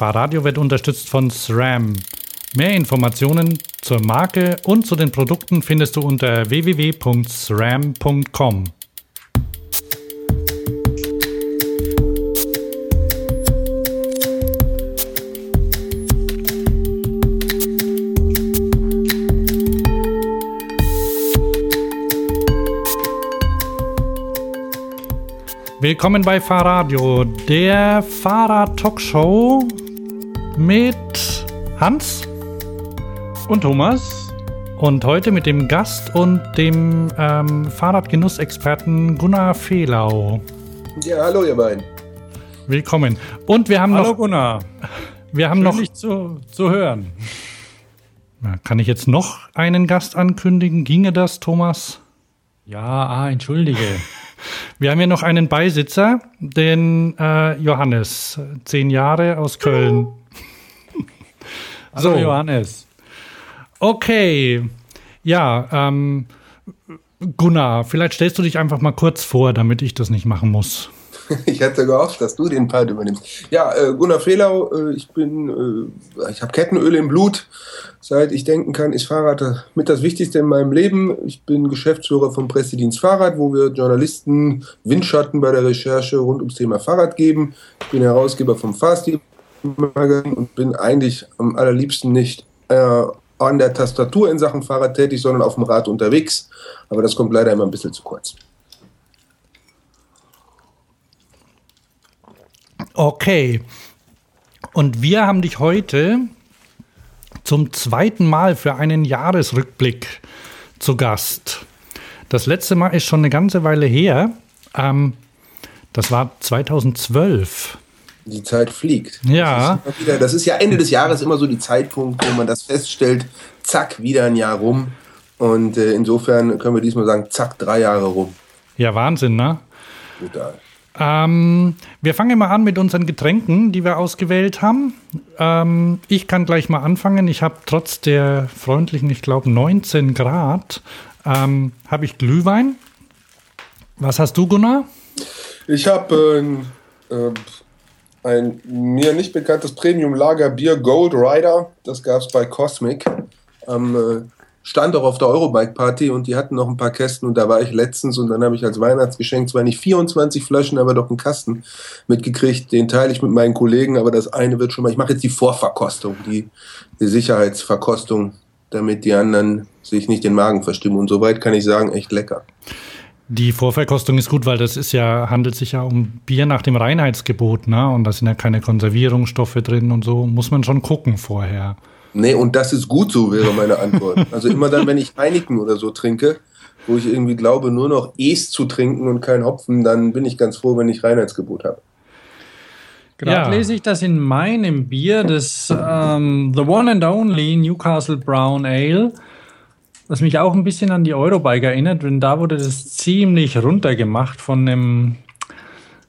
Fahrradio wird unterstützt von SRAM. Mehr Informationen zur Marke und zu den Produkten findest du unter www.sram.com. Willkommen bei Fahrradio, der Fahrrad-Talkshow mit Hans und Thomas. Und heute mit dem Gast und dem ähm, Fahrradgenussexperten Gunnar Fehlau. Ja, hallo ihr beiden. Willkommen. Und wir haben hallo noch. Gunnar. Wir haben Schön, noch. dich zu, zu hören. Na, kann ich jetzt noch einen Gast ankündigen? Ginge das, Thomas? Ja, ah, entschuldige. Wir haben hier noch einen Beisitzer, den äh, Johannes, zehn Jahre aus Köln. Hallo Johannes. Okay. Ja, ähm, Gunnar, vielleicht stellst du dich einfach mal kurz vor, damit ich das nicht machen muss. Ich hätte gehofft, dass du den Part übernimmst. Ja, äh, Gunnar Fehlau, äh, ich bin, äh, ich habe Kettenöl im Blut. Seit ich denken kann, ist Fahrrad mit das Wichtigste in meinem Leben. Ich bin Geschäftsführer vom Pressedienst Fahrrad, wo wir Journalisten Windschatten bei der Recherche rund ums Thema Fahrrad geben. Ich bin Herausgeber vom Fasti Und bin eigentlich am allerliebsten nicht äh, an der Tastatur in Sachen Fahrrad tätig, sondern auf dem Rad unterwegs. Aber das kommt leider immer ein bisschen zu kurz. Okay. Und wir haben dich heute zum zweiten Mal für einen Jahresrückblick zu Gast. Das letzte Mal ist schon eine ganze Weile her. Ähm, das war 2012. Die Zeit fliegt. Ja. Das ist, wieder, das ist, ja Ende des Jahres immer so die Zeitpunkt, wo man das feststellt. Zack, wieder ein Jahr rum. Und äh, insofern können wir diesmal sagen, zack, drei Jahre rum. Ja, Wahnsinn, ne? Brutal. Ähm, wir fangen mal an mit unseren Getränken, die wir ausgewählt haben. Ähm, ich kann gleich mal anfangen. Ich habe trotz der freundlichen, ich glaube 19 Grad, ähm, habe ich Glühwein. Was hast du, Gunnar? Ich habe äh, äh, ein mir nicht bekanntes Premium-Lager-Bier Gold Rider. Das gab es bei Cosmic am äh, stand auch auf der Eurobike-Party und die hatten noch ein paar Kästen und da war ich letztens und dann habe ich als Weihnachtsgeschenk zwar nicht 24 Flaschen, aber doch einen Kasten mitgekriegt. Den teile ich mit meinen Kollegen, aber das eine wird schon mal, ich mache jetzt die Vorverkostung, die, die Sicherheitsverkostung, damit die anderen sich nicht den Magen verstimmen und soweit kann ich sagen, echt lecker. Die Vorverkostung ist gut, weil das ist ja, handelt sich ja um Bier nach dem Reinheitsgebot, ne? Und da sind ja keine Konservierungsstoffe drin und so. Muss man schon gucken vorher. Nee, und das ist gut so, wäre meine Antwort. Also immer dann, wenn ich Heineken oder so trinke, wo ich irgendwie glaube, nur noch Es zu trinken und kein Hopfen, dann bin ich ganz froh, wenn ich Reinheitsgebot habe. Gerade ja. lese ich das in meinem Bier, das ähm, The One and Only Newcastle Brown Ale, was mich auch ein bisschen an die Eurobike erinnert, denn da wurde das ziemlich runtergemacht von einem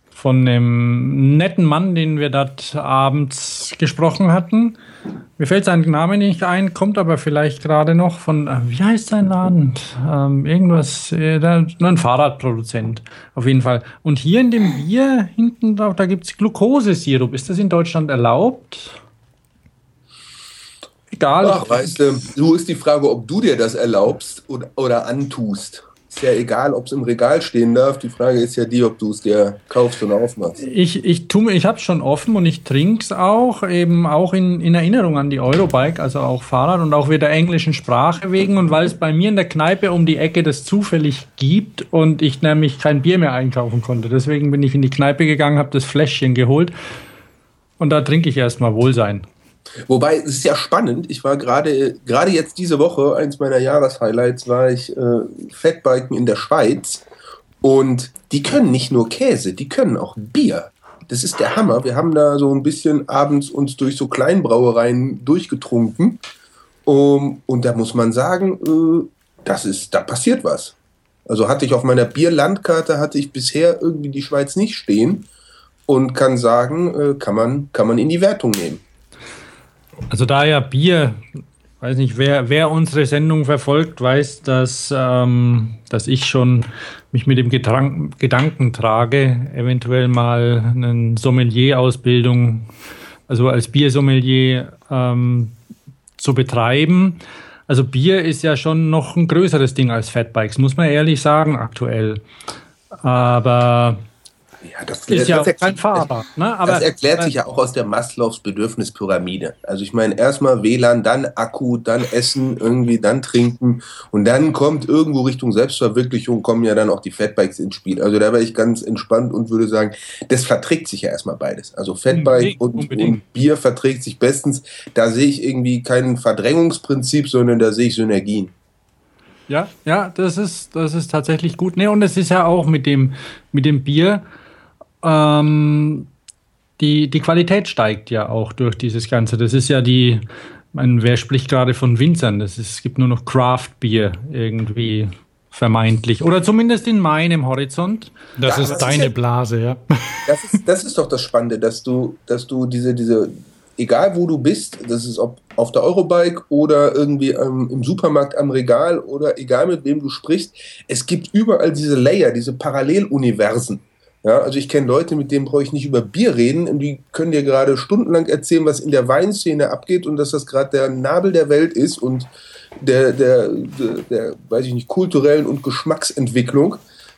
von einem netten Mann, den wir dort abends gesprochen hatten. Mir fällt sein Name nicht ein, kommt aber vielleicht gerade noch von, äh, wie heißt sein Laden? Ähm, irgendwas, äh, ein Fahrradproduzent, auf jeden Fall. Und hier in dem Bier hinten drauf, da gibt es Glukosesirup. Ist das in Deutschland erlaubt? Egal. Ach, weißt du, so ist die Frage, ob du dir das erlaubst oder, oder antust. Ist ja egal, ob es im Regal stehen darf. Die Frage ist ja die, ob du es dir kaufst und aufmachst. Ich, ich, ich habe es schon offen und ich trinke es auch, eben auch in, in Erinnerung an die Eurobike, also auch Fahrrad und auch wieder englischen Sprache wegen. Und weil es bei mir in der Kneipe um die Ecke das zufällig gibt und ich nämlich kein Bier mehr einkaufen konnte. Deswegen bin ich in die Kneipe gegangen, habe das Fläschchen geholt und da trinke ich erstmal Wohlsein. Wobei, es ist ja spannend. Ich war gerade, gerade jetzt diese Woche, eins meiner Jahreshighlights, war ich äh, Fatbiken in der Schweiz. Und die können nicht nur Käse, die können auch Bier. Das ist der Hammer. Wir haben da so ein bisschen abends uns durch so Kleinbrauereien durchgetrunken. Um, und da muss man sagen, äh, das ist, da passiert was. Also hatte ich auf meiner Bierlandkarte hatte ich bisher irgendwie die Schweiz nicht stehen und kann sagen, äh, kann man, kann man in die Wertung nehmen. Also da ja Bier, weiß nicht, wer, wer unsere Sendung verfolgt, weiß, dass, ähm, dass ich schon mich mit dem Gedanken, Gedanken trage, eventuell mal eine Sommelier-Ausbildung also als Biersommelier ähm, zu betreiben. Also Bier ist ja schon noch ein größeres Ding als Fatbikes, muss man ehrlich sagen, aktuell. Aber ja, das, ist das, ja das kein Fahrer. Ne? Aber, das erklärt sich ja auch aus der Maslows Bedürfnispyramide. Also ich meine, erstmal WLAN, dann Akku, dann Essen, irgendwie, dann Trinken und dann kommt irgendwo Richtung Selbstverwirklichung, kommen ja dann auch die Fatbikes ins Spiel. Also da wäre ich ganz entspannt und würde sagen, das verträgt sich ja erstmal beides. Also Fatbike und, und, Bier verträgt sich bestens. Da sehe ich irgendwie kein Verdrängungsprinzip, sondern da sehe ich Synergien. Ja, ja, das ist, das ist tatsächlich gut. Ne, und es ist ja auch mit dem, mit dem Bier, ähm, die, die Qualität steigt ja auch durch dieses Ganze. Das ist ja die, meine, wer spricht gerade von Winzern? Das ist, es gibt nur noch Craft Beer irgendwie vermeintlich. Oder zumindest in meinem Horizont. Das ja, ist deine ist ja, Blase, ja. Das ist, das ist doch das Spannende, dass du, dass du diese, diese, egal wo du bist, das ist ob auf der Eurobike oder irgendwie ähm, im Supermarkt am Regal oder egal mit wem du sprichst, es gibt überall diese Layer, diese Paralleluniversen. Ja, also ich kenne Leute, mit denen brauche ich nicht über Bier reden und die können dir gerade stundenlang erzählen, was in der Weinszene abgeht und dass das gerade der Nabel der Welt ist und der, der, der, der, weiß ich nicht, kulturellen und Geschmacksentwicklung.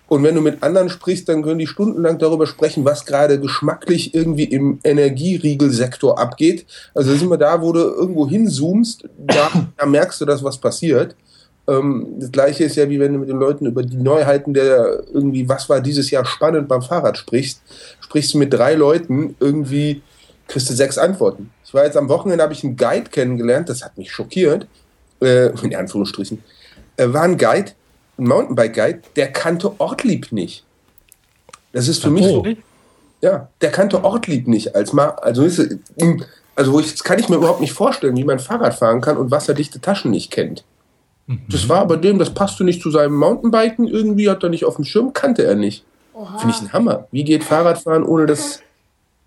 Und wenn du mit anderen sprichst, dann können die stundenlang darüber sprechen, was gerade geschmacklich irgendwie im Energieriegelsektor abgeht. Also da sind wir da, wo du irgendwo hinzoomst, da, da merkst du, dass was passiert. Ähm, das gleiche ist ja, wie wenn du mit den Leuten über die Neuheiten der irgendwie, was war dieses Jahr spannend beim Fahrrad sprichst, sprichst du mit drei Leuten, irgendwie kriegst du sechs Antworten. Ich war jetzt am Wochenende, habe ich einen Guide kennengelernt, das hat mich schockiert, äh, in Anführungsstrichen, äh, war ein Guide, ein Mountainbike-Guide, der kannte Ortlieb nicht. Das ist für oh. mich so. Ja, der kannte Ortlieb nicht als mal, also also wo ich, das kann ich mir überhaupt nicht vorstellen, wie man Fahrrad fahren kann und wasserdichte Taschen nicht kennt. Das war bei dem, das passte nicht zu seinem Mountainbiken irgendwie, hat er nicht auf dem Schirm, kannte er nicht. Finde ich ein Hammer. Wie geht Fahrradfahren ohne das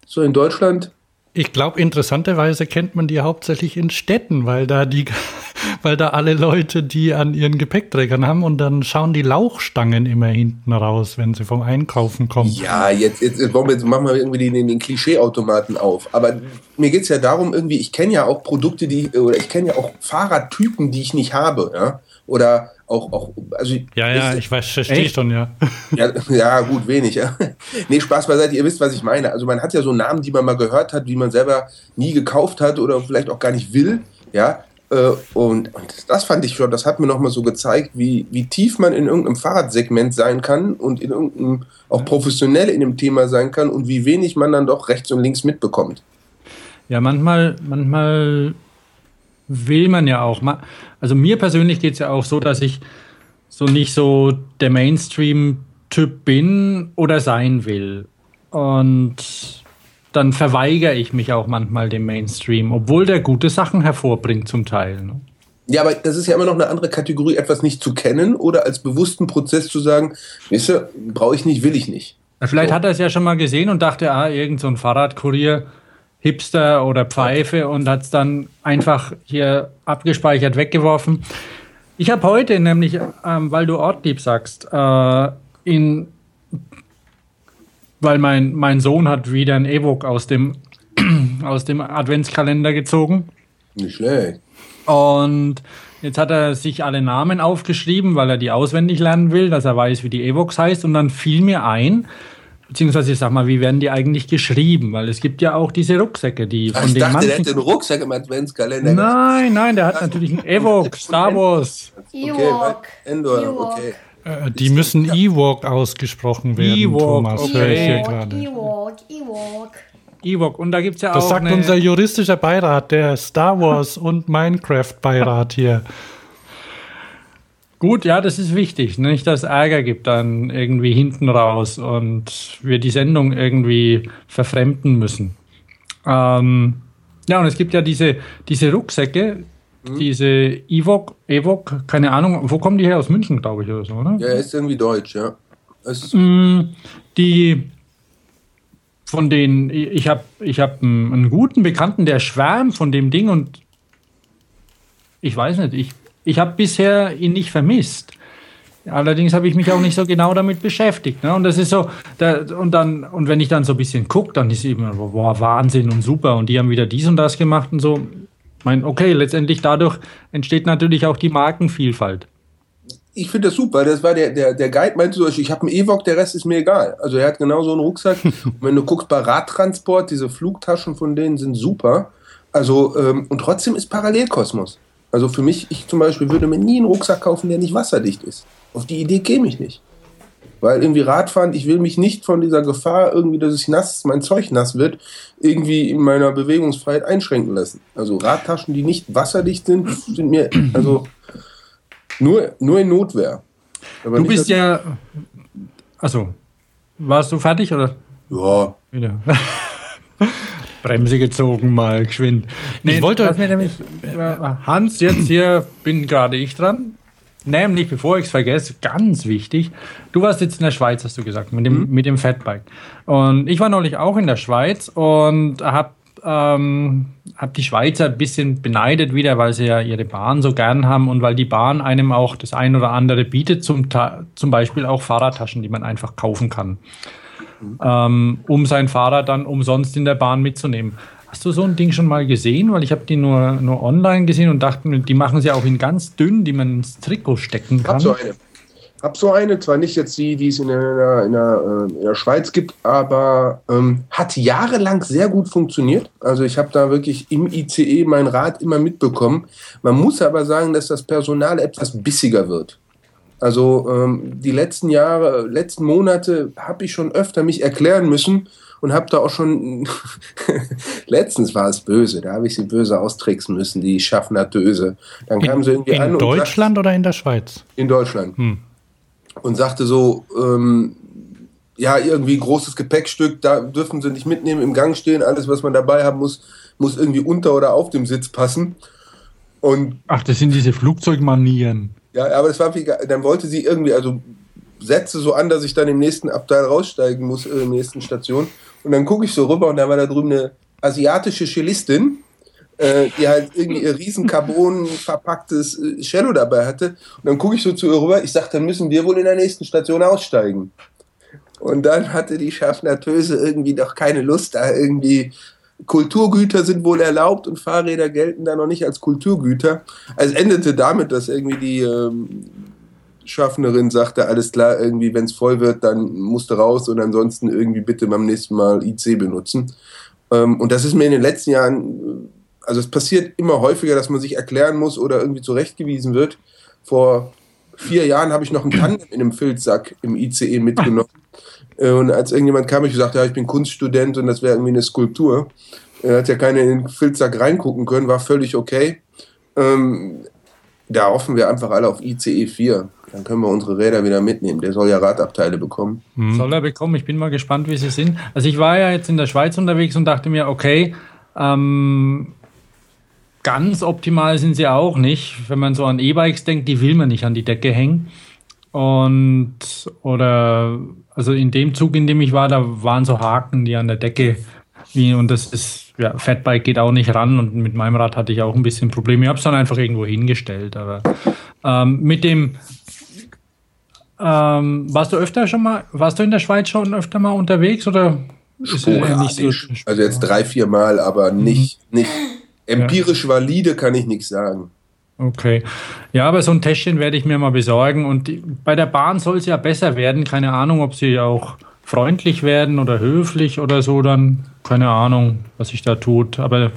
so in Deutschland? Ich glaube, interessanterweise kennt man die hauptsächlich in Städten, weil da die, weil da alle Leute die an ihren Gepäckträgern haben und dann schauen die Lauchstangen immer hinten raus, wenn sie vom Einkaufen kommen. Ja, jetzt, jetzt, jetzt machen wir irgendwie den, den Klischeeautomaten auf. Aber mir geht es ja darum, irgendwie, ich kenne ja auch Produkte, die, oder ich kenne ja auch Fahrradtypen, die ich nicht habe, ja. Oder auch, auch also ja, ja, ich weiß, verstehe schon, ja. ja. Ja, gut, wenig, ja. Nee, Spaß beiseite, ihr wisst, was ich meine. Also man hat ja so Namen, die man mal gehört hat, die man selber nie gekauft hat oder vielleicht auch gar nicht will, ja. Äh, und, und das fand ich schon, das hat mir nochmal so gezeigt, wie, wie tief man in irgendeinem Fahrradsegment sein kann und in irgendeinem, auch professionell in dem Thema sein kann und wie wenig man dann doch rechts und links mitbekommt. Ja, manchmal, manchmal will man ja auch. Also mir persönlich geht es ja auch so, dass ich so nicht so der Mainstream-Typ bin oder sein will. Und dann verweigere ich mich auch manchmal dem Mainstream, obwohl der gute Sachen hervorbringt zum Teil. Ne? Ja, aber das ist ja immer noch eine andere Kategorie, etwas nicht zu kennen oder als bewussten Prozess zu sagen, weißt du, brauche ich nicht, will ich nicht. Vielleicht so. hat er es ja schon mal gesehen und dachte, ah, irgend so ein Fahrradkurier, Hipster oder Pfeife und hat es dann einfach hier abgespeichert weggeworfen. Ich habe heute nämlich, ähm, weil du Ortlieb sagst, äh, in, weil mein, mein Sohn hat wieder ein Evoque aus dem, aus dem Adventskalender gezogen. Nicht schlecht. Und jetzt hat er sich alle Namen aufgeschrieben, weil er die auswendig lernen will, dass er weiß, wie die Evox heißt. Und dann fiel mir ein, Beziehungsweise ich sag mal, wie werden die eigentlich geschrieben? Weil es gibt ja auch diese Rucksäcke, die von ich den dachte, manchen... der hätte einen Rucksack im Adventskalender. Nein, nein, der hat natürlich einen Ewok, Star Wars. Ewok. Endor, okay. Äh, die müssen Ewok ausgesprochen werden, Ewok, Thomas, okay. höre ich hier gerade. Ewok, Ewok. Ewok. Und da gibt es ja das auch. Das sagt unser juristischer Beirat, der Star Wars und Minecraft-Beirat hier. Gut, ja, das ist wichtig. Nicht, dass es Ärger gibt dann irgendwie hinten raus und wir die Sendung irgendwie verfremden müssen. Ähm, ja, und es gibt ja diese, diese Rucksäcke, mhm. diese Evok, Evok, keine Ahnung, wo kommen die her? Aus München, glaube ich, oder so, oder? Ja, ist irgendwie deutsch, ja. Mm, die von denen, ich habe ich hab einen, einen guten Bekannten, der schwärmt von dem Ding und ich weiß nicht, ich ich habe bisher ihn nicht vermisst. Allerdings habe ich mich auch nicht so genau damit beschäftigt. Ne? Und das ist so, da, und dann, und wenn ich dann so ein bisschen gucke, dann ist eben, boah, Wahnsinn und super. Und die haben wieder dies und das gemacht und so. Ich meine, okay, letztendlich dadurch entsteht natürlich auch die Markenvielfalt. Ich finde das super. Das war der, der, der Guide meinte so, ich habe einen Evoque, der Rest ist mir egal. Also er hat genau so einen Rucksack. und wenn du guckst bei Radtransport, diese Flugtaschen von denen sind super. Also, ähm, und trotzdem ist Parallelkosmos. Also für mich, ich zum Beispiel würde mir nie einen Rucksack kaufen, der nicht wasserdicht ist. Auf die Idee käme ich nicht. Weil irgendwie Radfahren, ich will mich nicht von dieser Gefahr, irgendwie, dass ich nass, mein Zeug nass wird, irgendwie in meiner Bewegungsfreiheit einschränken lassen. Also Radtaschen, die nicht wasserdicht sind, sind mir, also nur, nur in Notwehr. Aber du bist ja. Also, warst du fertig oder? Ja. Wieder. Bremse gezogen, mal geschwind. Nee, ich wollte. Mir nämlich, Hans, jetzt hier bin gerade ich dran. Nämlich, bevor ich es vergesse, ganz wichtig, du warst jetzt in der Schweiz, hast du gesagt, mit dem, mhm. mit dem Fatbike. Und ich war neulich auch in der Schweiz und habe ähm, hab die Schweizer ein bisschen beneidet wieder, weil sie ja ihre Bahn so gern haben und weil die Bahn einem auch das ein oder andere bietet, zum, zum Beispiel auch Fahrradtaschen, die man einfach kaufen kann, mhm. ähm, um sein Fahrrad dann umsonst in der Bahn mitzunehmen. Hast du so ein Ding schon mal gesehen? Weil ich habe die nur, nur online gesehen und dachte, die machen sie auch in ganz dünn, die man ins Trikot stecken kann. Hab so eine. Hab so eine, zwar nicht jetzt die, die es in der, in der, in der Schweiz gibt, aber ähm, hat jahrelang sehr gut funktioniert. Also ich habe da wirklich im ICE mein Rad immer mitbekommen. Man muss aber sagen, dass das Personal etwas bissiger wird. Also ähm, die letzten Jahre, letzten Monate habe ich schon öfter mich erklären müssen, und habe da auch schon, letztens war es böse, da habe ich sie böse austricksen müssen, die Schaffner-Döse. Dann kamen sie irgendwie in an. In Deutschland oder in der Schweiz? In Deutschland. Hm. Und sagte so, ähm, ja, irgendwie großes Gepäckstück, da dürfen sie nicht mitnehmen, im Gang stehen, alles, was man dabei haben muss, muss irgendwie unter oder auf dem Sitz passen. Und Ach, das sind diese Flugzeugmanieren. Ja, aber das war viel, dann wollte sie irgendwie, also Sätze so an, dass ich dann im nächsten Abteil raussteigen muss, äh, in der nächsten Station. Und dann gucke ich so rüber und da war da drüben eine asiatische Cellistin, äh, die halt irgendwie ihr riesen Carbon verpacktes äh, Cello dabei hatte. Und dann gucke ich so zu ihr rüber, ich sage, dann müssen wir wohl in der nächsten Station aussteigen. Und dann hatte die Schaffner Töse irgendwie doch keine Lust, da irgendwie Kulturgüter sind wohl erlaubt und Fahrräder gelten da noch nicht als Kulturgüter. Also es endete damit, dass irgendwie die ähm, Schaffnerin sagte, alles klar, irgendwie, wenn es voll wird, dann musst du raus und ansonsten irgendwie bitte beim nächsten Mal IC benutzen. Ähm, und das ist mir in den letzten Jahren, also es passiert immer häufiger, dass man sich erklären muss oder irgendwie zurechtgewiesen wird. Vor vier Jahren habe ich noch einen Tandem in einem Filzsack im ICE mitgenommen. Äh, und als irgendjemand kam, ich gesagt, ja, ich bin Kunststudent und das wäre irgendwie eine Skulptur. Er hat ja keiner in den Filzsack reingucken können, war völlig okay. Ähm, da hoffen wir einfach alle auf ICE 4. Dann können wir unsere Räder wieder mitnehmen. Der soll ja Radabteile bekommen. Mhm. Soll er bekommen? Ich bin mal gespannt, wie sie sind. Also ich war ja jetzt in der Schweiz unterwegs und dachte mir, okay, ähm, ganz optimal sind sie auch nicht. Wenn man so an E-Bikes denkt, die will man nicht an die Decke hängen. Und oder also in dem Zug, in dem ich war, da waren so Haken, die an der Decke wie und das ist ja Fatbike geht auch nicht ran und mit meinem Rad hatte ich auch ein bisschen Probleme. Ich habe es dann einfach irgendwo hingestellt. Aber ähm, mit dem ähm, warst du öfter schon mal, warst du in der Schweiz schon öfter mal unterwegs oder ist nicht so Also jetzt drei, vier Mal, aber nicht, mhm. nicht empirisch valide kann ich nichts sagen. Okay. Ja, aber so ein Täschchen werde ich mir mal besorgen. Und die, bei der Bahn soll es ja besser werden. Keine Ahnung, ob sie auch freundlich werden oder höflich oder so. Dann keine Ahnung, was sich da tut. Aber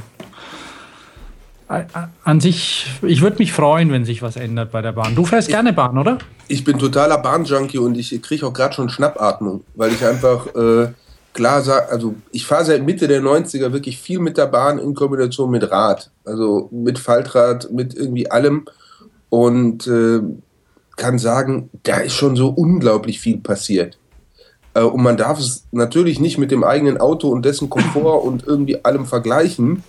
an sich, ich würde mich freuen, wenn sich was ändert bei der Bahn. Du fährst ich, gerne Bahn, oder? Ich bin totaler Bahnjunkie und ich kriege auch gerade schon Schnappatmung, weil ich einfach äh, klar sage, also ich fahre seit Mitte der 90er wirklich viel mit der Bahn in Kombination mit Rad. Also mit Faltrad, mit irgendwie allem. Und äh, kann sagen, da ist schon so unglaublich viel passiert. Äh, und man darf es natürlich nicht mit dem eigenen Auto und dessen Komfort und irgendwie allem vergleichen.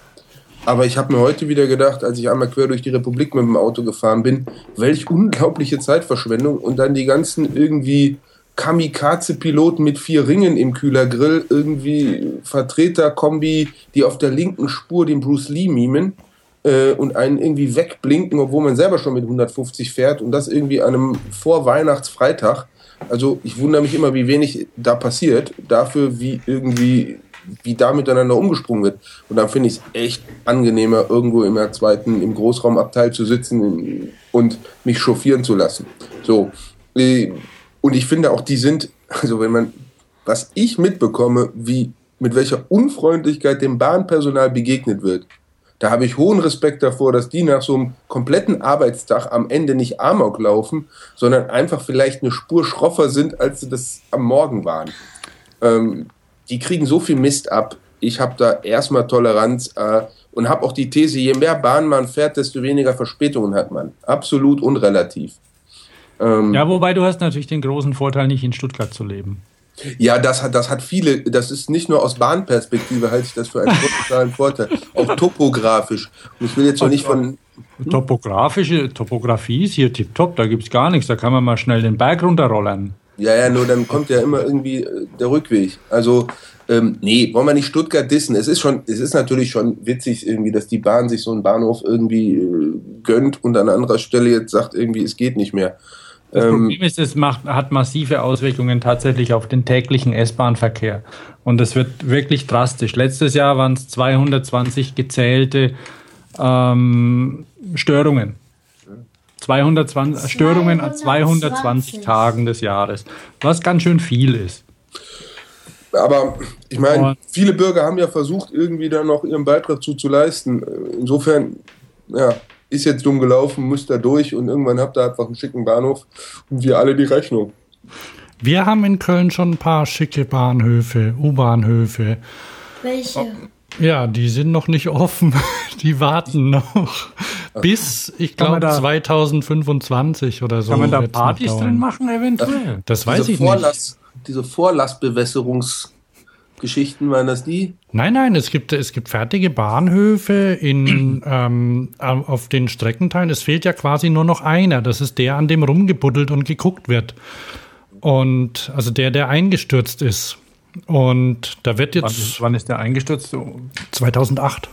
Aber ich habe mir heute wieder gedacht, als ich einmal quer durch die Republik mit dem Auto gefahren bin, welch unglaubliche Zeitverschwendung und dann die ganzen irgendwie Kamikaze-Piloten mit vier Ringen im Kühlergrill, irgendwie Vertreter-Kombi, die auf der linken Spur den Bruce Lee mimen. äh, und einen irgendwie wegblinken, obwohl man selber schon mit 150 fährt und das irgendwie an einem Vorweihnachtsfreitag. Also ich wundere mich immer, wie wenig da passiert, dafür wie irgendwie wie da miteinander umgesprungen wird. Und dann finde ich es echt angenehmer, irgendwo im zweiten, im Großraumabteil zu sitzen und mich chauffieren zu lassen. So. Und ich finde auch, die sind, also wenn man, was ich mitbekomme, wie, mit welcher Unfreundlichkeit dem Bahnpersonal begegnet wird, da habe ich hohen Respekt davor, dass die nach so einem kompletten Arbeitstag am Ende nicht Amok laufen, sondern einfach vielleicht eine Spur schroffer sind, als sie das am Morgen waren. Ähm, die kriegen so viel Mist ab. Ich habe da erstmal Toleranz äh, und habe auch die These, je mehr Bahn man fährt, desto weniger Verspätungen hat man. Absolut unrelativ. Ähm, ja, wobei du hast natürlich den großen Vorteil, nicht in Stuttgart zu leben. Ja, das hat, das hat viele, das ist nicht nur aus Bahnperspektive, halte ich das für einen totalen Vorteil, auch topografisch. Und ich will jetzt noch nicht von. Topografische Topografie ist hier tipptopp, da gibt es gar nichts, da kann man mal schnell den Berg runterrollen. Ja, ja, nur dann kommt ja immer irgendwie äh, der Rückweg. Also, ähm, nee, wollen wir nicht Stuttgart dissen. Es ist schon, es ist natürlich schon witzig irgendwie, dass die Bahn sich so einen Bahnhof irgendwie äh, gönnt und an anderer Stelle jetzt sagt irgendwie, es geht nicht mehr. Das ähm, Problem ist, es macht, hat massive Auswirkungen tatsächlich auf den täglichen S-Bahn-Verkehr. Und es wird wirklich drastisch. Letztes Jahr waren es 220 gezählte ähm, Störungen 220 Störungen an 220 Tagen des Jahres, was ganz schön viel ist. Aber ich meine, viele Bürger haben ja versucht, irgendwie da noch ihren Beitrag zu, zu leisten. Insofern, ja, ist jetzt dumm gelaufen, muss da durch und irgendwann habt ihr einfach einen schicken Bahnhof und wir alle die Rechnung. Wir haben in Köln schon ein paar schicke Bahnhöfe, U-Bahnhöfe. Welche? Ja, die sind noch nicht offen. Die warten noch bis, ich glaube, 2025 oder so. Kann man da Partys drin machen, eventuell? Das, das weiß ich Vorlass, nicht. Diese Vorlassbewässerungsgeschichten, waren das die? Nein, nein, es gibt, es gibt fertige Bahnhöfe in, ähm, auf den Streckenteilen. Es fehlt ja quasi nur noch einer. Das ist der, an dem rumgebuddelt und geguckt wird. Und also der, der eingestürzt ist. Und da wird jetzt. Wann ist, wann ist der eingestürzt? 2008.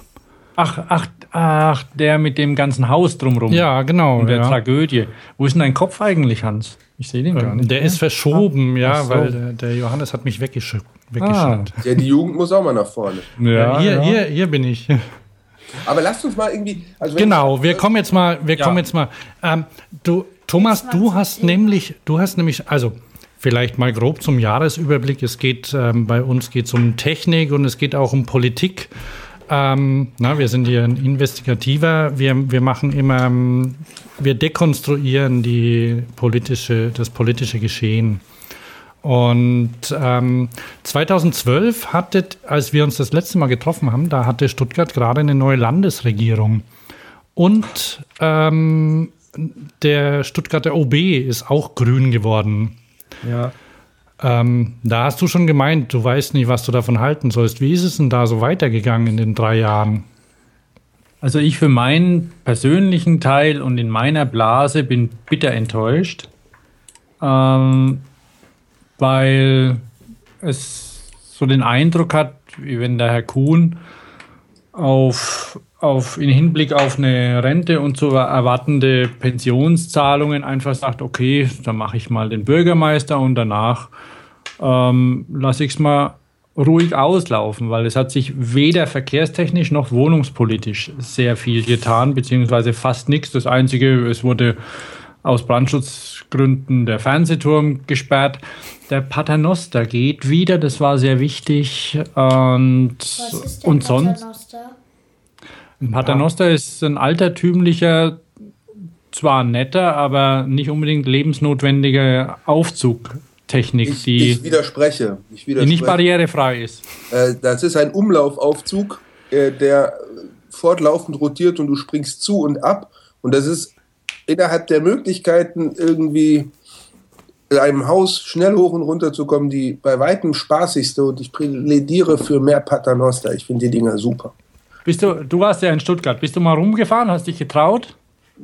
Ach, ach, ach, der mit dem ganzen Haus drumrum. Ja, genau. Und der ja. Tragödie. Wo ist denn dein Kopf eigentlich, Hans? Ich sehe den gar nicht. Der mehr. ist verschoben, ah, ja, so. weil der, der, Johannes hat mich weggeschickt. Ah. Ja, die Jugend muss auch mal nach vorne. Ja, ja hier, ja. Hier, hier bin ich. Aber lasst uns mal irgendwie. Also genau, wir kommen jetzt mal, wir kommen jetzt mal. Ähm, du, Thomas, du hast nämlich, du hast nämlich, also Vielleicht mal grob zum Jahresüberblick. Es geht ähm, bei uns geht um Technik und es geht auch um Politik. Ähm, na, wir sind hier ein Investigativer. Wir, wir machen immer, ähm, wir dekonstruieren die politische, das politische Geschehen. Und ähm, 2012 hatte, als wir uns das letzte Mal getroffen haben, da hatte Stuttgart gerade eine neue Landesregierung. Und ähm, der Stuttgarter OB ist auch grün geworden. Ja. Ähm, da hast du schon gemeint, du weißt nicht, was du davon halten sollst. Wie ist es denn da so weitergegangen in den drei Jahren? Also ich für meinen persönlichen Teil und in meiner Blase bin bitter enttäuscht, ähm, weil es so den Eindruck hat, wie wenn der Herr Kuhn auf auf, in Hinblick auf eine Rente und zu erwartende Pensionszahlungen einfach sagt, okay, dann mache ich mal den Bürgermeister und danach ähm, lasse ich es mal ruhig auslaufen, weil es hat sich weder verkehrstechnisch noch wohnungspolitisch sehr viel getan, beziehungsweise fast nichts. Das Einzige, es wurde aus Brandschutzgründen der Fernsehturm gesperrt. Der Paternoster geht wieder, das war sehr wichtig. Und, Was ist und sonst. Paternoster? Paternoster ist ein altertümlicher, zwar netter, aber nicht unbedingt lebensnotwendiger Aufzugtechnik, ich, die, ich widerspreche. ich widerspreche. Die nicht barrierefrei ist. Äh, das ist ein Umlaufaufzug, äh, der fortlaufend rotiert und du springst zu und ab. Und das ist innerhalb der Möglichkeiten irgendwie in einem Haus schnell hoch und runter zu kommen, die bei weitem spaßigste und ich plädiere für mehr Paternoster. Ich finde die Dinger super. Bist du, du warst ja in Stuttgart. Bist du mal rumgefahren? Hast dich getraut?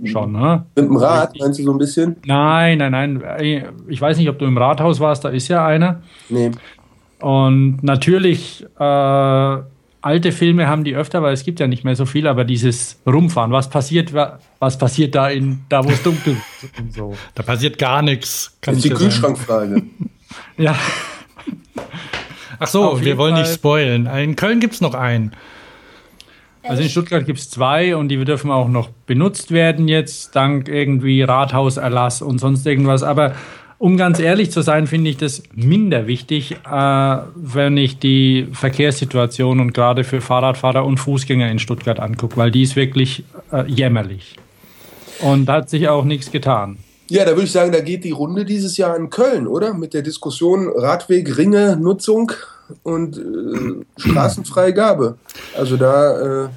Schon, ne? Mit dem Rad, meinst du so ein bisschen? Nein, nein, nein. Ich weiß nicht, ob du im Rathaus warst, da ist ja einer. Nee. Und natürlich äh, alte Filme haben die öfter, weil es gibt ja nicht mehr so viel, aber dieses Rumfahren, was passiert, was passiert da in, da wo es dunkel ist und so. Da passiert gar nichts. Das ist die Kühlschrankfrage. ja. Ach so, wir wollen Fall. nicht spoilen. In Köln gibt es noch einen. Also in Stuttgart gibt es zwei und die dürfen auch noch benutzt werden jetzt, dank irgendwie Rathauserlass und sonst irgendwas. Aber um ganz ehrlich zu sein, finde ich das minder wichtig, äh, wenn ich die Verkehrssituation und gerade für Fahrradfahrer und Fußgänger in Stuttgart angucke, weil die ist wirklich äh, jämmerlich. Und da hat sich auch nichts getan. Ja, da würde ich sagen, da geht die Runde dieses Jahr in Köln, oder? Mit der Diskussion Radweg, Ringe, Nutzung und äh, Straßenfreigabe. Also da, äh,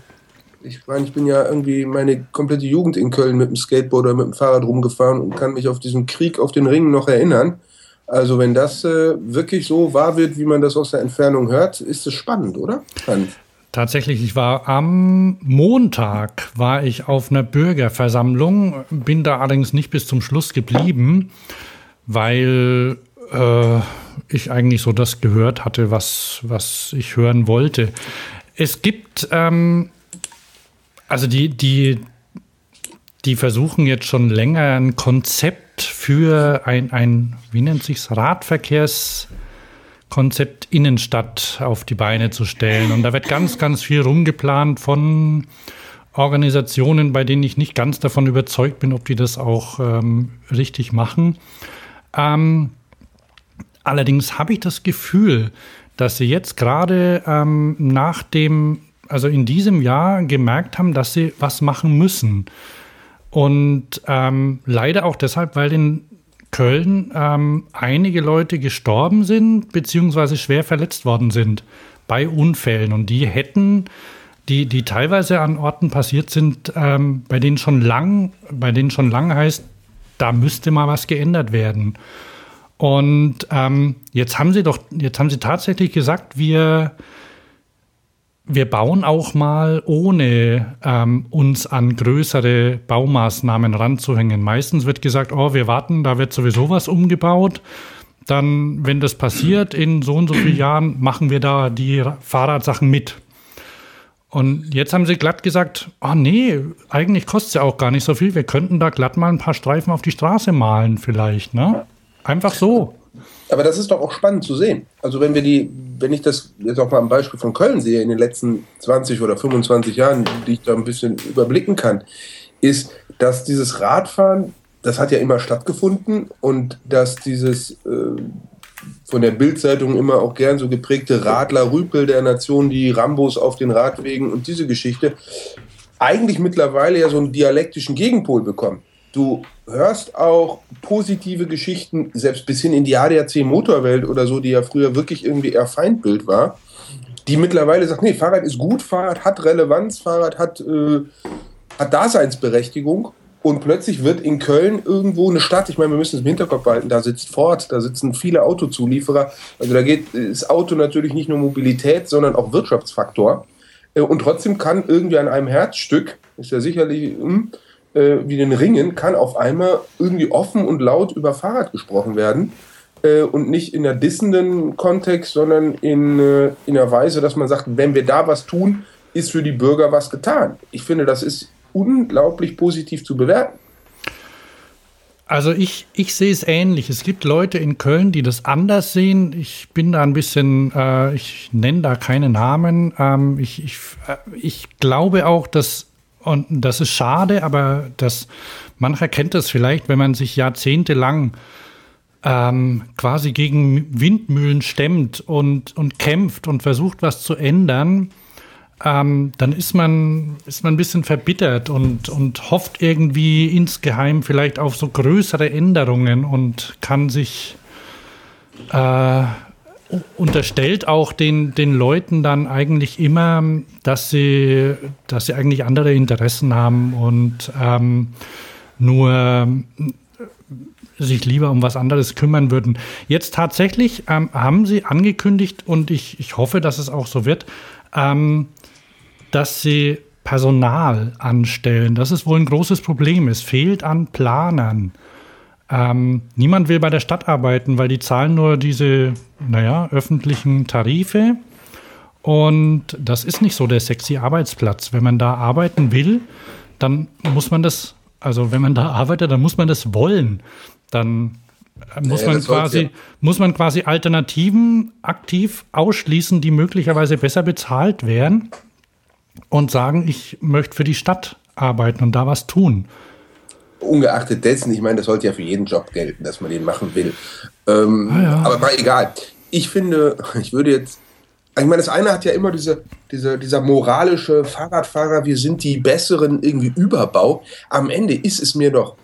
ich meine, ich bin ja irgendwie meine komplette Jugend in Köln mit dem Skateboard oder mit dem Fahrrad rumgefahren und kann mich auf diesen Krieg auf den Ringen noch erinnern. Also wenn das äh, wirklich so wahr wird, wie man das aus der Entfernung hört, ist es spannend, oder? Hans? Tatsächlich, ich war am Montag war ich auf einer Bürgerversammlung, bin da allerdings nicht bis zum Schluss geblieben, weil äh, ich eigentlich so das gehört hatte, was, was ich hören wollte. Es gibt, ähm, also die, die, die versuchen jetzt schon länger ein Konzept für ein, ein wie nennt sich's, Radverkehrskonzept Innenstadt auf die Beine zu stellen. Und da wird ganz, ganz viel rumgeplant von Organisationen, bei denen ich nicht ganz davon überzeugt bin, ob die das auch ähm, richtig machen. Ähm, Allerdings habe ich das Gefühl, dass sie jetzt gerade ähm, nach dem, also in diesem Jahr gemerkt haben, dass sie was machen müssen. Und ähm, leider auch deshalb, weil in Köln ähm, einige Leute gestorben sind, beziehungsweise schwer verletzt worden sind bei Unfällen. Und die hätten, die, die teilweise an Orten passiert sind, ähm, bei denen schon lang, bei denen schon lang heißt, da müsste mal was geändert werden. Und ähm, jetzt haben sie doch, jetzt haben sie tatsächlich gesagt, wir, wir bauen auch mal ohne ähm, uns an größere Baumaßnahmen ranzuhängen. Meistens wird gesagt, oh, wir warten, da wird sowieso was umgebaut. Dann, wenn das passiert, in so und so vielen Jahren machen wir da die Fahrradsachen mit. Und jetzt haben sie glatt gesagt, oh nee, eigentlich kostet es ja auch gar nicht so viel. Wir könnten da glatt mal ein paar Streifen auf die Straße malen vielleicht, ne? Einfach so. Aber das ist doch auch spannend zu sehen. Also wenn wir die, wenn ich das jetzt auch mal am Beispiel von Köln sehe, in den letzten 20 oder 25 Jahren, die ich da ein bisschen überblicken kann, ist, dass dieses Radfahren, das hat ja immer stattgefunden und dass dieses äh, von der Bildzeitung immer auch gern so geprägte Radler-Rüpel der Nation, die Rambos auf den Radwegen und diese Geschichte, eigentlich mittlerweile ja so einen dialektischen Gegenpol bekommen. Du hörst auch positive Geschichten, selbst bis hin in die ADAC Motorwelt oder so, die ja früher wirklich irgendwie eher Feindbild war, die mittlerweile sagt, nee, Fahrrad ist gut, Fahrrad hat Relevanz, Fahrrad hat, äh, hat Daseinsberechtigung. Und plötzlich wird in Köln irgendwo eine Stadt, ich meine, wir müssen es im Hinterkopf behalten, da sitzt Ford, da sitzen viele Autozulieferer. Also da geht das Auto natürlich nicht nur Mobilität, sondern auch Wirtschaftsfaktor. Äh, und trotzdem kann irgendwie an einem Herzstück, ist ja sicherlich, hm, äh, wie den Ringen kann auf einmal irgendwie offen und laut über Fahrrad gesprochen werden äh, und nicht in der dissenden Kontext, sondern in, äh, in der Weise, dass man sagt, wenn wir da was tun, ist für die Bürger was getan. Ich finde, das ist unglaublich positiv zu bewerten. Also ich, ich sehe es ähnlich. Es gibt Leute in Köln, die das anders sehen. Ich bin da ein bisschen, äh, ich nenne da keine Namen. Ähm, ich, ich, äh, ich glaube auch, dass und das ist schade, aber das, mancher kennt das vielleicht, wenn man sich jahrzehntelang ähm, quasi gegen Windmühlen stemmt und, und kämpft und versucht, was zu ändern, ähm, dann ist man, ist man ein bisschen verbittert und, und hofft irgendwie insgeheim vielleicht auf so größere Änderungen und kann sich äh, unterstellt auch den, den Leuten dann eigentlich immer, dass sie, dass sie eigentlich andere Interessen haben und ähm, nur sich lieber um was anderes kümmern würden. Jetzt tatsächlich ähm, haben sie angekündigt und ich, ich hoffe, dass es auch so wird, ähm, dass sie Personal anstellen. Das ist wohl ein großes Problem. Es fehlt an Planern. Ähm, niemand will bei der Stadt arbeiten, weil die zahlen nur diese, naja, öffentlichen Tarife. Und das ist nicht so der sexy Arbeitsplatz. Wenn man da arbeiten will, dann muss man das, also wenn man da arbeitet, dann muss man das wollen. Dann muss, nee, man quasi, ja. muss man quasi Alternativen aktiv ausschließen, die möglicherweise besser bezahlt wären und sagen, ich möchte für die Stadt arbeiten und da was tun. Ungeachtet dessen, ich meine, das sollte ja für jeden Job gelten, dass man den machen will. Ähm, ah, ja. Aber war egal. Ich finde, ich würde jetzt ich meine, das eine hat ja immer diese, diese, dieser moralische Fahrradfahrer, wir sind die besseren irgendwie Überbau. Am Ende ist es mir doch,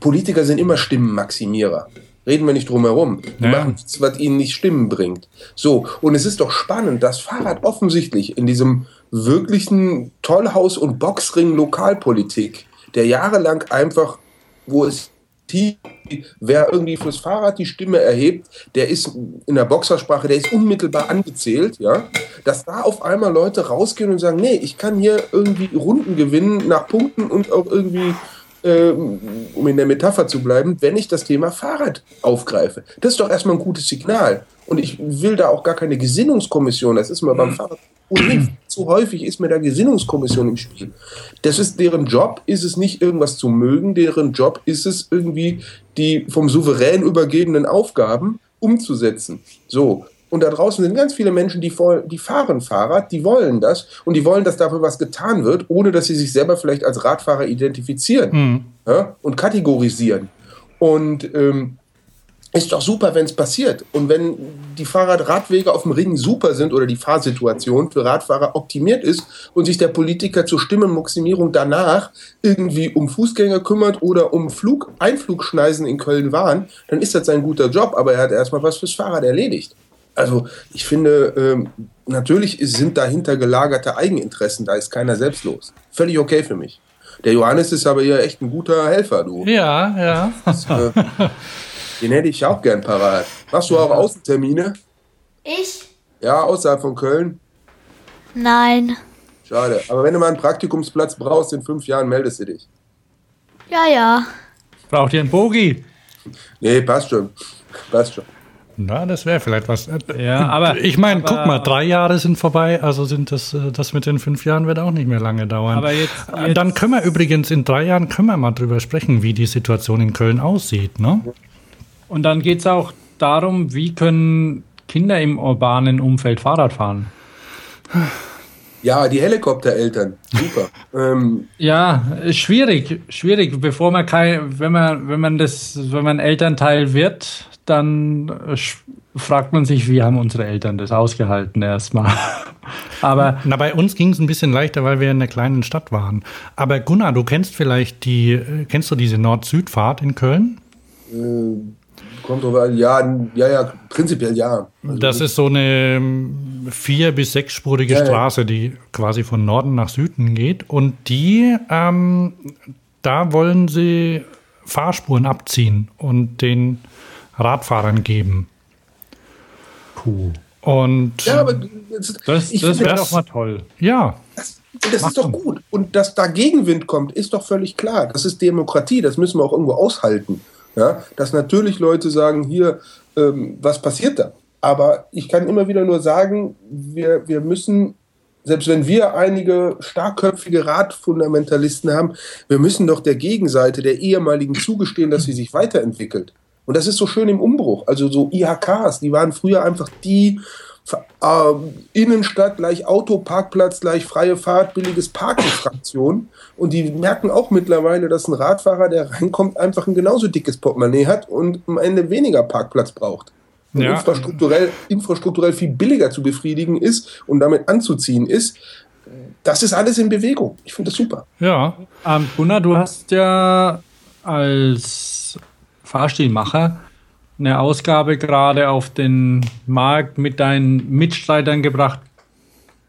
Politiker sind immer Stimmenmaximierer. Reden wir nicht drum herum. Die ja. machen nichts, was ihnen nicht Stimmen bringt. So, und es ist doch spannend, dass Fahrrad offensichtlich in diesem wirklichen Tollhaus- und Boxring Lokalpolitik, der jahrelang einfach, wo es wer irgendwie fürs Fahrrad die Stimme erhebt, der ist in der Boxersprache, der ist unmittelbar angezählt, ja, dass da auf einmal Leute rausgehen und sagen, nee, ich kann hier irgendwie Runden gewinnen nach Punkten und auch irgendwie um in der Metapher zu bleiben, wenn ich das Thema Fahrrad aufgreife. Das ist doch erstmal ein gutes Signal. Und ich will da auch gar keine Gesinnungskommission. Das ist mal beim Fahrrad und zu häufig ist mir da Gesinnungskommission im Spiel. Das ist deren Job, ist es nicht irgendwas zu mögen, deren Job ist es irgendwie die vom Souverän übergebenen Aufgaben umzusetzen. So. Und da draußen sind ganz viele Menschen, die, die fahren Fahrrad, die wollen das und die wollen, dass dafür was getan wird, ohne dass sie sich selber vielleicht als Radfahrer identifizieren mhm. ja, und kategorisieren. Und ähm, ist doch super, wenn es passiert. Und wenn die Fahrradradwege auf dem Ring super sind oder die Fahrsituation für Radfahrer optimiert ist und sich der Politiker zur Stimmenmaximierung danach irgendwie um Fußgänger kümmert oder um Flug, Einflugschneisen in Köln waren, dann ist das sein guter Job, aber er hat erstmal was fürs Fahrrad erledigt. Also ich finde, ähm, natürlich sind dahinter gelagerte Eigeninteressen, da ist keiner selbstlos. Völlig okay für mich. Der Johannes ist aber hier echt ein guter Helfer, du. Ja, ja. Das, äh, Den hätte ich auch gern parat. Machst du auch Außentermine? Ich? Ja, außerhalb von Köln? Nein. Schade. Aber wenn du mal einen Praktikumsplatz brauchst, in fünf Jahren meldest du dich. Ja, ja. Braucht ihr einen Bogi? Nee, passt schon. Passt schon. Na, das wäre vielleicht was. Ja, aber ich meine, guck mal, drei Jahre sind vorbei, also sind das, äh, das mit den fünf Jahren wird auch nicht mehr lange dauern. Aber jetzt, jetzt Dann können wir übrigens in drei Jahren können wir mal drüber sprechen, wie die Situation in Köln aussieht, ne? Und dann geht es auch darum, wie können Kinder im urbanen Umfeld Fahrrad fahren? Ja, die Helikoptereltern. Super. ähm. Ja, schwierig, schwierig. Bevor man kein, wenn man, wenn man das, wenn man Elternteil wird, dann fragt man sich, wie haben unsere Eltern das ausgehalten erstmal. Aber Na, bei uns ging es ein bisschen leichter, weil wir in einer kleinen Stadt waren. Aber Gunnar, du kennst vielleicht die, kennst du diese Nord-Süd-Fahrt in Köln? Äh, Kontrovers, ja, ja, ja, prinzipiell ja. Also das ist so eine ähm, vier- bis sechsspurige ja, Straße, die quasi von Norden nach Süden geht. Und die, ähm, da wollen sie Fahrspuren abziehen und den Radfahrern geben. Puh. Und ja, aber das, das, das wäre doch mal toll. Ja. Das, das ist doch gut. Und dass da Gegenwind kommt, ist doch völlig klar. Das ist Demokratie, das müssen wir auch irgendwo aushalten. Ja, dass natürlich Leute sagen, hier, ähm, was passiert da? Aber ich kann immer wieder nur sagen, wir, wir müssen, selbst wenn wir einige starkköpfige Radfundamentalisten haben, wir müssen doch der Gegenseite, der ehemaligen zugestehen, dass sie sich weiterentwickelt. Und das ist so schön im Umbruch. Also so IHKs, die waren früher einfach die äh, Innenstadt gleich Autoparkplatz gleich freie Fahrt, billiges Parken-Fraktion. Und die merken auch mittlerweile, dass ein Radfahrer, der reinkommt, einfach ein genauso dickes Portemonnaie hat und am Ende weniger Parkplatz braucht. Und ja. infrastrukturell, infrastrukturell viel billiger zu befriedigen ist und damit anzuziehen ist. Das ist alles in Bewegung. Ich finde das super. Ja. Ähm, Gunnar, du hast ja als Fahrstilmacher eine Ausgabe gerade auf den Markt mit deinen Mitstreitern gebracht,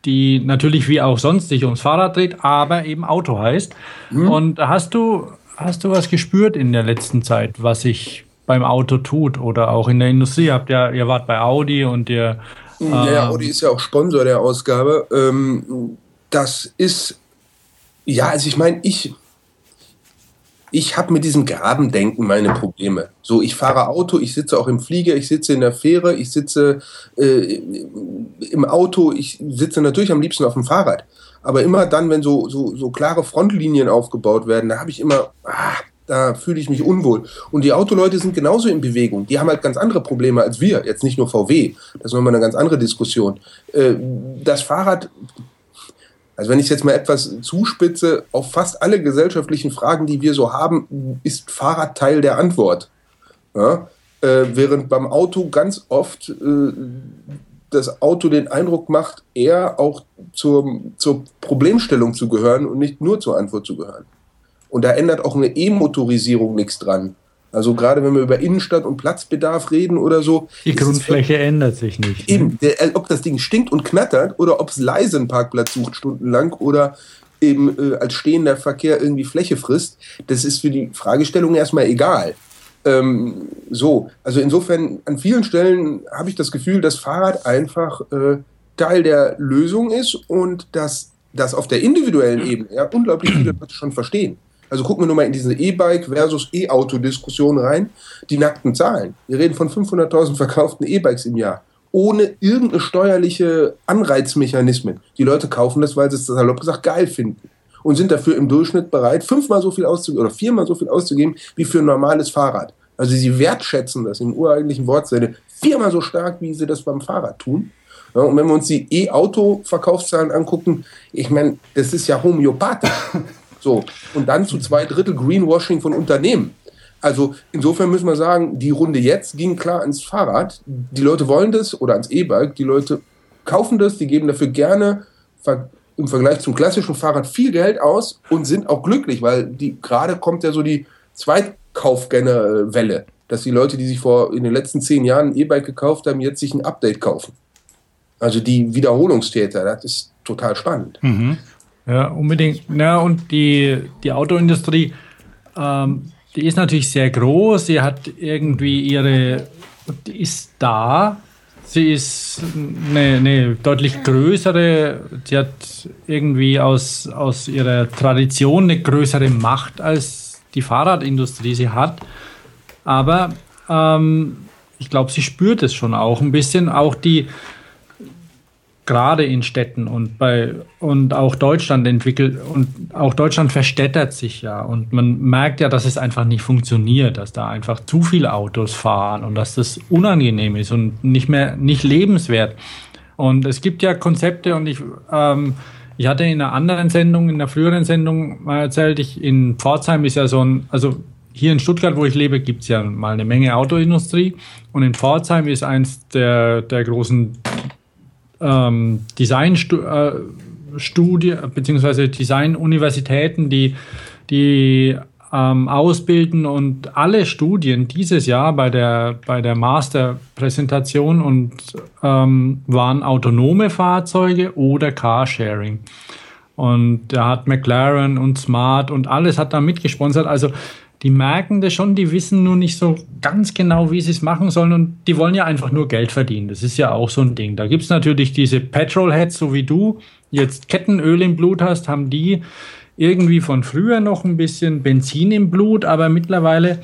die natürlich wie auch sonst sich ums Fahrrad dreht, aber eben Auto heißt. Mhm. Und hast du, hast du was gespürt in der letzten Zeit, was sich beim Auto tut oder auch in der Industrie? Habt ihr, ihr wart bei Audi und ihr. Äh ja, Audi ist ja auch Sponsor der Ausgabe. Ähm, das ist, ja, also ich meine, ich, ich habe mit diesem Grabendenken meine Probleme. So, ich fahre Auto, ich sitze auch im Flieger, ich sitze in der Fähre, ich sitze äh, im Auto, ich sitze natürlich am liebsten auf dem Fahrrad. Aber immer dann, wenn so, so, so klare Frontlinien aufgebaut werden, da habe ich immer, ah, da fühle ich mich unwohl. Und die Autoleute sind genauso in Bewegung. Die haben halt ganz andere Probleme als wir. Jetzt nicht nur VW. Das ist nochmal eine ganz andere Diskussion. Äh, das Fahrrad also wenn ich jetzt mal etwas zuspitze, auf fast alle gesellschaftlichen Fragen, die wir so haben, ist Fahrrad Teil der Antwort. Ja? Äh, während beim Auto ganz oft äh, das Auto den Eindruck macht, eher auch zur, zur Problemstellung zu gehören und nicht nur zur Antwort zu gehören. Und da ändert auch eine E-Motorisierung nichts dran. Also gerade wenn wir über Innenstadt und Platzbedarf reden oder so. Die Grundfläche ändert sich nicht. Ne? Eben, der, äh, ob das Ding stinkt und knattert oder ob es leise einen Parkplatz sucht stundenlang oder eben äh, als stehender Verkehr irgendwie Fläche frisst, das ist für die Fragestellung erstmal egal. Ähm, so, also insofern an vielen Stellen habe ich das Gefühl, dass Fahrrad einfach äh, Teil der Lösung ist und dass das auf der individuellen Ebene ja unglaublich viele Leute schon verstehen. Also gucken wir nur mal in diese E-Bike versus E-Auto-Diskussion rein. Die nackten Zahlen. Wir reden von 500.000 verkauften E-Bikes im Jahr. Ohne irgendeine steuerliche Anreizmechanismen. Die Leute kaufen das, weil sie es salopp gesagt geil finden. Und sind dafür im Durchschnitt bereit, fünfmal so viel auszugeben oder viermal so viel auszugeben wie für ein normales Fahrrad. Also sie wertschätzen das im ureigentlichen Wortsinne viermal so stark, wie sie das beim Fahrrad tun. Ja, und wenn wir uns die E-Auto-Verkaufszahlen angucken, ich meine, das ist ja homöopathisch. So, und dann zu zwei Drittel Greenwashing von Unternehmen. Also insofern müssen wir sagen, die Runde jetzt ging klar ans Fahrrad. Die Leute wollen das oder ans E-Bike. Die Leute kaufen das, die geben dafür gerne im Vergleich zum klassischen Fahrrad viel Geld aus und sind auch glücklich, weil die gerade kommt ja so die Zweitkaufgängerwelle, dass die Leute, die sich vor in den letzten zehn Jahren ein E-Bike gekauft haben, jetzt sich ein Update kaufen. Also die Wiederholungstäter, das ist total spannend. Mhm. Ja, unbedingt. Ja, und die, die Autoindustrie, ähm, die ist natürlich sehr groß. Sie hat irgendwie ihre, die ist da. Sie ist eine, eine deutlich größere, sie hat irgendwie aus, aus ihrer Tradition eine größere Macht als die Fahrradindustrie sie hat. Aber ähm, ich glaube, sie spürt es schon auch ein bisschen. Auch die, gerade in Städten und bei und auch Deutschland entwickelt und auch Deutschland verstädtert sich ja und man merkt ja, dass es einfach nicht funktioniert, dass da einfach zu viele Autos fahren und dass das unangenehm ist und nicht mehr nicht lebenswert. Und es gibt ja Konzepte und ich ähm, ich hatte in einer anderen Sendung, in einer früheren Sendung mal erzählt, ich in Pforzheim ist ja so ein, also hier in Stuttgart, wo ich lebe, gibt es ja mal eine Menge Autoindustrie. Und in Pforzheim ist eins der, der großen ähm, Designstudie äh, beziehungsweise Designuniversitäten, die, die ähm, ausbilden und alle Studien dieses Jahr bei der, bei der Masterpräsentation und ähm, waren autonome Fahrzeuge oder Carsharing. Und da hat McLaren und Smart und alles hat da mitgesponsert. Also die merken das schon, die wissen nur nicht so ganz genau, wie sie es machen sollen und die wollen ja einfach nur Geld verdienen. Das ist ja auch so ein Ding. Da gibt's natürlich diese Petrolheads, so wie du jetzt Kettenöl im Blut hast, haben die irgendwie von früher noch ein bisschen Benzin im Blut, aber mittlerweile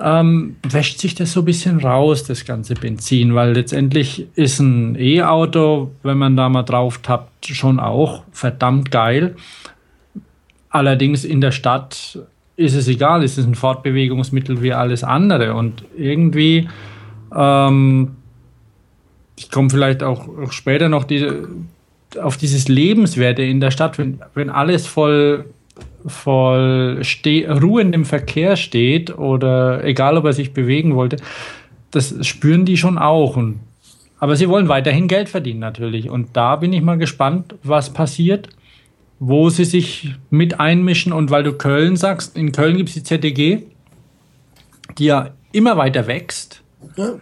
ähm, wäscht sich das so ein bisschen raus, das ganze Benzin, weil letztendlich ist ein E-Auto, wenn man da mal drauf tappt, schon auch verdammt geil. Allerdings in der Stadt ist es egal, ist es ein Fortbewegungsmittel wie alles andere. Und irgendwie, ähm, ich komme vielleicht auch, auch später noch diese, auf dieses Lebenswerte in der Stadt, wenn, wenn alles voll, voll ruhend im Verkehr steht oder egal, ob er sich bewegen wollte, das spüren die schon auch. Und, aber sie wollen weiterhin Geld verdienen natürlich. Und da bin ich mal gespannt, was passiert wo sie sich mit einmischen. Und weil du Köln sagst, in Köln gibt es die ZDG, die ja immer weiter wächst. Ja.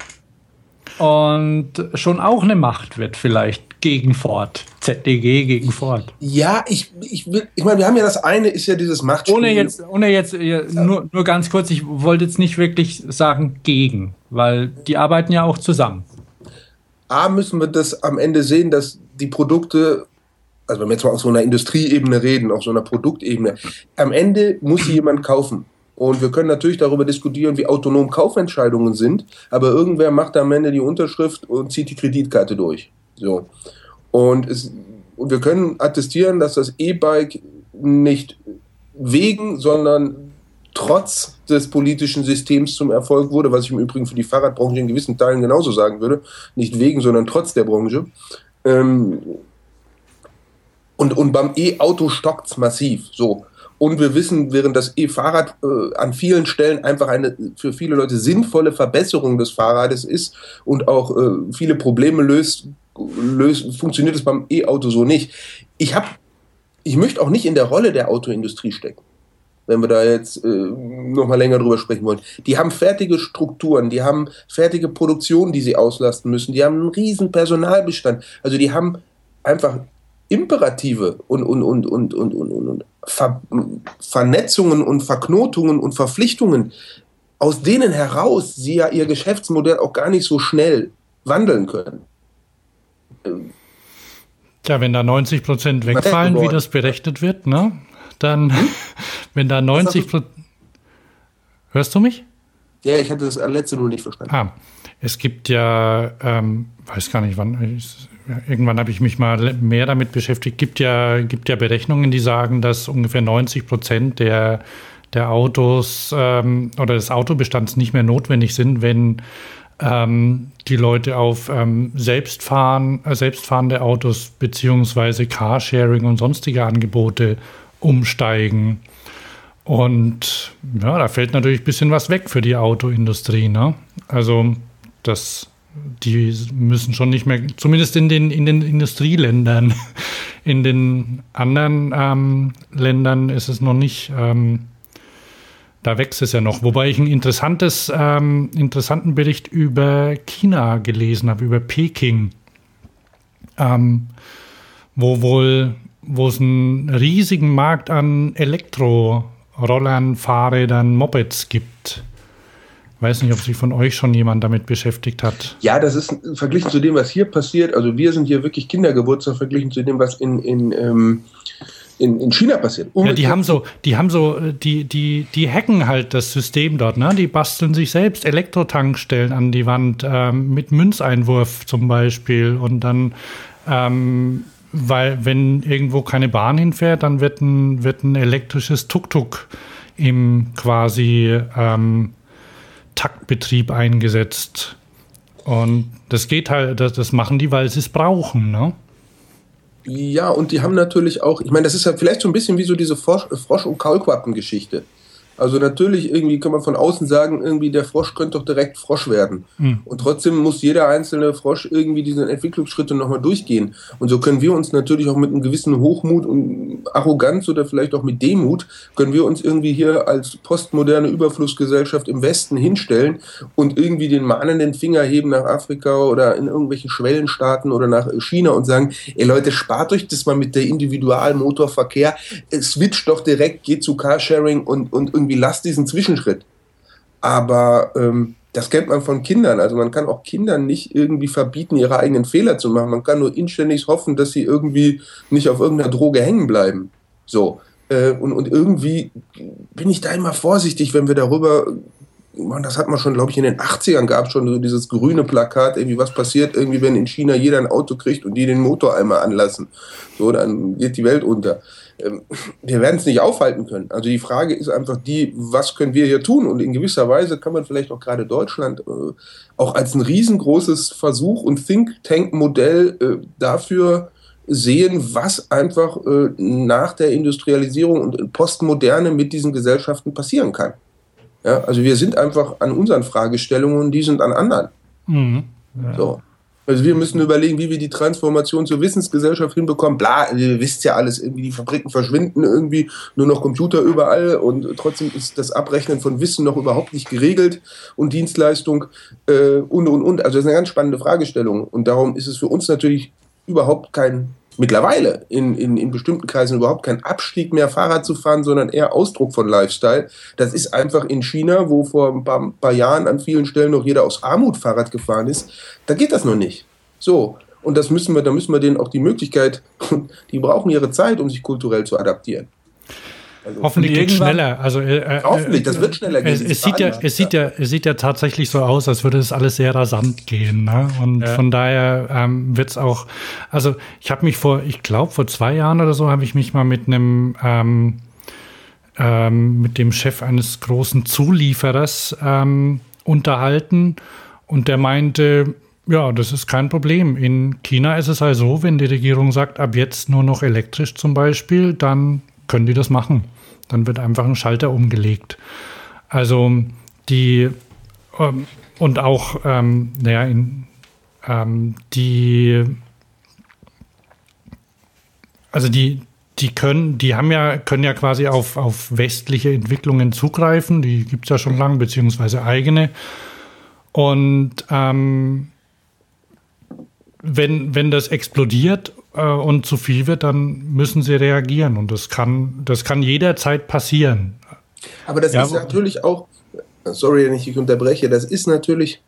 Und schon auch eine Macht wird vielleicht gegen Ford. ZDG gegen Ford. Ja, ich, ich, ich meine, wir haben ja das eine, ist ja dieses Machtspiel. Ohne jetzt, ohne jetzt ja, nur, nur ganz kurz, ich wollte jetzt nicht wirklich sagen gegen, weil die arbeiten ja auch zusammen. A, müssen wir das am Ende sehen, dass die Produkte also wenn wir jetzt mal auf so einer Industrieebene reden, auf so einer Produktebene, am Ende muss sie jemand kaufen. Und wir können natürlich darüber diskutieren, wie autonom Kaufentscheidungen sind, aber irgendwer macht am Ende die Unterschrift und zieht die Kreditkarte durch. So. Und, es, und wir können attestieren, dass das E-Bike nicht wegen, sondern trotz des politischen Systems zum Erfolg wurde, was ich im Übrigen für die Fahrradbranche in gewissen Teilen genauso sagen würde. Nicht wegen, sondern trotz der Branche. Ähm, und, und beim E-Auto stockt es massiv. So. Und wir wissen, während das E-Fahrrad äh, an vielen Stellen einfach eine für viele Leute sinnvolle Verbesserung des Fahrrades ist und auch äh, viele Probleme löst, löst, funktioniert es beim E-Auto so nicht. Ich habe, ich möchte auch nicht in der Rolle der Autoindustrie stecken wenn wir da jetzt äh, noch mal länger drüber sprechen wollen. Die haben fertige Strukturen, die haben fertige Produktionen, die sie auslasten müssen, die haben einen riesen Personalbestand. Also die haben einfach Imperative und, und, und, und, und, und, und Ver Vernetzungen und Verknotungen und Verpflichtungen, aus denen heraus sie ja ihr Geschäftsmodell auch gar nicht so schnell wandeln können. Tja, wenn da 90 Prozent wegfallen, wie das berechnet wird, ne? dann, hm? wenn da 90 Prozent. Hörst du mich? Ja, ich hatte das letzte nur nicht verstanden. Ah, es gibt ja, ähm, weiß gar nicht wann, irgendwann habe ich mich mal mehr damit beschäftigt. Gibt ja, gibt ja Berechnungen, die sagen, dass ungefähr 90 Prozent der, der Autos ähm, oder des Autobestands nicht mehr notwendig sind, wenn ähm, die Leute auf ähm, Selbstfahren, äh, selbstfahrende Autos beziehungsweise Carsharing und sonstige Angebote umsteigen. Und ja, da fällt natürlich ein bisschen was weg für die Autoindustrie. Ne? Also das die müssen schon nicht mehr, zumindest in den, in den Industrieländern. In den anderen ähm, Ländern ist es noch nicht, ähm, da wächst es ja noch. Wobei ich einen interessantes, ähm, interessanten Bericht über China gelesen habe, über Peking, ähm, wo wohl, wo es einen riesigen Markt an Elektrorollern, Fahrrädern, Mopeds gibt weiß nicht, ob sich von euch schon jemand damit beschäftigt hat. Ja, das ist verglichen zu dem, was hier passiert. Also wir sind hier wirklich Kindergeburtstag verglichen zu dem, was in, in, ähm, in, in China passiert. Ja, die haben so, die haben so, die, die, die hacken halt das System dort, ne? Die basteln sich selbst Elektrotankstellen an die Wand ähm, mit Münzeinwurf zum Beispiel und dann ähm, weil wenn irgendwo keine Bahn hinfährt, dann wird ein, wird ein elektrisches Tuk-Tuk im quasi ähm, Taktbetrieb eingesetzt. Und das geht halt, das, das machen die, weil sie es brauchen, ne? Ja, und die haben natürlich auch, ich meine, das ist ja vielleicht so ein bisschen wie so diese Frosch-, Frosch und Kaulquappen-Geschichte. Also natürlich irgendwie kann man von außen sagen, irgendwie der Frosch könnte doch direkt Frosch werden. Mhm. Und trotzdem muss jeder einzelne Frosch irgendwie diese Entwicklungsschritte nochmal durchgehen. Und so können wir uns natürlich auch mit einem gewissen Hochmut und Arroganz oder vielleicht auch mit Demut, können wir uns irgendwie hier als postmoderne Überflussgesellschaft im Westen hinstellen und irgendwie den mahnenden Finger heben nach Afrika oder in irgendwelchen Schwellenstaaten oder nach China und sagen, ey Leute, spart euch das mal mit der Individualmotorverkehr, switcht doch direkt, geht zu Carsharing und, und irgendwie lasst diesen Zwischenschritt. Aber ähm, das kennt man von Kindern. Also man kann auch Kindern nicht irgendwie verbieten, ihre eigenen Fehler zu machen. Man kann nur inständig hoffen, dass sie irgendwie nicht auf irgendeiner Droge hängen bleiben. So. Äh, und, und irgendwie bin ich da immer vorsichtig, wenn wir darüber man, das hat man schon, glaube ich, in den 80ern gab es schon so dieses grüne Plakat, irgendwie was passiert, irgendwie, wenn in China jeder ein Auto kriegt und die den Motor einmal anlassen. So, dann geht die Welt unter. Ähm, wir werden es nicht aufhalten können. Also die Frage ist einfach die, was können wir hier tun? Und in gewisser Weise kann man vielleicht auch gerade Deutschland äh, auch als ein riesengroßes Versuch und Think Tank Modell äh, dafür sehen, was einfach äh, nach der Industrialisierung und Postmoderne mit diesen Gesellschaften passieren kann. Ja, also wir sind einfach an unseren Fragestellungen die sind an anderen. Mhm. Ja. So. Also wir müssen überlegen, wie wir die Transformation zur Wissensgesellschaft hinbekommen. Bla, ihr wisst ja alles, irgendwie die Fabriken verschwinden irgendwie, nur noch Computer überall und trotzdem ist das Abrechnen von Wissen noch überhaupt nicht geregelt und Dienstleistung äh, und und und. Also das ist eine ganz spannende Fragestellung und darum ist es für uns natürlich überhaupt kein mittlerweile in, in, in bestimmten Kreisen überhaupt kein Abstieg mehr, Fahrrad zu fahren, sondern eher Ausdruck von Lifestyle. Das ist einfach in China, wo vor ein paar, paar Jahren an vielen Stellen noch jeder aus Armut Fahrrad gefahren ist, da geht das noch nicht. So. Und das müssen wir, da müssen wir denen auch die Möglichkeit, die brauchen ihre Zeit, um sich kulturell zu adaptieren. Also Hoffentlich geht schneller. Also, äh, äh, Hoffentlich, das wird schneller gehen. Es, es sieht ja, es, sieht ja, es sieht ja tatsächlich so aus, als würde es alles sehr rasant gehen. Ne? Und ja. von daher ähm, wird es auch, also ich habe mich vor, ich glaube vor zwei Jahren oder so, habe ich mich mal mit einem, ähm, ähm, mit dem Chef eines großen Zulieferers ähm, unterhalten und der meinte, ja, das ist kein Problem. In China ist es halt so, wenn die Regierung sagt, ab jetzt nur noch elektrisch zum Beispiel, dann können die das machen. Dann wird einfach ein Schalter umgelegt. Also die ähm, und auch, ähm, naja, in, ähm, die, also die, die können, die haben ja, können ja quasi auf, auf westliche Entwicklungen zugreifen, die gibt es ja schon lange, beziehungsweise eigene. Und ähm, wenn, wenn das explodiert und zu viel wird, dann müssen sie reagieren. Und das kann, das kann jederzeit passieren. Aber das ja, ist natürlich auch, sorry, wenn ich dich unterbreche, das ist natürlich,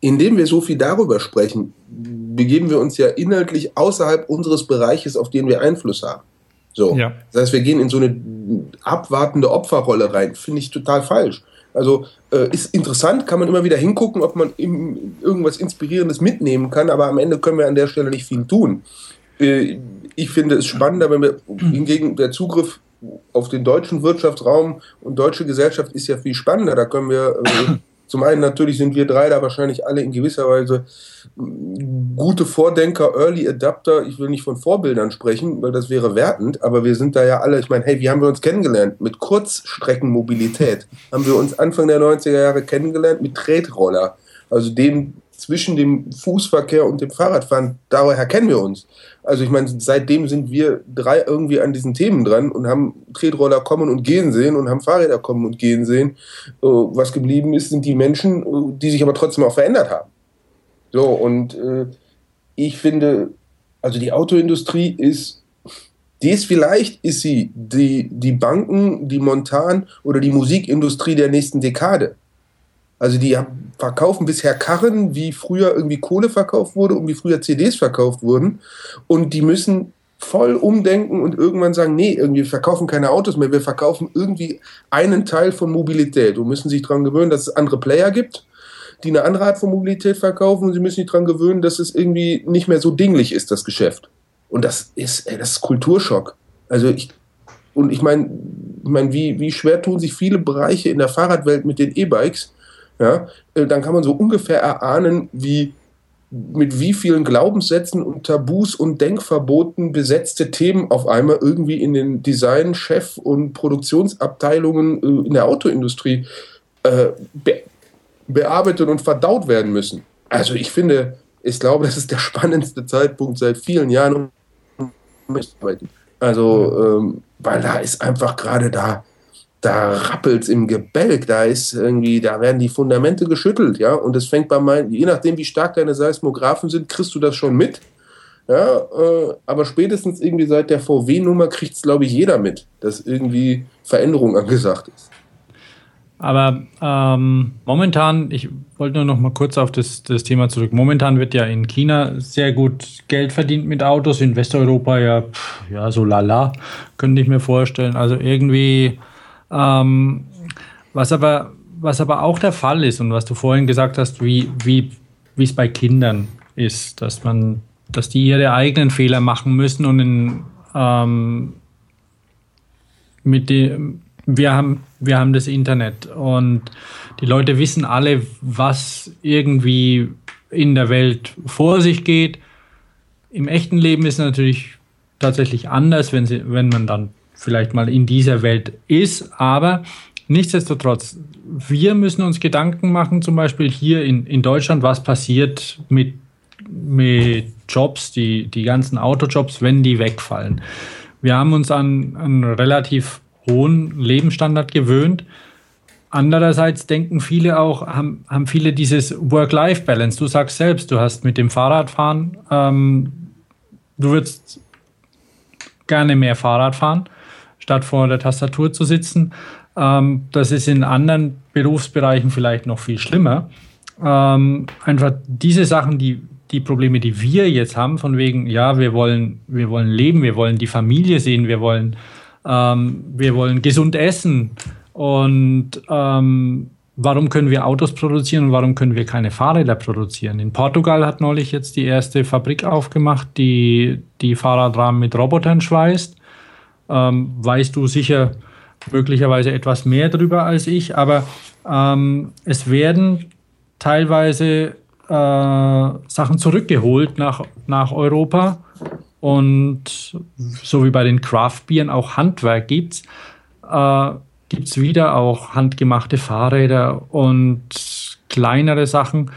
indem wir so viel darüber sprechen, begeben wir uns ja inhaltlich außerhalb unseres Bereiches, auf den wir Einfluss haben. So. Ja. Das heißt, wir gehen in so eine abwartende Opferrolle rein. Finde ich total falsch. Also äh, ist interessant, kann man immer wieder hingucken, ob man im, irgendwas Inspirierendes mitnehmen kann, aber am Ende können wir an der Stelle nicht viel tun. Äh, ich finde es spannender, wenn wir hingegen der Zugriff auf den deutschen Wirtschaftsraum und deutsche Gesellschaft ist ja viel spannender. Da können wir äh, zum einen natürlich sind wir drei da wahrscheinlich alle in gewisser Weise gute Vordenker, Early Adapter. Ich will nicht von Vorbildern sprechen, weil das wäre wertend, aber wir sind da ja alle, ich meine, hey, wie haben wir uns kennengelernt? Mit Kurzstreckenmobilität haben wir uns Anfang der 90er Jahre kennengelernt mit Tretroller. Also dem zwischen dem Fußverkehr und dem Fahrradfahren, daher kennen wir uns. Also ich meine, seitdem sind wir drei irgendwie an diesen Themen dran und haben Tretroller kommen und gehen sehen und haben Fahrräder kommen und gehen sehen. Äh, was geblieben ist, sind die Menschen, äh, die sich aber trotzdem auch verändert haben. So, und äh, ich finde, also die Autoindustrie ist, die ist vielleicht, ist sie die, die Banken, die Montan oder die Musikindustrie der nächsten Dekade. Also die verkaufen bisher Karren, wie früher irgendwie Kohle verkauft wurde und wie früher CDs verkauft wurden. Und die müssen voll umdenken und irgendwann sagen, nee, irgendwie wir verkaufen keine Autos mehr, wir verkaufen irgendwie einen Teil von Mobilität und müssen sich daran gewöhnen, dass es andere Player gibt, die eine andere Art von Mobilität verkaufen und sie müssen sich daran gewöhnen, dass es irgendwie nicht mehr so dinglich ist, das Geschäft. Und das ist, ey, das ist Kulturschock. Also ich, und ich meine, ich mein, wie, wie schwer tun sich viele Bereiche in der Fahrradwelt mit den E-Bikes, ja, äh, dann kann man so ungefähr erahnen, wie mit wie vielen Glaubenssätzen und Tabus und Denkverboten besetzte Themen auf einmal irgendwie in den Design-, Chef- und Produktionsabteilungen äh, in der Autoindustrie äh, be bearbeitet und verdaut werden müssen. Also ich finde, ich glaube, das ist der spannendste Zeitpunkt seit vielen Jahren. Also, ähm, weil da ist einfach gerade da da rappelt's im Gebälk, da ist irgendwie, da werden die Fundamente geschüttelt, ja, und es fängt bei meinen, je nachdem, wie stark deine Seismographen sind, kriegst du das schon mit, ja, äh, aber spätestens irgendwie seit der VW-Nummer kriegt es, glaube ich, jeder mit, dass irgendwie Veränderung angesagt ist. Aber ähm, momentan, ich wollte nur noch mal kurz auf das, das Thema zurück. Momentan wird ja in China sehr gut Geld verdient mit Autos, in Westeuropa ja, pff, ja so lala, könnte ich mir vorstellen. Also irgendwie ähm, was, aber, was aber auch der Fall ist und was du vorhin gesagt hast, wie, wie es bei Kindern ist, dass man, dass die ihre eigenen Fehler machen müssen und in, ähm, mit dem, wir haben, wir haben das Internet und die Leute wissen alle, was irgendwie in der Welt vor sich geht. Im echten Leben ist es natürlich tatsächlich anders, wenn, sie, wenn man dann vielleicht mal in dieser Welt ist. Aber nichtsdestotrotz, wir müssen uns Gedanken machen, zum Beispiel hier in, in Deutschland, was passiert mit, mit Jobs, die, die ganzen Autojobs, wenn die wegfallen. Wir haben uns an einen relativ hohen Lebensstandard gewöhnt. Andererseits denken viele auch, haben, haben viele dieses Work-Life-Balance. Du sagst selbst, du hast mit dem Fahrradfahren, ähm, du würdest gerne mehr Fahrrad fahren statt vor der Tastatur zu sitzen. Ähm, das ist in anderen Berufsbereichen vielleicht noch viel schlimmer. Ähm, einfach diese Sachen, die, die Probleme, die wir jetzt haben, von wegen, ja, wir wollen, wir wollen leben, wir wollen die Familie sehen, wir wollen, ähm, wir wollen gesund essen und ähm, warum können wir Autos produzieren und warum können wir keine Fahrräder produzieren? In Portugal hat neulich jetzt die erste Fabrik aufgemacht, die die Fahrradrahmen mit Robotern schweißt. Ähm, weißt du sicher möglicherweise etwas mehr drüber als ich, aber ähm, es werden teilweise äh, Sachen zurückgeholt nach, nach Europa und so wie bei den Craft-Bieren auch Handwerk gibt's, äh, gibt es wieder auch handgemachte Fahrräder und kleinere Sachen.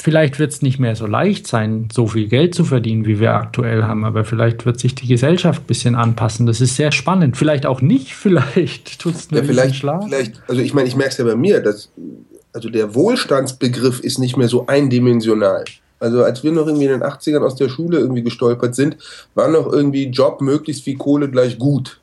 Vielleicht wird es nicht mehr so leicht sein, so viel Geld zu verdienen, wie wir aktuell haben, aber vielleicht wird sich die Gesellschaft ein bisschen anpassen. Das ist sehr spannend. Vielleicht auch nicht, vielleicht tut es ja, vielleicht, vielleicht, also ich meine, ich merke es ja bei mir, dass also der Wohlstandsbegriff ist nicht mehr so eindimensional. Also als wir noch irgendwie in den 80ern aus der Schule irgendwie gestolpert sind, war noch irgendwie Job möglichst viel Kohle gleich gut.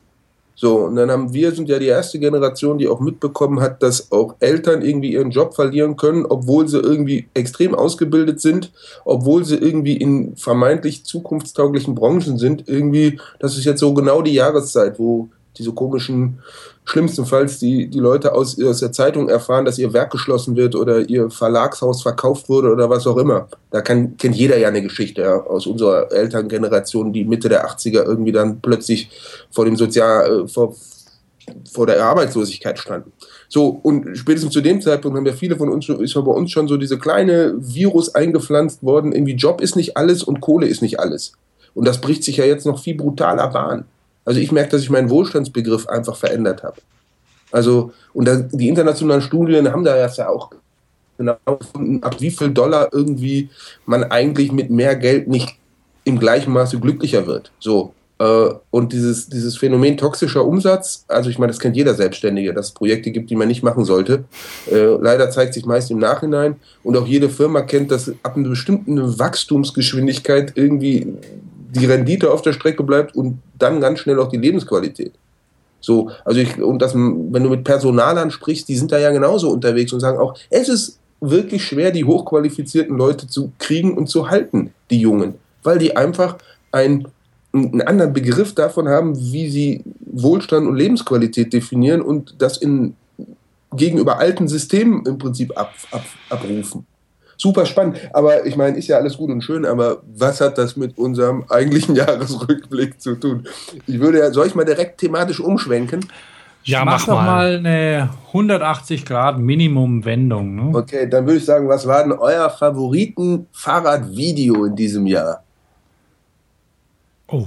So, und dann haben wir, sind ja die erste Generation, die auch mitbekommen hat, dass auch Eltern irgendwie ihren Job verlieren können, obwohl sie irgendwie extrem ausgebildet sind, obwohl sie irgendwie in vermeintlich zukunftstauglichen Branchen sind. Irgendwie, das ist jetzt so genau die Jahreszeit, wo diese komischen schlimmstenfalls die, die Leute aus, aus der Zeitung erfahren, dass ihr Werk geschlossen wird oder ihr Verlagshaus verkauft wurde oder was auch immer. Da kann, kennt jeder ja eine Geschichte ja, aus unserer Elterngeneration, die Mitte der 80er irgendwie dann plötzlich vor dem Sozial, äh, vor, vor der Arbeitslosigkeit standen. So, und spätestens zu dem Zeitpunkt haben ja viele von uns, ist ja bei uns schon so diese kleine Virus eingepflanzt worden, irgendwie Job ist nicht alles und Kohle ist nicht alles. Und das bricht sich ja jetzt noch viel brutaler Bahn. Also ich merke, dass ich meinen Wohlstandsbegriff einfach verändert habe. Also, und da, die internationalen Studien haben da ja auch genau gefunden, ab wie viel Dollar irgendwie man eigentlich mit mehr Geld nicht im gleichen Maße glücklicher wird. So. Äh, und dieses, dieses Phänomen toxischer Umsatz, also ich meine, das kennt jeder Selbstständige, dass es Projekte gibt, die man nicht machen sollte. Äh, leider zeigt sich meist im Nachhinein. Und auch jede Firma kennt, dass ab einer bestimmten Wachstumsgeschwindigkeit irgendwie die Rendite auf der Strecke bleibt und dann ganz schnell auch die Lebensqualität. So, also ich, und das, wenn du mit Personalern sprichst, die sind da ja genauso unterwegs und sagen auch, es ist wirklich schwer, die hochqualifizierten Leute zu kriegen und zu halten, die Jungen, weil die einfach ein, einen anderen Begriff davon haben, wie sie Wohlstand und Lebensqualität definieren und das in, gegenüber alten Systemen im Prinzip ab, ab, abrufen super spannend. Aber ich meine, ist ja alles gut und schön, aber was hat das mit unserem eigentlichen Jahresrückblick zu tun? Ich würde ja, soll ich mal direkt thematisch umschwenken? Ja, mach, mach doch mal. eine 180 Grad Minimum-Wendung. Ne? Okay, dann würde ich sagen, was war denn euer Favoriten-Fahrradvideo in diesem Jahr? Oh.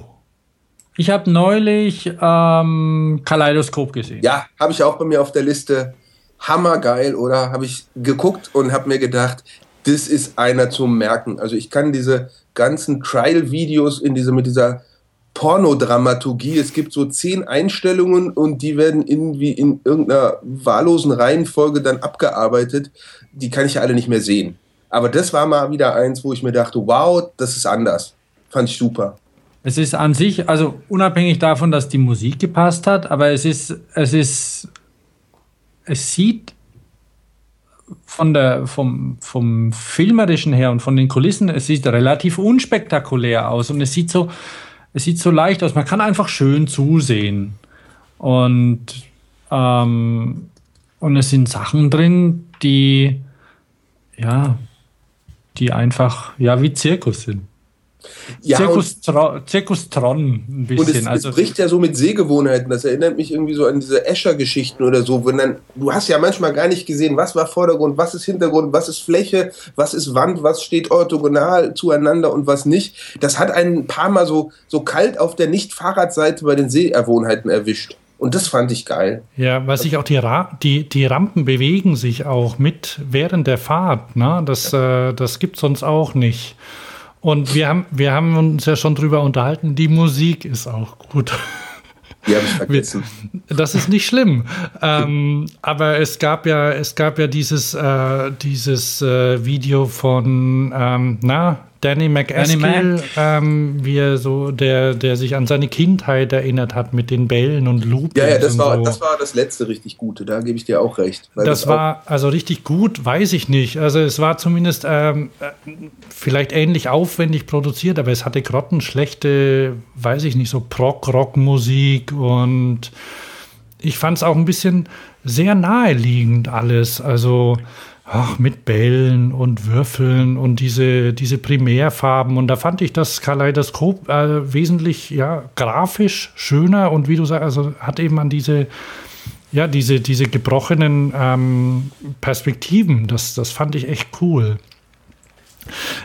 Ich habe neulich ähm, Kaleidoskop gesehen. Ja, habe ich auch bei mir auf der Liste. Hammergeil, oder? Habe ich geguckt und habe mir gedacht, das ist einer zum Merken. Also ich kann diese ganzen Trial-Videos in diese, mit dieser Pornodramaturgie, es gibt so zehn Einstellungen und die werden irgendwie in irgendeiner wahllosen Reihenfolge dann abgearbeitet. Die kann ich ja alle nicht mehr sehen. Aber das war mal wieder eins, wo ich mir dachte, wow, das ist anders. Fand ich super. Es ist an sich, also unabhängig davon, dass die Musik gepasst hat, aber es ist, es ist, es sieht von der, vom, vom Filmerischen her und von den Kulissen, es sieht relativ unspektakulär aus und es sieht so, es sieht so leicht aus. Man kann einfach schön zusehen. Und, ähm, und es sind Sachen drin, die, ja, die einfach, ja, wie Zirkus sind. Ja, Zirkus, Tron, Zirkus Tron ein bisschen. Und es, also, es bricht ja so mit Sehgewohnheiten. Das erinnert mich irgendwie so an diese Escher-Geschichten oder so. Wenn dann, du hast ja manchmal gar nicht gesehen, was war Vordergrund, was ist Hintergrund, was ist Fläche, was ist Wand, was steht orthogonal zueinander und was nicht. Das hat einen ein paar Mal so, so kalt auf der Nicht-Fahrradseite bei den Seherwohnheiten erwischt. Und das fand ich geil. Ja, weil sich auch die, Ra die, die Rampen bewegen sich auch mit während der Fahrt. Ne? Das, äh, das gibt sonst auch nicht. Und wir haben, wir haben uns ja schon drüber unterhalten, die Musik ist auch gut. Die habe ich vergessen. Das ist nicht schlimm. ähm, aber es gab ja, es gab ja dieses, äh, dieses äh, Video von, ähm, na, Danny McAskill, ähm, wie er so, der, der sich an seine Kindheit erinnert hat mit den Bällen und Loopings. Ja, ja, das war, so. das war das letzte richtig Gute, da gebe ich dir auch recht. Das, das, war, also richtig gut, weiß ich nicht. Also es war zumindest ähm, äh, vielleicht ähnlich aufwendig produziert, aber es hatte grottenschlechte, weiß ich nicht, so Prog-Rock-Musik und ich fand es auch ein bisschen sehr naheliegend alles. Also ach, mit Bällen und Würfeln und diese, diese Primärfarben. Und da fand ich das Kaleidoskop äh, wesentlich ja, grafisch schöner und wie du sagst, also hat eben an diese, ja, diese, diese gebrochenen ähm, Perspektiven. Das, das fand ich echt cool.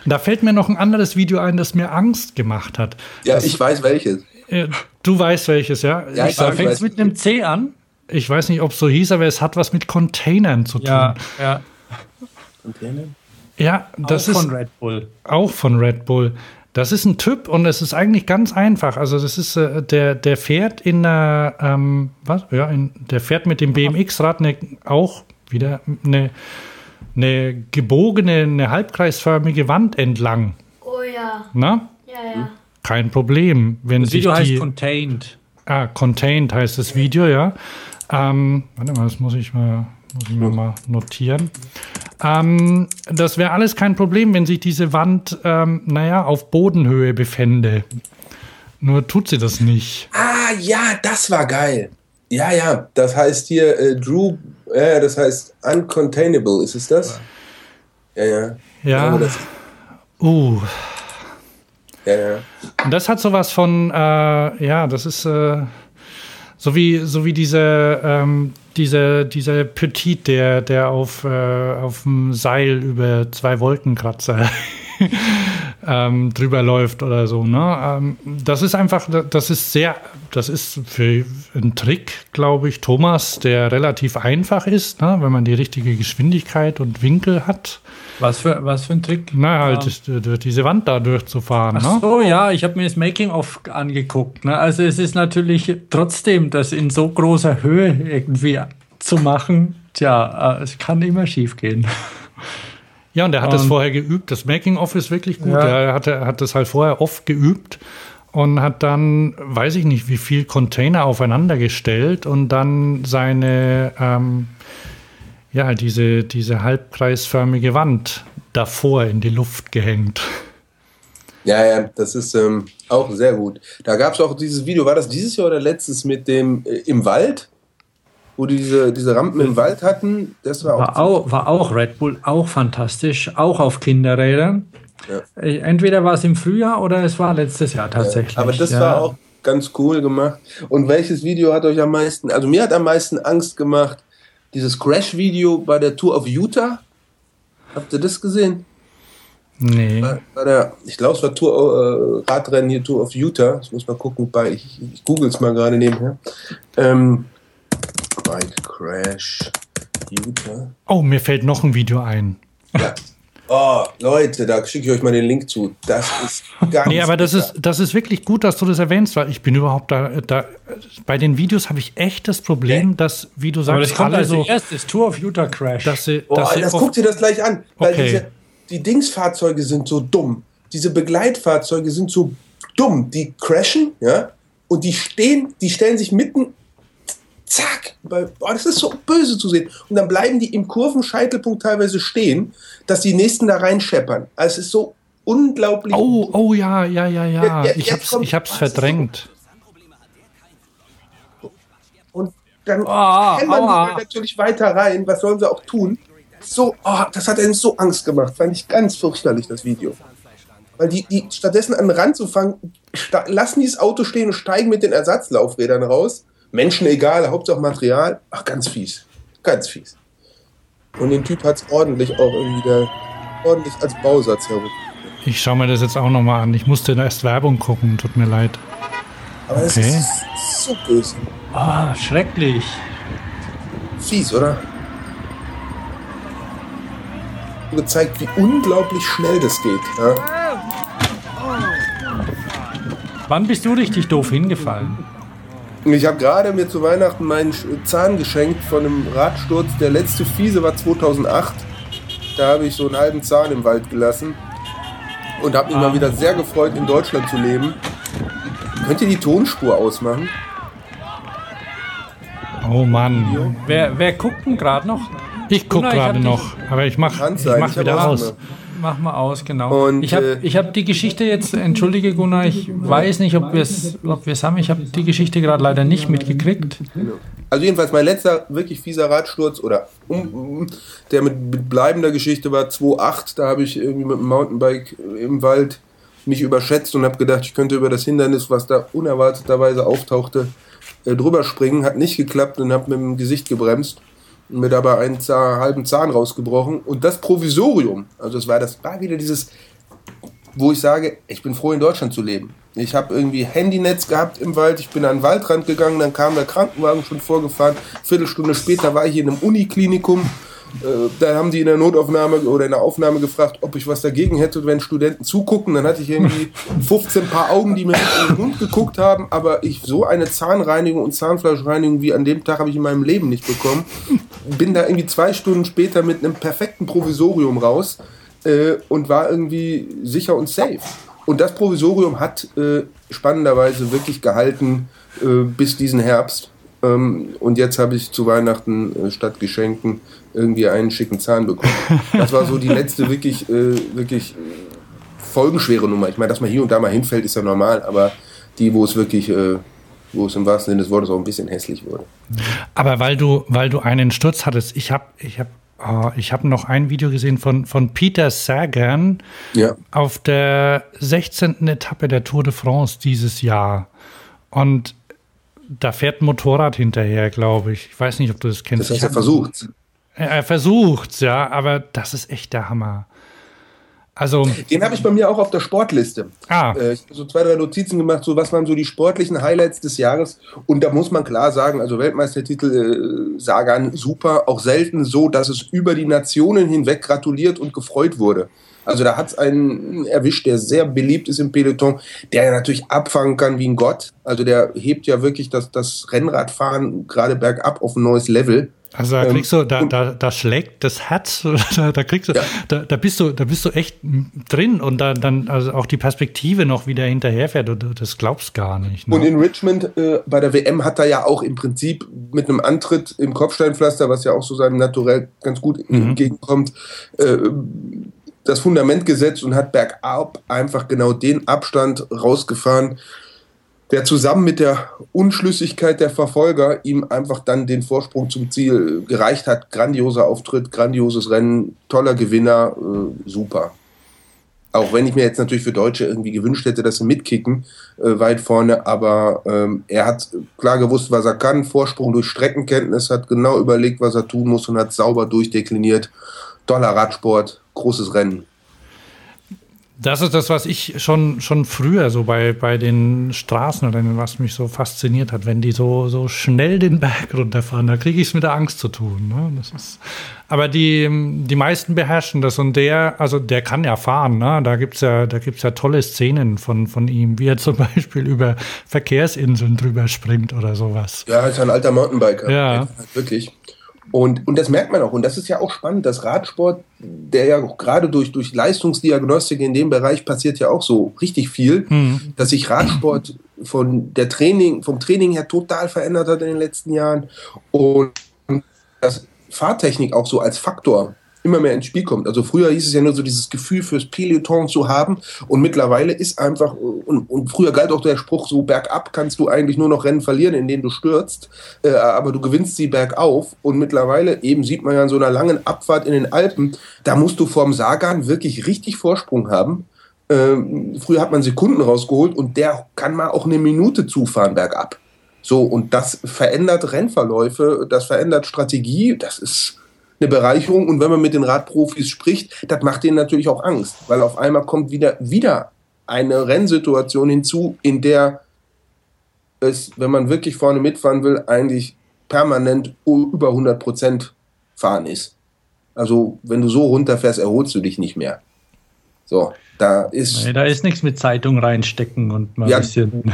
Da fällt mir noch ein anderes Video ein, das mir Angst gemacht hat. Ja, das, ich weiß welches. Äh, du weißt welches, ja? Ja, ich, ich fängt es mit einem C an. Ich weiß nicht, ob es so hieß, aber es hat was mit Containern zu tun. Ja, ja. Container? Ja, das auch ist von Red Bull. Auch von Red Bull. Das ist ein Typ und es ist eigentlich ganz einfach. Also das ist äh, der der fährt in einer ähm, was ja in, der fährt mit dem BMX-Rad ne, auch wieder eine eine gebogene eine halbkreisförmige Wand entlang. Oh ja. Na? Ja ja. Kein Problem, wenn das sich Video die heißt Contained. ah Contained heißt das Video ja. Ähm, warte mal, das muss ich mal muss ich mir mal notieren. Ähm, das wäre alles kein Problem, wenn sich diese Wand, ähm, naja, auf Bodenhöhe befände. Nur tut sie das nicht. Ah, ja, das war geil. Ja, ja, das heißt hier äh, Drew, äh, das heißt Uncontainable, ist es das? Ja, ja. Ja. Das, uh. Ja, ja. Und das hat sowas von, äh, ja, das ist äh, so wie, so wie diese, ähm, dieser, dieser Petit, der, der auf, äh, auf dem Seil über zwei Wolkenkratzer ähm, drüber läuft oder so. Ne? Ähm, das ist einfach, das ist sehr, das ist für einen Trick, glaube ich, Thomas, der relativ einfach ist, ne? wenn man die richtige Geschwindigkeit und Winkel hat. Was für, was für ein Trick? Na, halt ja. durch diese Wand da durchzufahren. Ach so, ne? ja, ich habe mir das Making-of angeguckt. Ne? Also es ist natürlich trotzdem, das in so großer Höhe irgendwie zu machen, tja, äh, es kann immer schief gehen. Ja, und er hat das vorher geübt. Das Making-of ist wirklich gut. Ja. Er hat, hat das halt vorher oft geübt und hat dann, weiß ich nicht, wie viel Container aufeinander gestellt und dann seine, ähm, ja, diese, diese halbkreisförmige Wand davor in die Luft gehängt. Ja, ja, das ist ähm, auch sehr gut. Da gab es auch dieses Video, war das dieses Jahr oder letztes mit dem äh, im Wald? Wo die diese, diese Rampen im Wald hatten. Das war, war auch, war auch Red Bull, auch fantastisch, auch auf Kinderrädern. Ja. Äh, entweder war es im Frühjahr oder es war letztes Jahr tatsächlich. Ja, aber das ja. war auch ganz cool gemacht. Und welches Video hat euch am meisten, also mir hat am meisten Angst gemacht, dieses Crash-Video bei der Tour of Utah. Habt ihr das gesehen? Nee. Bei, bei der, ich glaube, es war Tour, äh, Radrennen hier, Tour of Utah. Ich muss mal gucken, bei, ich, ich google es mal gerade nebenher. Ähm, Bike Crash Utah. Oh, mir fällt noch ein Video ein. Ja. Oh, Leute, da schicke ich euch mal den Link zu. Das ist ganz. Nee, aber das ist, das ist wirklich gut, dass du das erwähnst, weil ich bin überhaupt da. da bei den Videos habe ich echt das Problem, okay. dass, wie du sagst, aber das kommt alle also so. erstes Tour of Utah Crash. Dass sie, dass sie das guckt ihr das gleich an. Weil okay. diese, die Dingsfahrzeuge sind so dumm. Diese Begleitfahrzeuge sind so dumm. Die crashen, ja, und die stehen, die stellen sich mitten zack, boah, das ist so böse zu sehen. Und dann bleiben die im Kurvenscheitelpunkt teilweise stehen, dass die nächsten da reinscheppern. Also es ist so unglaublich. Oh, oh ja, ja, ja, ja. ich hab's, ich hab's verdrängt. Und dann oh, hämmern oh, die natürlich weiter rein. Was sollen sie auch tun? So, oh, das hat einen so Angst gemacht. Fand ich ganz fürchterlich, das Video. Weil die, die stattdessen an den Rand zu fangen, lassen die das Auto stehen und steigen mit den Ersatzlaufrädern raus Menschen egal, Hauptsache Material. Ach, ganz fies. Ganz fies. Und den Typ hat es ordentlich auch irgendwie da, ordentlich als Bausatz herum. Ich schaue mir das jetzt auch nochmal an. Ich musste erst Werbung gucken, tut mir leid. Aber okay. das ist so böse. Ah, schrecklich. Fies, oder? gezeigt, wie unglaublich schnell das geht. Ja? Wann bist du richtig doof hingefallen? Ich habe gerade mir zu Weihnachten meinen Zahn geschenkt von einem Radsturz. Der letzte fiese war 2008. Da habe ich so einen halben Zahn im Wald gelassen. und habe mich mal wieder sehr gefreut, in Deutschland zu leben. Könnt ihr die Tonspur ausmachen? Oh Mann. Wer, wer guckt denn gerade noch? Ich gucke gerade noch, aber ich mache ich mach wieder aus. Mach mal aus, genau. Und, ich habe äh, hab die Geschichte jetzt, entschuldige Gunnar, ich weiß nicht, ob wir es ob haben. Ich habe die Geschichte gerade leider nicht mitgekriegt. Also jedenfalls mein letzter wirklich fieser Radsturz oder um, der mit, bleibender Geschichte war 2.8. Da habe ich irgendwie mit dem Mountainbike im Wald mich überschätzt und habe gedacht, ich könnte über das Hindernis, was da unerwarteterweise auftauchte, äh, drüber springen. Hat nicht geklappt und habe mit dem Gesicht gebremst mir dabei einen Zahn, halben Zahn rausgebrochen. Und das Provisorium, also es war das war wieder dieses, wo ich sage, ich bin froh in Deutschland zu leben. Ich habe irgendwie Handynetz gehabt im Wald, ich bin an den Waldrand gegangen, dann kam der Krankenwagen schon vorgefahren. Viertelstunde später war ich in einem Uniklinikum da haben die in der Notaufnahme oder in der Aufnahme gefragt, ob ich was dagegen hätte, wenn Studenten zugucken. Dann hatte ich irgendwie 15 Paar Augen, die mir in den Mund geguckt haben, aber ich so eine Zahnreinigung und Zahnfleischreinigung wie an dem Tag habe ich in meinem Leben nicht bekommen. Bin da irgendwie zwei Stunden später mit einem perfekten Provisorium raus äh, und war irgendwie sicher und safe. Und das Provisorium hat äh, spannenderweise wirklich gehalten äh, bis diesen Herbst. Ähm, und jetzt habe ich zu Weihnachten äh, statt Geschenken irgendwie einen schicken Zahn bekommen. Das war so die letzte wirklich, äh, wirklich folgenschwere Nummer. Ich meine, dass man hier und da mal hinfällt, ist ja normal, aber die, wo es wirklich, äh, wo es im wahrsten Sinne des Wortes auch ein bisschen hässlich wurde. Aber weil du, weil du einen Sturz hattest, ich habe, ich habe Oh, ich habe noch ein Video gesehen von, von Peter Sagan ja. auf der 16. Etappe der Tour de France dieses Jahr. Und da fährt ein Motorrad hinterher, glaube ich. Ich weiß nicht, ob du das kennst. Das heißt, er versucht. Er versucht's, ja, aber das ist echt der Hammer. Also, Den habe ich bei mir auch auf der Sportliste. Ah. Äh, ich habe so zwei, drei Notizen gemacht, so was waren so die sportlichen Highlights des Jahres. Und da muss man klar sagen, also Weltmeistertitel äh, Sagan super, auch selten so, dass es über die Nationen hinweg gratuliert und gefreut wurde. Also da hat es einen erwischt, der sehr beliebt ist im Peloton, der natürlich abfangen kann wie ein Gott. Also der hebt ja wirklich das, das Rennradfahren gerade bergab auf ein neues Level. Also da ähm, kriegst du, da, da, da schlägt das Herz, da, da kriegst du, ja. da, da bist du, da bist du echt drin und da, dann also auch die Perspektive noch wieder hinterherfährt, du, das glaubst gar nicht. Ne? Und in Richmond äh, bei der WM hat er ja auch im Prinzip mit einem Antritt im Kopfsteinpflaster, was ja auch so seinem Naturell ganz gut mhm. entgegenkommt, äh, das Fundament gesetzt und hat bergab einfach genau den Abstand rausgefahren, der zusammen mit der Unschlüssigkeit der Verfolger ihm einfach dann den Vorsprung zum Ziel gereicht hat. Grandioser Auftritt, grandioses Rennen, toller Gewinner, äh, super. Auch wenn ich mir jetzt natürlich für Deutsche irgendwie gewünscht hätte, dass sie mitkicken, äh, weit vorne, aber ähm, er hat klar gewusst, was er kann, Vorsprung durch Streckenkenntnis, hat genau überlegt, was er tun muss und hat sauber durchdekliniert. Toller Radsport, großes Rennen. Das ist das, was ich schon, schon früher so bei, bei den Straßenrennen, was mich so fasziniert hat, wenn die so, so schnell den Berg runterfahren, da kriege ich es mit der Angst zu tun. Ne? Das ist, aber die, die meisten beherrschen das und der, also der kann ja fahren, ne? da gibt es ja, ja tolle Szenen von, von ihm, wie er zum Beispiel über Verkehrsinseln drüber springt oder sowas. Ja, ist ein alter Mountainbiker. Ja. Wirklich. Und, und das merkt man auch. Und das ist ja auch spannend, dass Radsport, der ja auch gerade durch, durch Leistungsdiagnostik in dem Bereich passiert ja auch so richtig viel, mhm. dass sich Radsport von der Training, vom Training her total verändert hat in den letzten Jahren. Und dass Fahrtechnik auch so als Faktor immer mehr ins Spiel kommt. Also früher hieß es ja nur so dieses Gefühl fürs Peloton zu haben und mittlerweile ist einfach, und, und früher galt auch der Spruch, so bergab kannst du eigentlich nur noch Rennen verlieren, in denen du stürzt, äh, aber du gewinnst sie bergauf und mittlerweile eben sieht man ja in so einer langen Abfahrt in den Alpen, da musst du vorm Sagan wirklich richtig Vorsprung haben. Ähm, früher hat man Sekunden rausgeholt und der kann mal auch eine Minute zufahren bergab. So, und das verändert Rennverläufe, das verändert Strategie, das ist, eine Bereicherung. Und wenn man mit den Radprofis spricht, das macht denen natürlich auch Angst, weil auf einmal kommt wieder, wieder eine Rennsituation hinzu, in der es, wenn man wirklich vorne mitfahren will, eigentlich permanent über 100 Prozent fahren ist. Also, wenn du so runterfährst, erholst du dich nicht mehr. So, da ist. Nee, da ist nichts mit Zeitung reinstecken und mal ja, ein bisschen.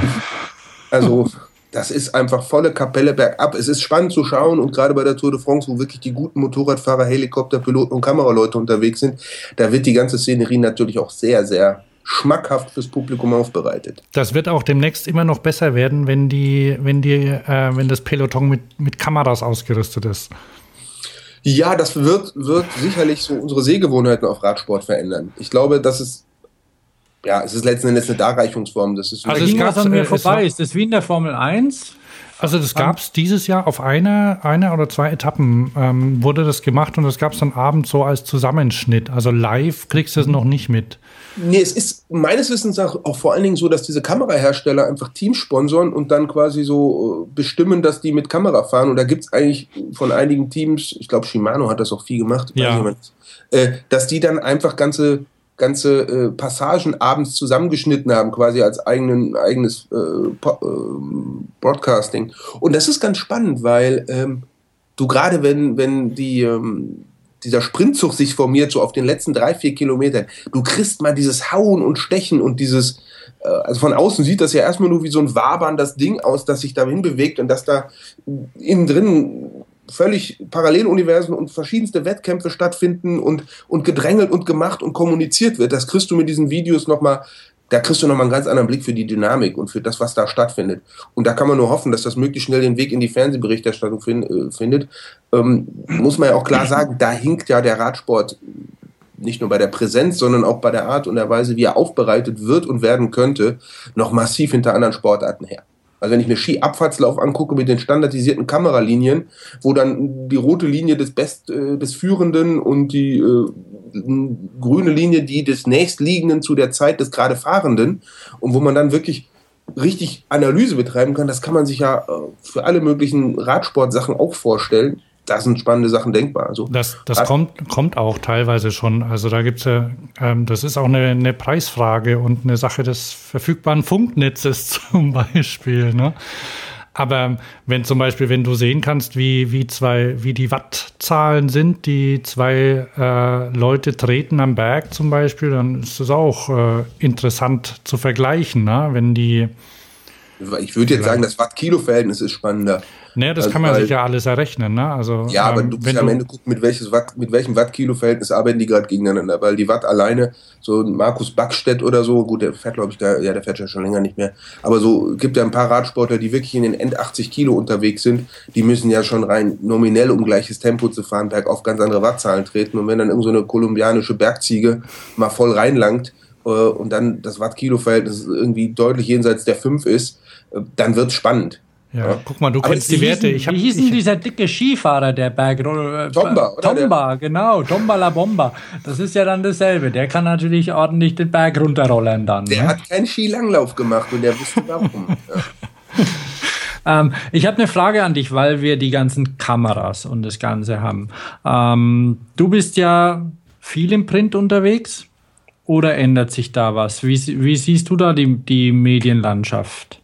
Also, das ist einfach volle Kapelle bergab. Es ist spannend zu schauen und gerade bei der Tour de France, wo wirklich die guten Motorradfahrer, Helikopterpiloten und Kameraleute unterwegs sind, da wird die ganze Szenerie natürlich auch sehr, sehr schmackhaft fürs Publikum aufbereitet. Das wird auch demnächst immer noch besser werden, wenn die, wenn die, äh, wenn das Peloton mit, mit Kameras ausgerüstet ist. Ja, das wird, wird sicherlich so unsere Sehgewohnheiten auf Radsport verändern. Ich glaube, dass es ja, es ist letzten Endes eine Darreichungsform. Das ist also es ging was an mir äh, vorbei. Ist das wie in der Formel 1? Also das gab es dieses Jahr auf einer eine oder zwei Etappen ähm, wurde das gemacht und das gab es dann abends so als Zusammenschnitt. Also live kriegst du es noch nicht mit. Nee, es ist meines Wissens auch, auch vor allen Dingen so, dass diese Kamerahersteller einfach Teams sponsoren und dann quasi so äh, bestimmen, dass die mit Kamera fahren. Und da gibt es eigentlich von einigen Teams, ich glaube Shimano hat das auch viel gemacht, ja. äh, dass die dann einfach ganze ganze äh, Passagen abends zusammengeschnitten haben, quasi als eigenen, eigenes äh, äh, Broadcasting. Und das ist ganz spannend, weil ähm, du gerade, wenn, wenn die, ähm, dieser Sprintzug sich formiert, so auf den letzten drei, vier Kilometern, du kriegst mal dieses Hauen und Stechen und dieses, äh, also von außen sieht das ja erstmal nur wie so ein Wabern das Ding aus, das sich dahin bewegt und dass da innen drin völlig Paralleluniversen und verschiedenste Wettkämpfe stattfinden und, und gedrängelt und gemacht und kommuniziert wird. Das kriegst du mit diesen Videos nochmal, da kriegst du nochmal einen ganz anderen Blick für die Dynamik und für das, was da stattfindet. Und da kann man nur hoffen, dass das möglichst schnell den Weg in die Fernsehberichterstattung find, äh, findet. Ähm, muss man ja auch klar sagen, da hinkt ja der Radsport nicht nur bei der Präsenz, sondern auch bei der Art und der Weise, wie er aufbereitet wird und werden könnte, noch massiv hinter anderen Sportarten her. Also wenn ich mir Skiabfahrtslauf angucke mit den standardisierten Kameralinien, wo dann die rote Linie des Best, äh, des Führenden und die äh, grüne Linie die des nächstliegenden zu der Zeit des gerade Fahrenden und wo man dann wirklich richtig Analyse betreiben kann, das kann man sich ja äh, für alle möglichen Radsportsachen auch vorstellen da sind spannende Sachen denkbar. Also, das das kommt, kommt auch teilweise schon. Also da gibt es ja, ähm, das ist auch eine, eine, Preisfrage und eine Sache des verfügbaren Funknetzes zum Beispiel. Ne? Aber wenn zum Beispiel, wenn du sehen kannst, wie, wie zwei, wie die Wattzahlen sind, die zwei äh, Leute treten am Berg zum Beispiel, dann ist das auch äh, interessant zu vergleichen, ne? wenn die ich würde jetzt sagen, das Watt-Kilo-Verhältnis ist spannender. Naja, das also, kann man sich ja alles errechnen, ne? Also, ja, aber ähm, du musst am Ende gucken, mit, welches Watt, mit welchem Watt-Kilo-Verhältnis arbeiten die gerade gegeneinander, weil die Watt alleine, so Markus Backstedt oder so, gut, der fährt, glaube ich, da, ja, der fährt ja schon länger nicht mehr, aber so gibt ja ein paar Radsportler, die wirklich in den End 80 Kilo unterwegs sind, die müssen ja schon rein nominell, um gleiches Tempo zu fahren, bergauf ganz andere Wattzahlen treten. Und wenn dann irgendeine so kolumbianische Bergziege mal voll reinlangt, und dann das Watt-Kilo-Verhältnis irgendwie deutlich jenseits der 5 ist, äh, dann wird es spannend. Ja, ja, guck mal, du Aber kennst die Werte. ich hab, wie hieß denn dieser dicke Skifahrer, der Berg... Äh, Tomba, oder? Tomba, genau. Tomba la Bomba. Das ist ja dann dasselbe. Der kann natürlich ordentlich den Berg runterrollen dann. Der ne? hat keinen Skilanglauf gemacht und der wusste warum. ja. ähm, ich habe eine Frage an dich, weil wir die ganzen Kameras und das Ganze haben. Ähm, du bist ja viel im Print unterwegs oder ändert sich da was? Wie, wie siehst du da die, die Medienlandschaft?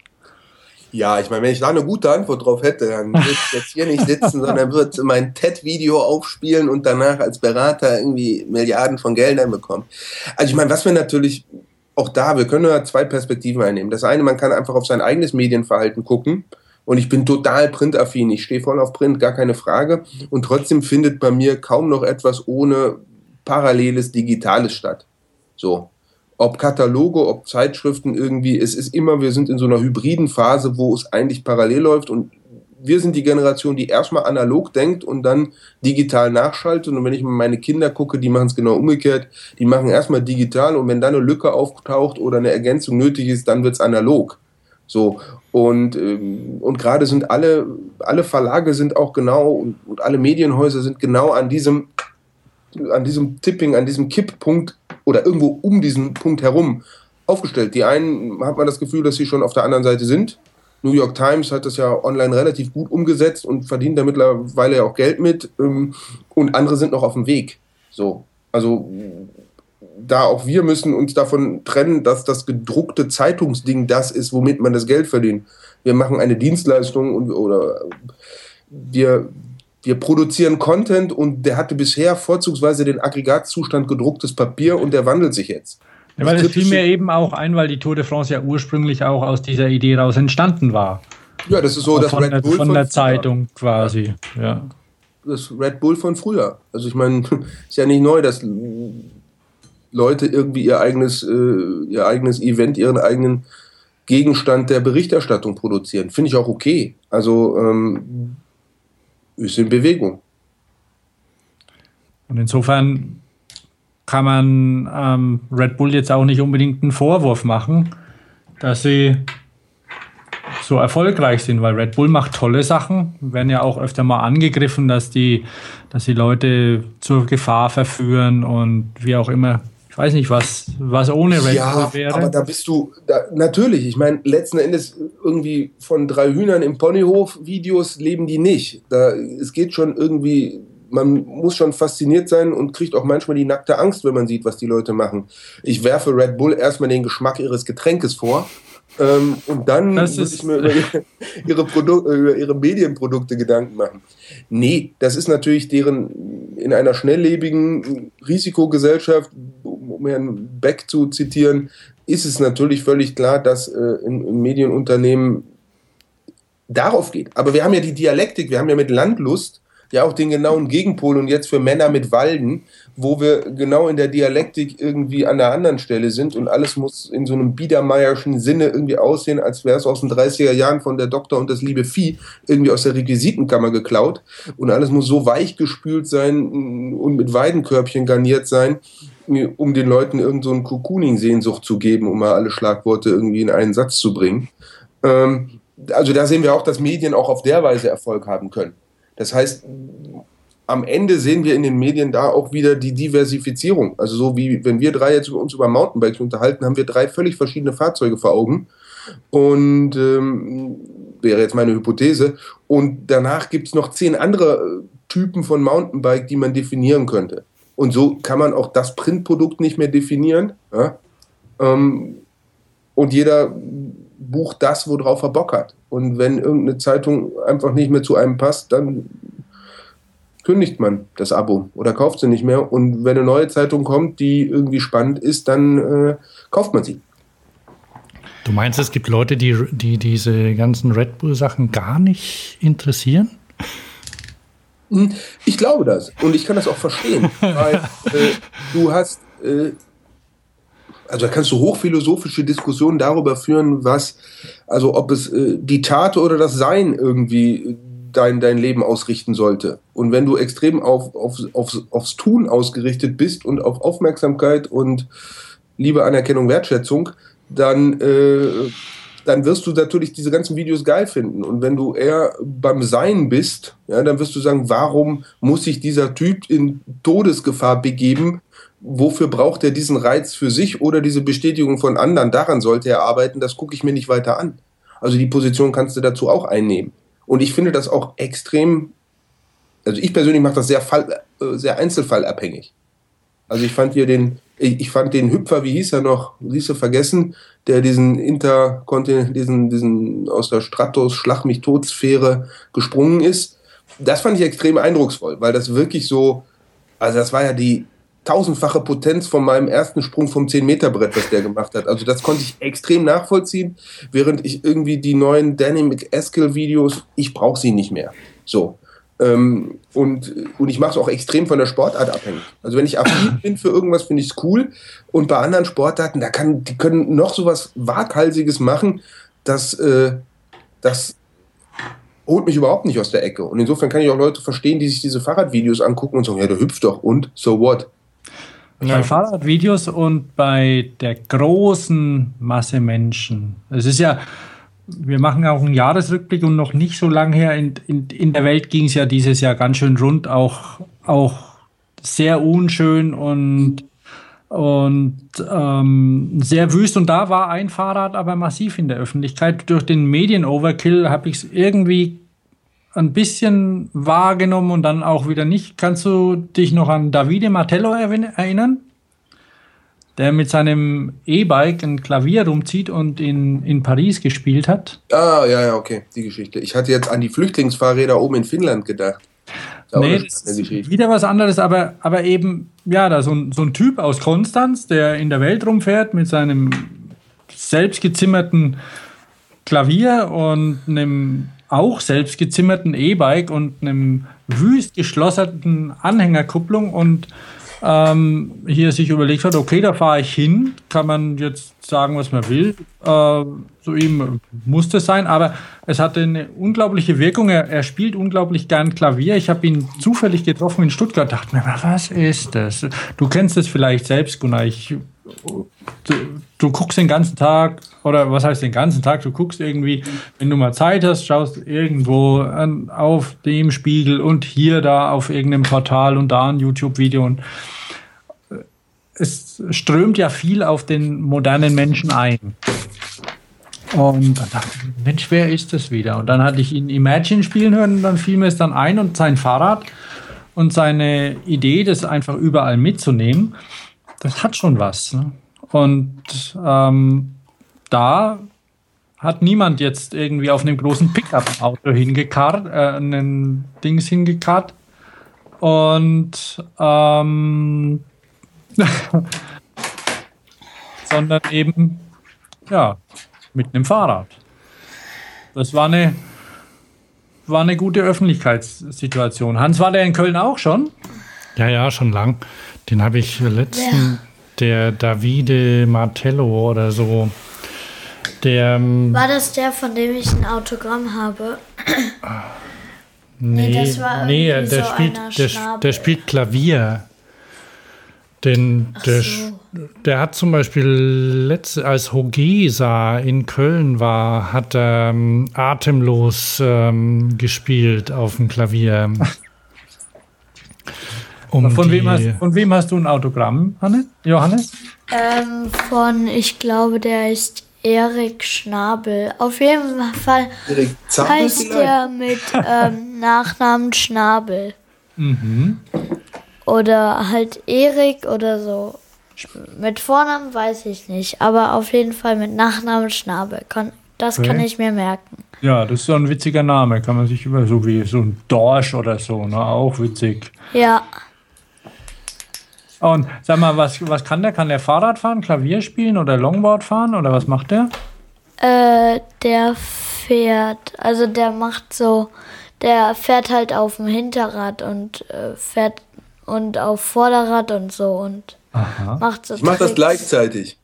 Ja, ich meine, wenn ich da eine gute Antwort drauf hätte, dann würde ich jetzt hier nicht sitzen, sondern würde mein TED-Video aufspielen und danach als Berater irgendwie Milliarden von Geldern bekommen. Also ich meine, was wir natürlich auch da, wir können ja zwei Perspektiven einnehmen. Das eine, man kann einfach auf sein eigenes Medienverhalten gucken. Und ich bin total printaffin. Ich stehe voll auf Print, gar keine Frage. Und trotzdem findet bei mir kaum noch etwas ohne paralleles Digitales statt. So ob Kataloge, ob Zeitschriften irgendwie, es ist immer, wir sind in so einer hybriden Phase, wo es eigentlich parallel läuft und wir sind die Generation, die erstmal analog denkt und dann digital nachschaltet. Und wenn ich mal meine Kinder gucke, die machen es genau umgekehrt. Die machen erstmal digital und wenn dann eine Lücke auftaucht oder eine Ergänzung nötig ist, dann wird es analog. So. Und, ähm, und gerade sind alle, alle Verlage sind auch genau und, und alle Medienhäuser sind genau an diesem, an diesem Tipping, an diesem Kipppunkt oder irgendwo um diesen Punkt herum aufgestellt. Die einen hat man das Gefühl, dass sie schon auf der anderen Seite sind. New York Times hat das ja online relativ gut umgesetzt und verdient da mittlerweile ja auch Geld mit. Ähm, und andere sind noch auf dem Weg. So. Also da auch wir müssen uns davon trennen, dass das gedruckte Zeitungsding das ist, womit man das Geld verdient. Wir machen eine Dienstleistung und, oder wir, wir produzieren Content und der hatte bisher vorzugsweise den Aggregatzustand gedrucktes Papier und der wandelt sich jetzt. Ja, weil es fiel mir eben auch ein, weil die Tour de France ja ursprünglich auch aus dieser Idee raus entstanden war. Ja, das ist so das von Red Bull von, von der Zeitung quasi, ja. Das Red Bull von früher. Also ich meine, ist ja nicht neu, dass Leute irgendwie ihr eigenes, äh, ihr eigenes Event, ihren eigenen Gegenstand der Berichterstattung produzieren. Finde ich auch okay. Also ähm, ist in Bewegung. Und insofern kann man ähm, Red Bull jetzt auch nicht unbedingt einen Vorwurf machen, dass sie so erfolgreich sind, weil Red Bull macht tolle Sachen, werden ja auch öfter mal angegriffen, dass die, dass die Leute zur Gefahr verführen und wie auch immer. Ich weiß nicht, was, was ohne Red ja, Bull wäre. Aber da bist du, da, natürlich, ich meine, letzten Endes irgendwie von drei Hühnern im Ponyhof Videos leben die nicht. Da, es geht schon irgendwie man muss schon fasziniert sein und kriegt auch manchmal die nackte Angst, wenn man sieht, was die Leute machen. Ich werfe Red Bull erstmal den Geschmack ihres Getränkes vor ähm, und dann muss ich mir über ihre, über ihre Medienprodukte Gedanken machen. Nee, das ist natürlich deren in einer schnelllebigen Risikogesellschaft, um Herrn Beck zu zitieren, ist es natürlich völlig klar, dass äh, in, in Medienunternehmen darauf geht. Aber wir haben ja die Dialektik, wir haben ja mit Landlust ja auch den genauen Gegenpol und jetzt für Männer mit Walden, wo wir genau in der Dialektik irgendwie an der anderen Stelle sind und alles muss in so einem Biedermeierschen Sinne irgendwie aussehen, als wäre es aus den 30er Jahren von der Doktor und das liebe Vieh irgendwie aus der Requisitenkammer geklaut und alles muss so weich gespült sein und mit Weidenkörbchen garniert sein, um den Leuten irgend so einen Cocooning-Sehnsucht zu geben, um mal alle Schlagworte irgendwie in einen Satz zu bringen. Ähm, also da sehen wir auch, dass Medien auch auf der Weise Erfolg haben können. Das heißt, am Ende sehen wir in den Medien da auch wieder die Diversifizierung. Also so wie wenn wir drei jetzt uns über Mountainbikes unterhalten, haben wir drei völlig verschiedene Fahrzeuge vor Augen. Und ähm, wäre jetzt meine Hypothese. Und danach gibt es noch zehn andere Typen von Mountainbike, die man definieren könnte. Und so kann man auch das Printprodukt nicht mehr definieren. Ja? Ähm, und jeder bucht das, worauf er Bock hat. Und wenn irgendeine Zeitung einfach nicht mehr zu einem passt, dann kündigt man das Abo oder kauft sie nicht mehr. Und wenn eine neue Zeitung kommt, die irgendwie spannend ist, dann äh, kauft man sie. Du meinst, es gibt Leute, die, die diese ganzen Red Bull-Sachen gar nicht interessieren? Hm, ich glaube das und ich kann das auch verstehen, weil äh, du hast äh, also da kannst du hochphilosophische Diskussionen darüber führen, was, also ob es äh, die Tat oder das Sein irgendwie dein, dein Leben ausrichten sollte. Und wenn du extrem auf, auf, aufs, aufs Tun ausgerichtet bist und auf Aufmerksamkeit und Liebe, Anerkennung, Wertschätzung, dann, äh, dann wirst du natürlich diese ganzen Videos geil finden. Und wenn du eher beim Sein bist, ja, dann wirst du sagen, warum muss sich dieser Typ in Todesgefahr begeben, wofür braucht er diesen Reiz für sich oder diese Bestätigung von anderen? Daran sollte er arbeiten, das gucke ich mir nicht weiter an. Also die Position kannst du dazu auch einnehmen. Und ich finde das auch extrem, also ich persönlich mache das sehr, fall, äh, sehr einzelfallabhängig. Also ich fand hier den, ich fand den Hüpfer, wie hieß er noch, siehst du vergessen, der diesen Interkontinent, diesen, diesen aus der Stratos Schlag mich tot Sphäre gesprungen ist. Das fand ich extrem eindrucksvoll, weil das wirklich so, also das war ja die tausendfache Potenz von meinem ersten Sprung vom 10-Meter-Brett, was der gemacht hat. Also das konnte ich extrem nachvollziehen, während ich irgendwie die neuen Danny McEskill-Videos, ich brauche sie nicht mehr. So. Ähm, und, und ich mache es auch extrem von der Sportart abhängig. Also wenn ich affin bin für irgendwas, finde ich es cool. Und bei anderen Sportarten, da kann, die können noch so was Waghalsiges machen, dass äh, das holt mich überhaupt nicht aus der Ecke. Und insofern kann ich auch Leute verstehen, die sich diese Fahrradvideos angucken und sagen, ja, der hüpft doch und so what? Bei Fahrradvideos und bei der großen Masse Menschen. Es ist ja, wir machen auch einen Jahresrückblick und noch nicht so lange her. In, in, in der Welt ging es ja dieses Jahr ganz schön rund, auch, auch sehr unschön und, und ähm, sehr wüst. Und da war ein Fahrrad aber massiv in der Öffentlichkeit. Durch den Medien-Overkill habe ich es irgendwie ein bisschen wahrgenommen und dann auch wieder nicht. Kannst du dich noch an Davide Martello erinnern? Der mit seinem E-Bike ein Klavier rumzieht und in, in Paris gespielt hat. Ah, ja, ja, okay, die Geschichte. Ich hatte jetzt an die Flüchtlingsfahrräder oben in Finnland gedacht. Das nee, das ist wieder was anderes, aber, aber eben, ja, da so ein, so ein Typ aus Konstanz, der in der Welt rumfährt mit seinem selbstgezimmerten Klavier und einem auch selbstgezimmerten E-Bike und einem wüst geschlossenen Anhängerkupplung und ähm, hier sich überlegt hat, okay, da fahre ich hin, kann man jetzt sagen, was man will. Äh, so ihm muss das sein, aber es hatte eine unglaubliche Wirkung. Er, er spielt unglaublich gern Klavier. Ich habe ihn zufällig getroffen in Stuttgart, dachte mir, was ist das? Du kennst es vielleicht selbst, Gunnar. Ich, du, du guckst den ganzen Tag, oder was heißt den ganzen Tag? Du guckst irgendwie, wenn du mal Zeit hast, schaust irgendwo an, auf dem Spiegel und hier da auf irgendeinem Portal und da ein YouTube-Video und es strömt ja viel auf den modernen Menschen ein. Und dann dachte ich, Mensch, wer ist das wieder? Und dann hatte ich ihn Imagine spielen hören und dann fiel mir es dann ein und sein Fahrrad und seine Idee, das einfach überall mitzunehmen, das hat schon was. Ne? Und ähm, da hat niemand jetzt irgendwie auf einem großen Pickup-Auto hingekarrt, äh, einen Dings hingekarrt. Und ähm, sondern eben ja mit einem Fahrrad. Das war eine war eine gute Öffentlichkeitssituation. Hans war der in Köln auch schon? Ja, ja, schon lang. Den habe ich letzten, ja. der Davide Martello oder so. Der, ähm, war das der, von dem ich ein Autogramm habe? Nee, nee, das war nee der, so spielt, der, der, spielt Klavier. Denn der, so. der hat zum Beispiel letzte, als Hogesa in Köln war, hat er ähm, atemlos ähm, gespielt auf dem Klavier. Um von, wem hast, von wem hast du ein Autogramm, Hanne? Johannes? Ähm, von, ich glaube, der ist Erik Schnabel. Auf jeden Fall heißt er mit ähm, Nachnamen Schnabel. Mhm. Oder halt Erik oder so. Mit Vornamen weiß ich nicht, aber auf jeden Fall mit Nachnamen Schnabel. Das okay. kann ich mir merken. Ja, das ist so ein witziger Name. Kann man sich über so wie so ein Dorsch oder so, ne? Auch witzig. Ja. Und sag mal, was, was kann der? Kann der Fahrrad fahren, Klavier spielen oder Longboard fahren oder was macht der? Äh, der fährt, also der macht so, der fährt halt auf dem Hinterrad und äh, fährt und auf Vorderrad und so und Aha. macht so. Ich mach das gleichzeitig.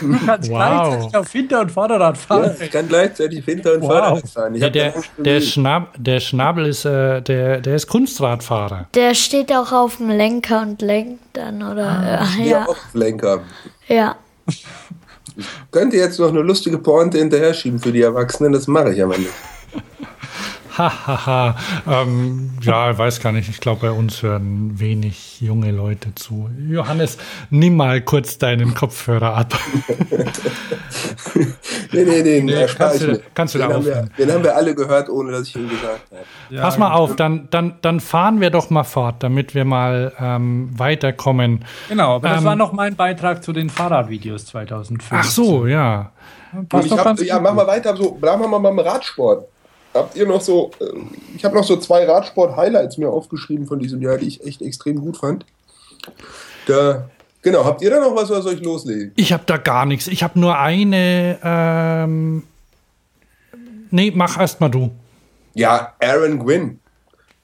Du kannst wow. gleichzeitig auf Hinter- und Vorderrad fahren. Ja, ich kann gleichzeitig Hinter- und wow. Vorderrad fahren. Ja, der, der, Schnab, der Schnabel ist, äh, der, der ist Kunstradfahrer. Der steht auch auf dem Lenker und lenkt dann, oder? Ah, äh, ja, auf Lenker. Ja. Ich könnte jetzt noch eine lustige Pointe hinterher schieben für die Erwachsenen, das mache ich aber nicht. Hahaha. ähm, ja, weiß gar nicht. Ich glaube, bei uns hören wenig junge Leute zu. Johannes, nimm mal kurz deinen Kopfhörer ab. nee, nee, nee, nee kannst, du, kannst du den da haben wir, Den haben wir alle gehört, ohne dass ich ihn gesagt habe. Ja, Pass mal auf, dann, dann, dann fahren wir doch mal fort, damit wir mal ähm, weiterkommen. Genau, aber das ähm, war noch mein Beitrag zu den Fahrradvideos 2005. Ach so, ja. ich hab, ja, machen wir weiter. So, bleiben wir mal beim Radsport. Habt ihr noch so, ähm, ich habe noch so zwei Radsport-Highlights mir aufgeschrieben von diesem Jahr, die ich echt extrem gut fand. Da, genau, habt ihr da noch was, was euch loslegen? Ich habe da gar nichts. Ich habe nur eine. Ähm, nee, mach erst mal du. Ja, Aaron Gwynn.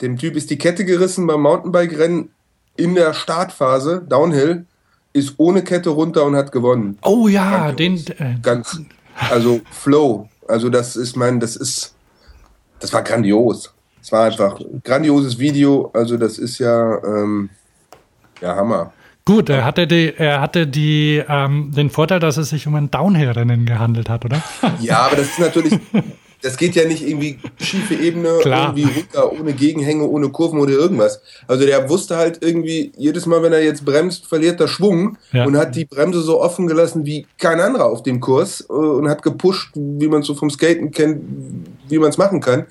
Dem Typ ist die Kette gerissen beim Mountainbike-Rennen in der Startphase, Downhill, ist ohne Kette runter und hat gewonnen. Oh ja, Grandios. den. Äh, Ganz, also Flow. Also das ist mein, das ist das war grandios. Es war einfach ein grandioses Video. Also das ist ja, ähm, ja Hammer. Gut, er hatte, die, er hatte die, ähm, den Vorteil, dass es sich um ein Downhill-Rennen gehandelt hat, oder? Ja, aber das ist natürlich, das geht ja nicht irgendwie schiefe Ebene, Klar. irgendwie runter, ohne Gegenhänge, ohne Kurven oder irgendwas. Also der wusste halt irgendwie, jedes Mal, wenn er jetzt bremst, verliert er Schwung ja. und hat die Bremse so offen gelassen wie kein anderer auf dem Kurs äh, und hat gepusht, wie man es so vom Skaten kennt, wie man es machen kann.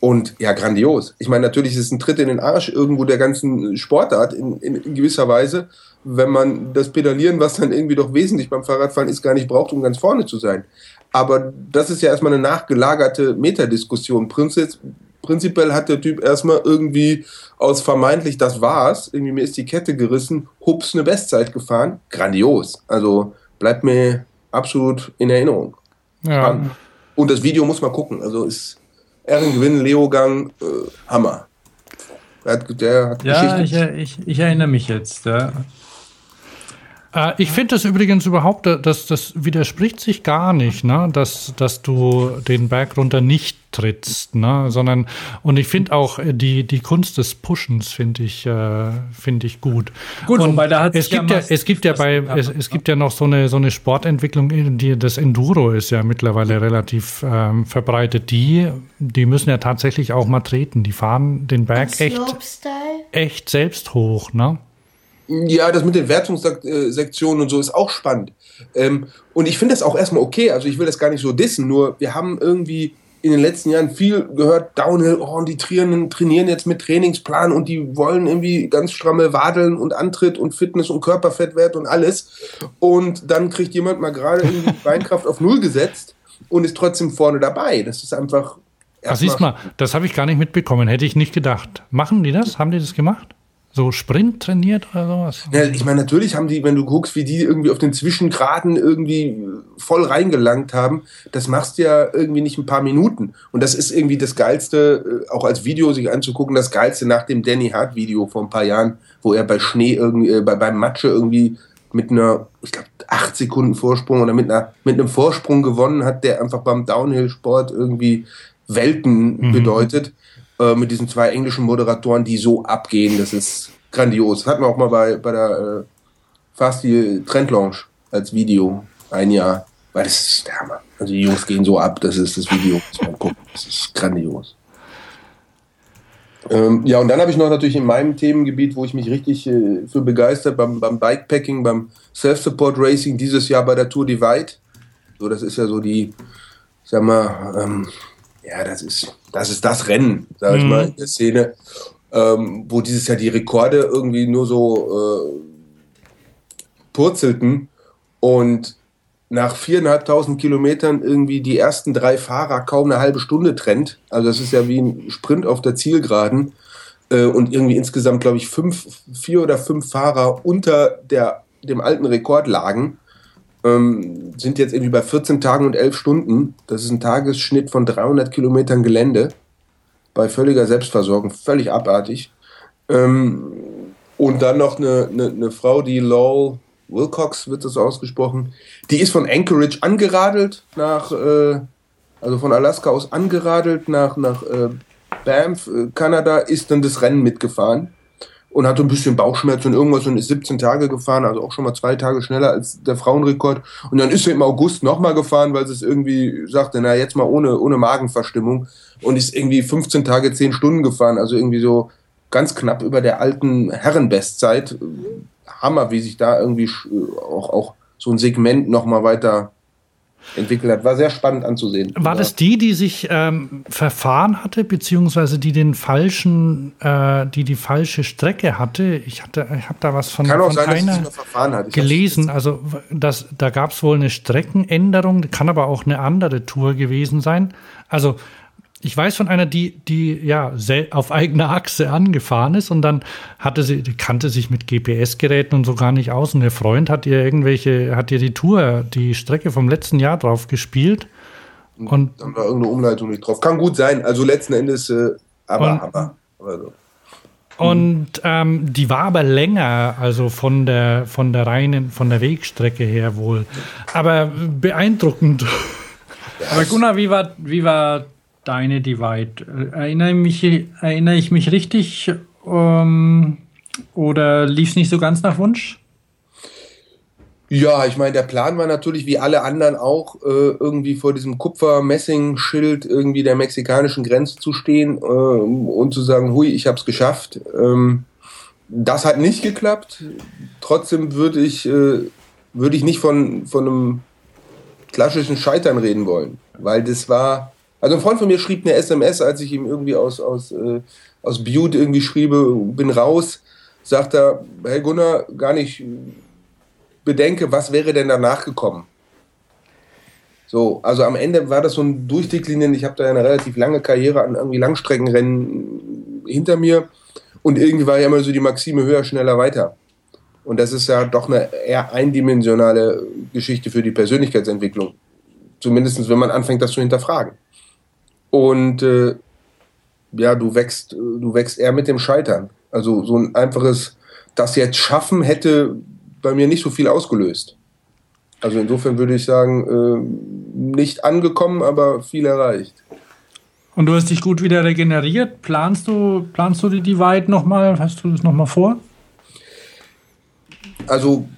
Und ja, grandios. Ich meine, natürlich ist es ein Tritt in den Arsch irgendwo der ganzen Sportart in, in, in, gewisser Weise, wenn man das Pedalieren, was dann irgendwie doch wesentlich beim Fahrradfahren ist, gar nicht braucht, um ganz vorne zu sein. Aber das ist ja erstmal eine nachgelagerte Metadiskussion. Prinzip, prinzipiell hat der Typ erstmal irgendwie aus vermeintlich, das war's, irgendwie mir ist die Kette gerissen, hups, eine Bestzeit gefahren. Grandios. Also bleibt mir absolut in Erinnerung. Ja. Und das Video muss man gucken. Also ist Ehrengewinn, Leogang, äh, Hammer. Hat, der hat ja, ich, ich, ich, erinnere mich jetzt. Ja. Äh, ich finde das übrigens überhaupt, das, das widerspricht sich gar nicht, ne? dass, dass du den Berg runter nicht trittst, ne? sondern und ich finde auch äh, die, die Kunst des Pushens finde ich, äh, find ich gut. Gut, und wobei da hat es gibt ja, es gibt ja bei es, es gibt ja noch so eine so eine Sportentwicklung, die das Enduro ist ja mittlerweile relativ ähm, verbreitet. Die die müssen ja tatsächlich auch mal treten. Die fahren den Berg echt echt selbst hoch, ne? Ja, das mit den Wertungssektionen und so ist auch spannend. Ähm, und ich finde das auch erstmal okay. Also ich will das gar nicht so dissen, nur wir haben irgendwie in den letzten Jahren viel gehört, Downhill, oh, und die trainieren, trainieren jetzt mit Trainingsplan und die wollen irgendwie ganz stramme Wadeln und Antritt und Fitness und Körperfettwert und alles. Und dann kriegt jemand mal gerade irgendwie Beinkraft auf Null gesetzt und ist trotzdem vorne dabei. Das ist einfach. Ach, siehst mal, das habe ich gar nicht mitbekommen, hätte ich nicht gedacht. Machen die das? Haben die das gemacht? So Sprint trainiert oder sowas? Ja, ich meine, natürlich haben die, wenn du guckst, wie die irgendwie auf den Zwischengraden irgendwie voll reingelangt haben, das machst du ja irgendwie nicht ein paar Minuten. Und das ist irgendwie das Geilste, äh, auch als Video sich anzugucken, das Geilste nach dem Danny Hart Video vor ein paar Jahren, wo er bei Schnee irgendwie, äh, bei, beim Matsche irgendwie mit einer, ich glaube, acht Sekunden Vorsprung oder mit, einer, mit einem Vorsprung gewonnen hat, der einfach beim Downhill-Sport irgendwie Welten mhm. bedeutet. Äh, mit diesen zwei englischen Moderatoren, die so abgehen. Das ist grandios. Hatten wir auch mal bei, bei der äh, Fasti Trend Launch als Video ein Jahr. Weil das ist der Hammer. Also die Jungs gehen so ab, das ist das Video. Das, gucken. das ist grandios. Ähm, ja, und dann habe ich noch natürlich in meinem Themengebiet, wo ich mich richtig äh, für begeistert, beim, beim Bikepacking, beim Self-Support Racing, dieses Jahr bei der Tour Divide. So, das ist ja so die, sag mal, ähm, ja, das ist das, ist das Rennen, sag ich mhm. mal, in der Szene, ähm, wo dieses Jahr die Rekorde irgendwie nur so äh, purzelten und nach viereinhalbtausend Kilometern irgendwie die ersten drei Fahrer kaum eine halbe Stunde trennt. Also das ist ja wie ein Sprint auf der Zielgeraden. Äh, und irgendwie insgesamt, glaube ich, fünf, vier oder fünf Fahrer unter der, dem alten Rekord lagen ähm, sind jetzt irgendwie bei 14 Tagen und 11 Stunden. Das ist ein Tagesschnitt von 300 Kilometern Gelände bei völliger Selbstversorgung, völlig abartig. Ähm, und dann noch eine, eine, eine, Frau, die Lowell Wilcox wird das ausgesprochen, die ist von Anchorage angeradelt nach, äh, also von Alaska aus angeradelt nach, nach äh, Banff, äh, Kanada, ist dann das Rennen mitgefahren und hatte ein bisschen Bauchschmerzen und irgendwas und ist 17 Tage gefahren, also auch schon mal zwei Tage schneller als der Frauenrekord. Und dann ist er im August nochmal gefahren, weil sie es irgendwie sagte, na jetzt mal ohne, ohne Magenverstimmung und ist irgendwie 15 Tage 10 Stunden gefahren, also irgendwie so ganz knapp über der alten Herrenbestzeit. Hammer, wie sich da irgendwie auch, auch so ein Segment nochmal weiter entwickelt hat. War sehr spannend anzusehen. War das die, die sich ähm, verfahren hatte, beziehungsweise die den falschen, äh, die die falsche Strecke hatte? Ich hatte, ich habe da was von, Kann von sein, einer gelesen. Also das, da gab es wohl eine Streckenänderung, kann aber auch eine andere Tour gewesen sein. Also ich weiß von einer, die, die ja auf eigener Achse angefahren ist und dann hatte sie, die kannte sich mit GPS-Geräten und so gar nicht aus. Und ihr Freund hat ihr irgendwelche, hat ihr die Tour, die Strecke vom letzten Jahr drauf gespielt. Und dann war irgendeine Umleitung nicht drauf. Kann gut sein. Also letzten Endes, äh, aber, und, aber. Also. Und ähm, die war aber länger, also von der, von der reinen, von der Wegstrecke her wohl. Aber beeindruckend. Aber Gunnar, wie war, wie war deine Divide. Erinnere, mich, erinnere ich mich richtig ähm, oder lief es nicht so ganz nach Wunsch? Ja, ich meine, der Plan war natürlich wie alle anderen auch, äh, irgendwie vor diesem Kupfer-Messing-Schild irgendwie der mexikanischen Grenze zu stehen äh, und zu sagen, hui, ich habe es geschafft. Ähm, das hat nicht geklappt. Trotzdem würde ich, äh, würd ich nicht von, von einem klassischen Scheitern reden wollen, weil das war also ein Freund von mir schrieb eine SMS, als ich ihm irgendwie aus, aus, äh, aus Butte irgendwie schriebe, bin raus, sagt er, hey Gunnar, gar nicht bedenke, was wäre denn danach gekommen? So, also am Ende war das so ein Durchdeklinien. Ich habe da eine relativ lange Karriere an irgendwie Langstreckenrennen hinter mir und irgendwie war ja immer so die Maxime höher, schneller, weiter. Und das ist ja doch eine eher eindimensionale Geschichte für die Persönlichkeitsentwicklung. Zumindest wenn man anfängt, das zu hinterfragen. Und äh, ja, du wächst, du wächst eher mit dem Scheitern. Also so ein einfaches, das jetzt schaffen hätte bei mir nicht so viel ausgelöst. Also insofern würde ich sagen, äh, nicht angekommen, aber viel erreicht. Und du hast dich gut wieder regeneriert. Planst du, planst du die Divide nochmal? Hast du das nochmal vor? Also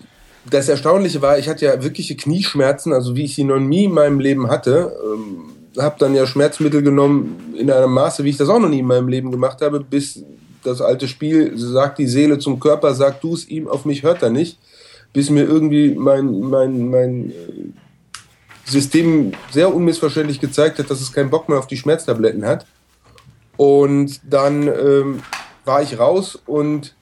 das Erstaunliche war, ich hatte ja wirkliche Knieschmerzen, also wie ich sie noch nie in meinem Leben hatte. Ähm, habe dann ja Schmerzmittel genommen in einem Maße, wie ich das auch noch nie in meinem Leben gemacht habe, bis das alte Spiel sagt die Seele zum Körper, sagt du es ihm, auf mich hört er nicht bis mir irgendwie mein, mein, mein äh, System sehr unmissverständlich gezeigt hat, dass es keinen Bock mehr auf die Schmerztabletten hat. Und dann ähm, war ich raus und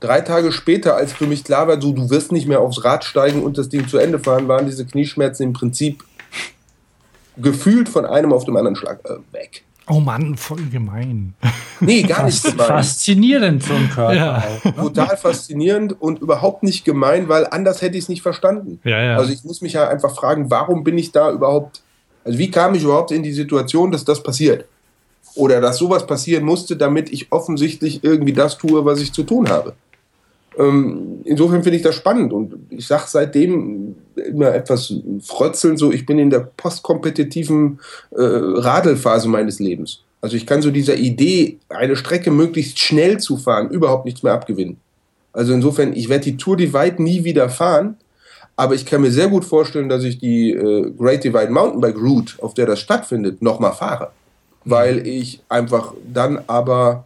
drei Tage später, als für mich klar war, so, du wirst nicht mehr aufs Rad steigen und das Ding zu Ende fahren, waren diese Knieschmerzen im Prinzip gefühlt von einem auf dem anderen Schlag äh, weg. Oh Mann, voll gemein. Nee, gar nicht gemein. Faszinierend so ein Körper. Ja. Auch, ne? Total faszinierend und überhaupt nicht gemein, weil anders hätte ich es nicht verstanden. Ja, ja. Also ich muss mich ja einfach fragen, warum bin ich da überhaupt, also wie kam ich überhaupt in die Situation, dass das passiert? Oder dass sowas passieren musste, damit ich offensichtlich irgendwie das tue, was ich zu tun habe. Ähm, insofern finde ich das spannend und ich sage seitdem immer etwas frötzeln, so ich bin in der postkompetitiven äh, Radelphase meines Lebens. Also ich kann so dieser Idee, eine Strecke möglichst schnell zu fahren, überhaupt nichts mehr abgewinnen. Also insofern, ich werde die Tour Divide nie wieder fahren, aber ich kann mir sehr gut vorstellen, dass ich die äh, Great Divide Mountainbike Route, auf der das stattfindet, nochmal fahre. Weil ich einfach dann aber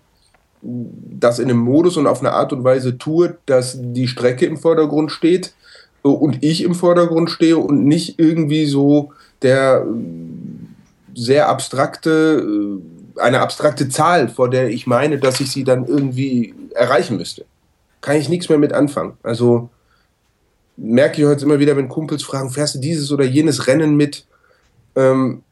das in einem Modus und auf eine Art und Weise tue, dass die Strecke im Vordergrund steht und ich im Vordergrund stehe und nicht irgendwie so der sehr abstrakte, eine abstrakte Zahl, vor der ich meine, dass ich sie dann irgendwie erreichen müsste. Kann ich nichts mehr mit anfangen. Also merke ich heute immer wieder, wenn Kumpels fragen, fährst du dieses oder jenes Rennen mit? Ähm,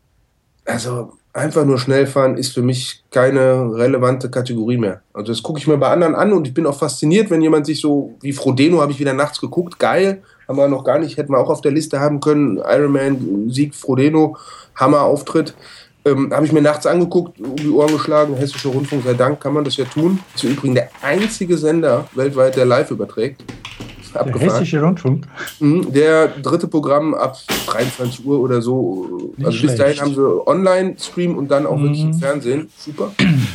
also einfach nur schnell fahren ist für mich keine relevante Kategorie mehr. Also das gucke ich mir bei anderen an und ich bin auch fasziniert, wenn jemand sich so, wie Frodeno habe ich wieder nachts geguckt, geil, haben wir noch gar nicht, hätten wir auch auf der Liste haben können, Ironman, Sieg, Frodeno, Hammer-Auftritt. Ähm, habe ich mir nachts angeguckt, um die Ohren geschlagen, Hessischer Rundfunk, sei Dank kann man das ja tun. Ist übrigens der einzige Sender weltweit, der live überträgt. Abgefahren. Der Hessische Rundfunk? Mhm, der dritte Programm ab 23 Uhr oder so. Nicht also bis dahin haben sie Online-Stream und dann auch mhm. wirklich im Fernsehen. Super.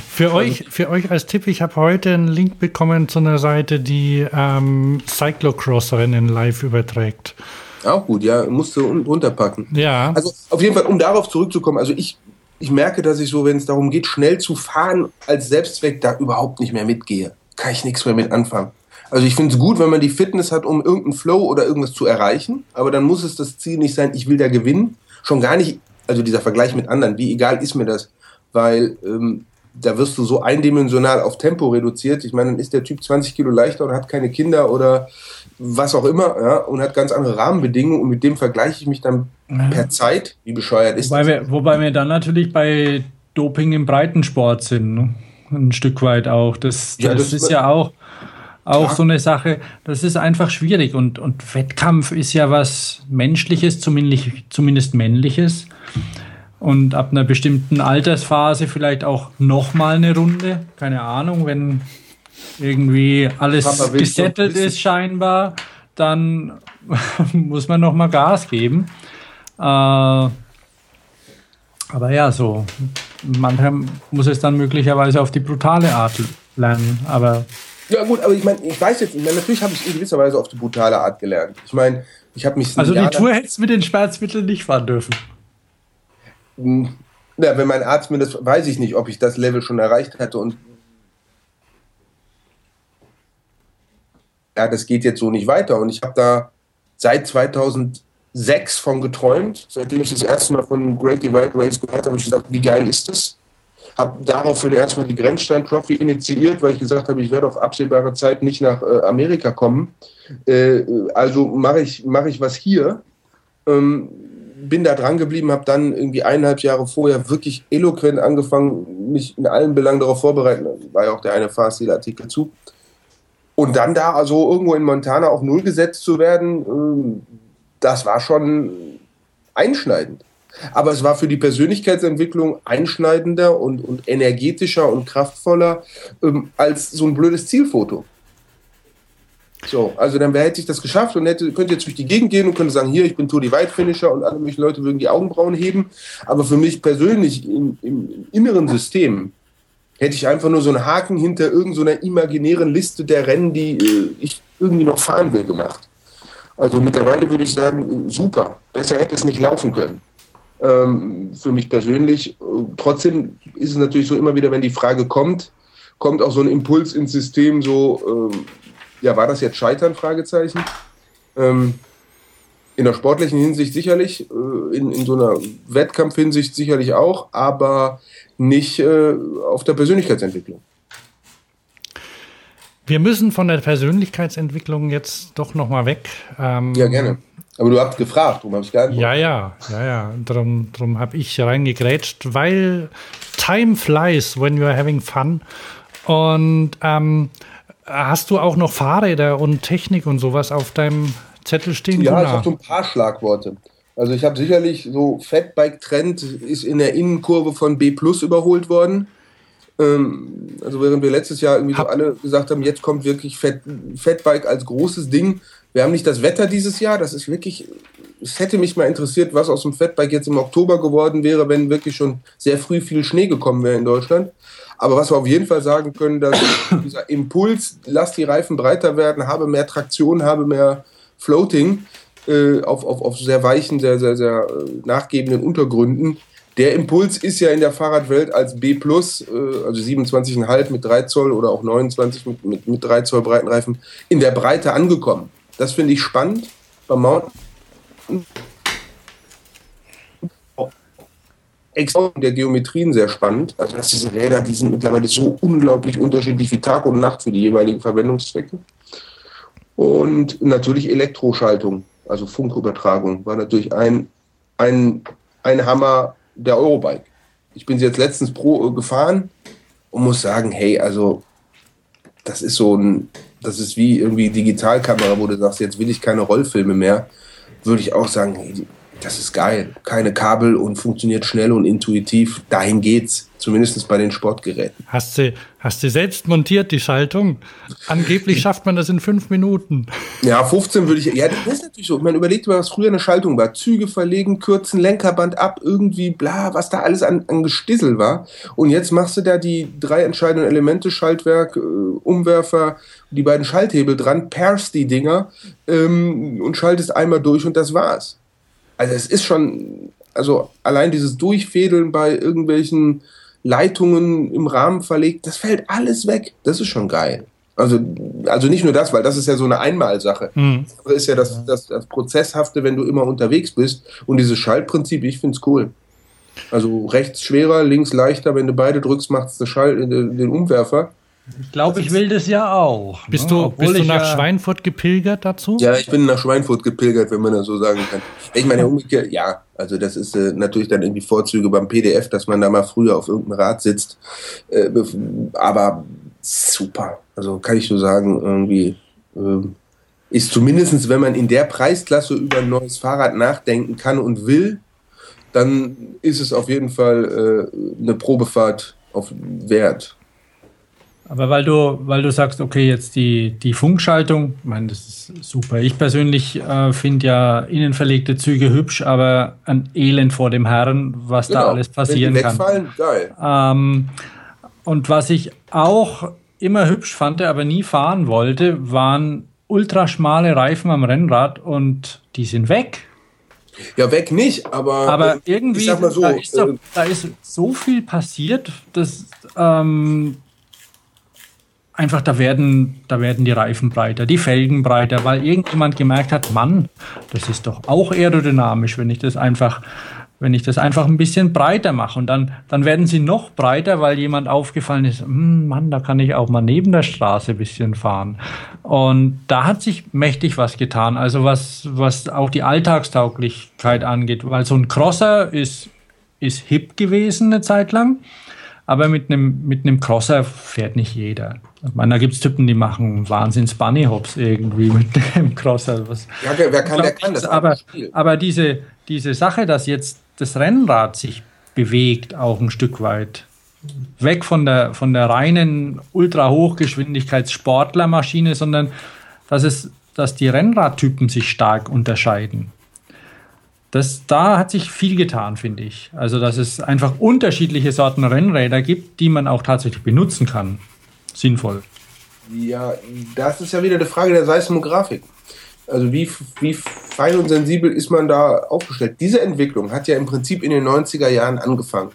Für also. euch, für euch als Tipp, ich habe heute einen Link bekommen zu einer Seite, die ähm, Cyclocross-Rennen live überträgt. Auch gut, ja, musst du runterpacken. Ja. Also auf jeden Fall, um darauf zurückzukommen, also ich, ich merke, dass ich so, wenn es darum geht, schnell zu fahren, als Selbstzweck da überhaupt nicht mehr mitgehe. Kann ich nichts mehr mit anfangen. Also ich finde es gut, wenn man die Fitness hat, um irgendeinen Flow oder irgendwas zu erreichen, aber dann muss es das Ziel nicht sein, ich will da gewinnen. Schon gar nicht, also dieser Vergleich mit anderen, wie egal ist mir das, weil ähm, da wirst du so eindimensional auf Tempo reduziert. Ich meine, dann ist der Typ 20 Kilo leichter oder hat keine Kinder oder was auch immer ja, und hat ganz andere Rahmenbedingungen und mit dem vergleiche ich mich dann per Zeit. Wie bescheuert ist wobei das? Wir, wobei wir dann natürlich bei Doping im Breitensport sind, ne? ein Stück weit auch. Das, das, ja, das ist ja auch auch ja. so eine Sache, das ist einfach schwierig und, und Wettkampf ist ja was Menschliches, zumindest, zumindest Männliches. Und ab einer bestimmten Altersphase vielleicht auch nochmal eine Runde. Keine Ahnung, wenn irgendwie alles gesettelt ist scheinbar, dann muss man nochmal Gas geben. Äh, aber ja, so. Mancher muss es dann möglicherweise auf die brutale Art lernen. Aber ja gut, aber ich meine, ich weiß jetzt, ich mein, natürlich habe ich in gewisser Weise auf die brutale Art gelernt. Ich meine, ich habe mich... Also die Tour hättest du mit den Schmerzmitteln nicht fahren dürfen. Hm, ja, wenn mein Arzt mir das, weiß ich nicht, ob ich das Level schon erreicht hätte und ja, das geht jetzt so nicht weiter. Und ich habe da seit 2006 von geträumt. Seitdem ich das erste Mal von Great Divide Race gehört habe, habe ich gesagt, wie geil ist das? Habe daraufhin erstmal die Grenzstein Trophy initiiert, weil ich gesagt habe, ich werde auf absehbare Zeit nicht nach äh, Amerika kommen. Äh, also mache ich, mach ich was hier. Ähm, bin da dran geblieben, habe dann irgendwie eineinhalb Jahre vorher wirklich eloquent angefangen, mich in allen Belangen darauf vorbereiten. War ja auch der eine Fahrstil-Artikel zu. Und dann da also irgendwo in Montana auf Null gesetzt zu werden, äh, das war schon einschneidend. Aber es war für die Persönlichkeitsentwicklung einschneidender und, und energetischer und kraftvoller ähm, als so ein blödes Zielfoto. So, also dann hätte ich das geschafft und hätte, könnte jetzt durch die Gegend gehen und könnte sagen, hier, ich bin Tour Divide Finisher und alle möglichen Leute würden die Augenbrauen heben. Aber für mich persönlich im, im inneren System hätte ich einfach nur so einen Haken hinter irgendeiner so imaginären Liste der Rennen, die äh, ich irgendwie noch fahren will, gemacht. Also mittlerweile würde ich sagen, super, besser hätte es nicht laufen können. Ähm, für mich persönlich. Trotzdem ist es natürlich so immer wieder, wenn die Frage kommt, kommt auch so ein Impuls ins System, so, ähm, ja, war das jetzt Scheitern? Fragezeichen. Ähm, in der sportlichen Hinsicht sicherlich, äh, in, in so einer Wettkampfhinsicht sicherlich auch, aber nicht äh, auf der Persönlichkeitsentwicklung. Wir müssen von der Persönlichkeitsentwicklung jetzt doch noch mal weg. Ähm, ja, gerne. Aber du hast gefragt, darum habe ich nicht. Ja, ja, ja, ja. Darum, darum habe ich reingegrätscht, weil time flies when you are having fun. Und ähm, hast du auch noch Fahrräder und Technik und sowas auf deinem Zettel stehen? Ja, ich habe so ein paar Schlagworte. Also ich habe sicherlich so Fatbike Trend ist in der Innenkurve von B Plus überholt worden. Ähm, also während wir letztes Jahr irgendwie so alle gesagt haben, jetzt kommt wirklich Fat, Fatbike als großes Ding. Wir haben nicht das Wetter dieses Jahr, das ist wirklich, es hätte mich mal interessiert, was aus dem Fatbike jetzt im Oktober geworden wäre, wenn wirklich schon sehr früh viel Schnee gekommen wäre in Deutschland. Aber was wir auf jeden Fall sagen können, dass dieser Impuls, lass die Reifen breiter werden, habe mehr Traktion, habe mehr Floating äh, auf, auf, auf sehr weichen, sehr, sehr, sehr äh, nachgebenden Untergründen, der Impuls ist ja in der Fahrradwelt als B, äh, also 27,5 mit 3 Zoll oder auch 29 mit, mit, mit 3 Zoll breiten Reifen, in der Breite angekommen. Das finde ich spannend. Beim Mountain der Geometrien sehr spannend. Also dass diese Räder, die sind mittlerweile so unglaublich unterschiedlich wie Tag und Nacht für die jeweiligen Verwendungszwecke. Und natürlich Elektroschaltung, also Funkübertragung, war natürlich ein, ein, ein Hammer der Eurobike. Ich bin sie jetzt letztens pro äh, gefahren und muss sagen, hey, also das ist so ein, das ist wie irgendwie Digitalkamera, wo du sagst, jetzt will ich keine Rollfilme mehr, würde ich auch sagen, das ist geil. Keine Kabel und funktioniert schnell und intuitiv. Dahin geht's. Zumindest bei den Sportgeräten. Hast du, hast du selbst montiert, die Schaltung? Angeblich schafft man das in fünf Minuten. Ja, 15 würde ich. Ja, das ist natürlich so. Man überlegt mal, was früher eine Schaltung war. Züge verlegen, kürzen, Lenkerband ab, irgendwie bla, was da alles an, an Gestissel war. Und jetzt machst du da die drei entscheidenden Elemente, Schaltwerk, äh, Umwerfer, die beiden Schalthebel dran, pairst die Dinger ähm, und schaltest einmal durch und das war's. Also es ist schon, also allein dieses Durchfädeln bei irgendwelchen Leitungen im Rahmen verlegt, das fällt alles weg. Das ist schon geil. Also, also nicht nur das, weil das ist ja so eine Einmalsache. Mhm. Das ist ja das, das, das Prozesshafte, wenn du immer unterwegs bist. Und dieses Schaltprinzip, ich finde es cool. Also rechts schwerer, links leichter, wenn du beide drückst, macht es den Umwerfer. Ich glaube, ich will das ja auch. Bist ne? du, bist du nach ja Schweinfurt gepilgert dazu? Ja, ich bin nach Schweinfurt gepilgert, wenn man das so sagen kann. Ich meine, umgekehrt, ja, also das ist äh, natürlich dann irgendwie Vorzüge beim PDF, dass man da mal früher auf irgendeinem Rad sitzt. Äh, aber super. Also kann ich so sagen, irgendwie äh, ist zumindest, wenn man in der Preisklasse über ein neues Fahrrad nachdenken kann und will, dann ist es auf jeden Fall äh, eine Probefahrt auf Wert. Aber weil du, weil du sagst, okay, jetzt die, die Funkschaltung, ich meine, das ist super. Ich persönlich äh, finde ja innenverlegte Züge hübsch, aber ein Elend vor dem Herrn, was genau. da alles passieren Wenn die wegfallen, kann. Ähm, und was ich auch immer hübsch fand, aber nie fahren wollte, waren ultraschmale Reifen am Rennrad und die sind weg. Ja, weg nicht, aber, aber irgendwie sag mal so, da, ist doch, äh, da ist so viel passiert, dass ähm, einfach, da werden, da werden die Reifen breiter, die Felgen breiter, weil irgendjemand gemerkt hat, Mann, das ist doch auch aerodynamisch, wenn ich das einfach, wenn ich das einfach ein bisschen breiter mache. Und dann, dann werden sie noch breiter, weil jemand aufgefallen ist, hm, Mann, da kann ich auch mal neben der Straße ein bisschen fahren. Und da hat sich mächtig was getan. Also was, was auch die Alltagstauglichkeit angeht, weil so ein Crosser ist, ist hip gewesen eine Zeit lang. Aber mit einem, mit einem Crosser fährt nicht jeder. Ich meine, da gibt es Typen, die machen Wahnsinns Bunny Hops irgendwie mit dem Crosser. Was, ja, wer kann, der kann das. Aber, aber diese, diese Sache, dass jetzt das Rennrad sich bewegt, auch ein Stück weit. Weg von der, von der reinen Ultra-Hochgeschwindigkeits-Sportlermaschine, sondern dass, es, dass die Rennradtypen sich stark unterscheiden. Das, da hat sich viel getan, finde ich. Also, dass es einfach unterschiedliche Sorten Rennräder gibt, die man auch tatsächlich benutzen kann. Sinnvoll. Ja, das ist ja wieder die Frage der Seismografik. Also wie, wie fein und sensibel ist man da aufgestellt? Diese Entwicklung hat ja im Prinzip in den 90er Jahren angefangen.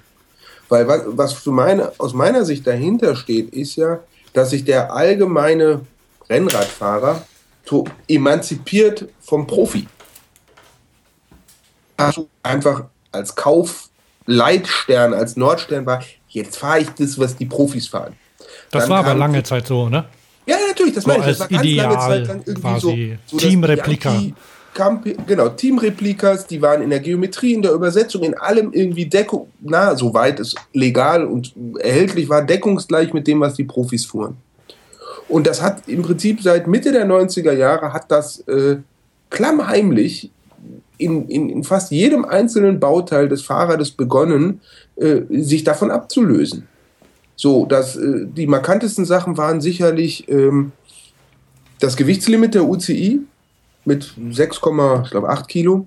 Weil was, was meine, aus meiner Sicht dahinter steht, ist ja, dass sich der allgemeine Rennradfahrer so emanzipiert vom Profi einfach als Kaufleitstern, als Nordstern war, jetzt fahre ich das, was die Profis fahren. Das Dann war aber lange Zeit so, ne? Ja, natürlich, das so meine ich. Das war ganz Ideal lange Zeit lang irgendwie so, so Teamreplika. Genau, Teamreplikas, die waren in der Geometrie, in der Übersetzung, in allem irgendwie Deckung, na, soweit es legal und erhältlich war, deckungsgleich mit dem, was die Profis fuhren. Und das hat im Prinzip seit Mitte der 90er Jahre hat das äh, klammheimlich in, in, in fast jedem einzelnen Bauteil des Fahrrades begonnen, äh, sich davon abzulösen. So, dass äh, die markantesten Sachen waren sicherlich ähm, das Gewichtslimit der UCI mit 6,8 Kilo,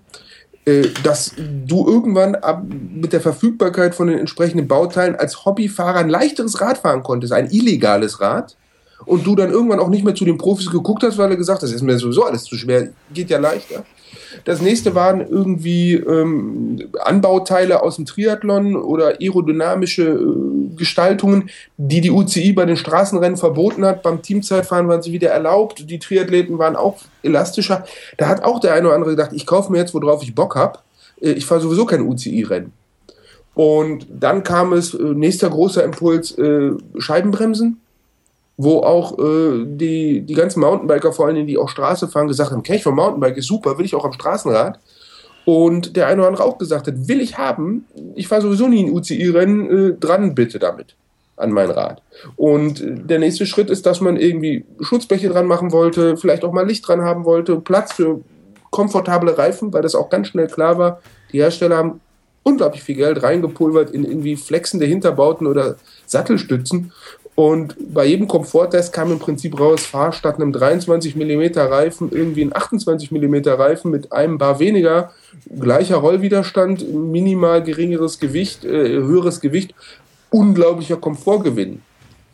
äh, dass du irgendwann ab, mit der Verfügbarkeit von den entsprechenden Bauteilen als Hobbyfahrer ein leichteres Rad fahren konntest, ein illegales Rad, und du dann irgendwann auch nicht mehr zu den Profis geguckt hast, weil er gesagt hat, das ist mir sowieso alles zu schwer, geht ja leichter. Das nächste waren irgendwie ähm, Anbauteile aus dem Triathlon oder aerodynamische äh, Gestaltungen, die die UCI bei den Straßenrennen verboten hat. Beim Teamzeitfahren waren sie wieder erlaubt. Die Triathleten waren auch elastischer. Da hat auch der eine oder andere gedacht, ich kaufe mir jetzt, worauf ich Bock habe. Äh, ich fahre sowieso kein UCI-Rennen. Und dann kam es, äh, nächster großer Impuls, äh, Scheibenbremsen wo auch äh, die, die ganzen Mountainbiker, vor allem die auch Straße fahren, gesagt haben, ich vom Mountainbike ist super, will ich auch am Straßenrad. Und der eine oder andere auch gesagt hat, will ich haben, ich fahre sowieso nie in UCI-Rennen, äh, dran bitte damit an mein Rad. Und äh, der nächste Schritt ist, dass man irgendwie Schutzbleche dran machen wollte, vielleicht auch mal Licht dran haben wollte, Platz für komfortable Reifen, weil das auch ganz schnell klar war, die Hersteller haben unglaublich viel Geld reingepulvert in irgendwie flexende Hinterbauten oder Sattelstützen und bei jedem Komforttest kam im Prinzip raus, fahr statt einem 23 mm Reifen irgendwie ein 28 mm Reifen mit einem Bar weniger, gleicher Rollwiderstand, minimal geringeres Gewicht, äh, höheres Gewicht, unglaublicher Komfortgewinn.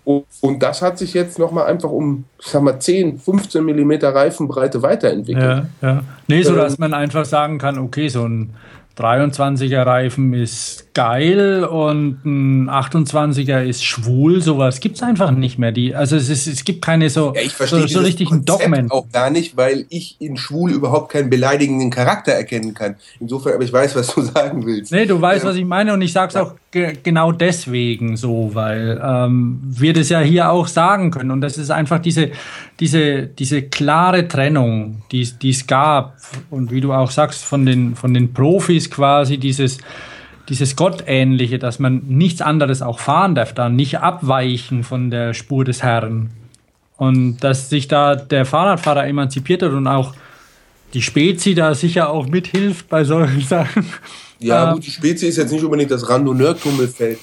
Und, und das hat sich jetzt nochmal einfach um, ich sag mal, 10, 15 mm Reifenbreite weiterentwickelt. Ja, ja. Nee, so dass man einfach sagen kann, okay, so ein 23er Reifen ist geil und ein 28er ist schwul. Sowas gibt es einfach nicht mehr. Die, also es, ist, es gibt keine so, ja, ich so, so richtigen Dogmen. auch gar nicht, weil ich in schwul überhaupt keinen beleidigenden Charakter erkennen kann. Insofern, aber ich weiß, was du sagen willst. Nee, du weißt, ja. was ich meine und ich sag's ja. auch ge genau deswegen so, weil ähm, wir das ja hier auch sagen können und das ist einfach diese, diese, diese klare Trennung, die es gab und wie du auch sagst, von den, von den Profis quasi dieses, dieses Gottähnliche, dass man nichts anderes auch fahren darf, da nicht abweichen von der Spur des Herrn. Und dass sich da der Fahrradfahrer emanzipiert hat und auch die Spezi da sicher auch mithilft bei solchen Sachen. Ja, ähm, gut, die Spezi ist jetzt nicht unbedingt das Randonneur-Tummelfeld,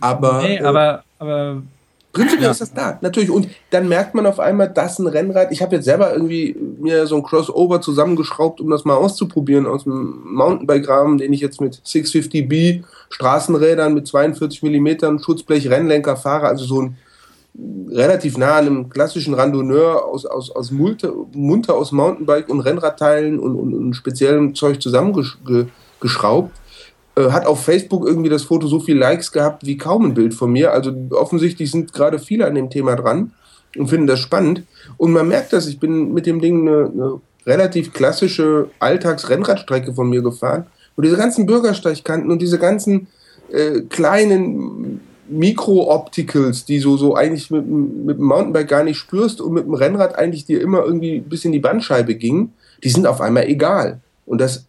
aber. Nee, aber, aber Prinzipiell ja. ist das da, natürlich. Und dann merkt man auf einmal, dass ein Rennrad, ich habe jetzt selber irgendwie mir so ein Crossover zusammengeschraubt, um das mal auszuprobieren aus dem Mountainbike-Rahmen, den ich jetzt mit 650B Straßenrädern mit 42 mm Schutzblech Rennlenker fahre, also so ein relativ nah an einem klassischen Randonneur aus, aus, aus Munter, munter aus Mountainbike und Rennradteilen und, und, und speziellem Zeug zusammengeschraubt. Äh, hat auf Facebook irgendwie das Foto so viele Likes gehabt wie kaum ein Bild von mir. Also offensichtlich sind gerade viele an dem Thema dran und finden das spannend. Und man merkt das, ich bin mit dem Ding eine, eine relativ klassische Alltagsrennradstrecke von mir gefahren. Und diese ganzen Bürgersteigkanten und diese ganzen äh, kleinen Mikro-Opticals, die so, so eigentlich mit, mit dem Mountainbike gar nicht spürst und mit dem Rennrad eigentlich dir immer irgendwie bis in die Bandscheibe ging, die sind auf einmal egal. Und das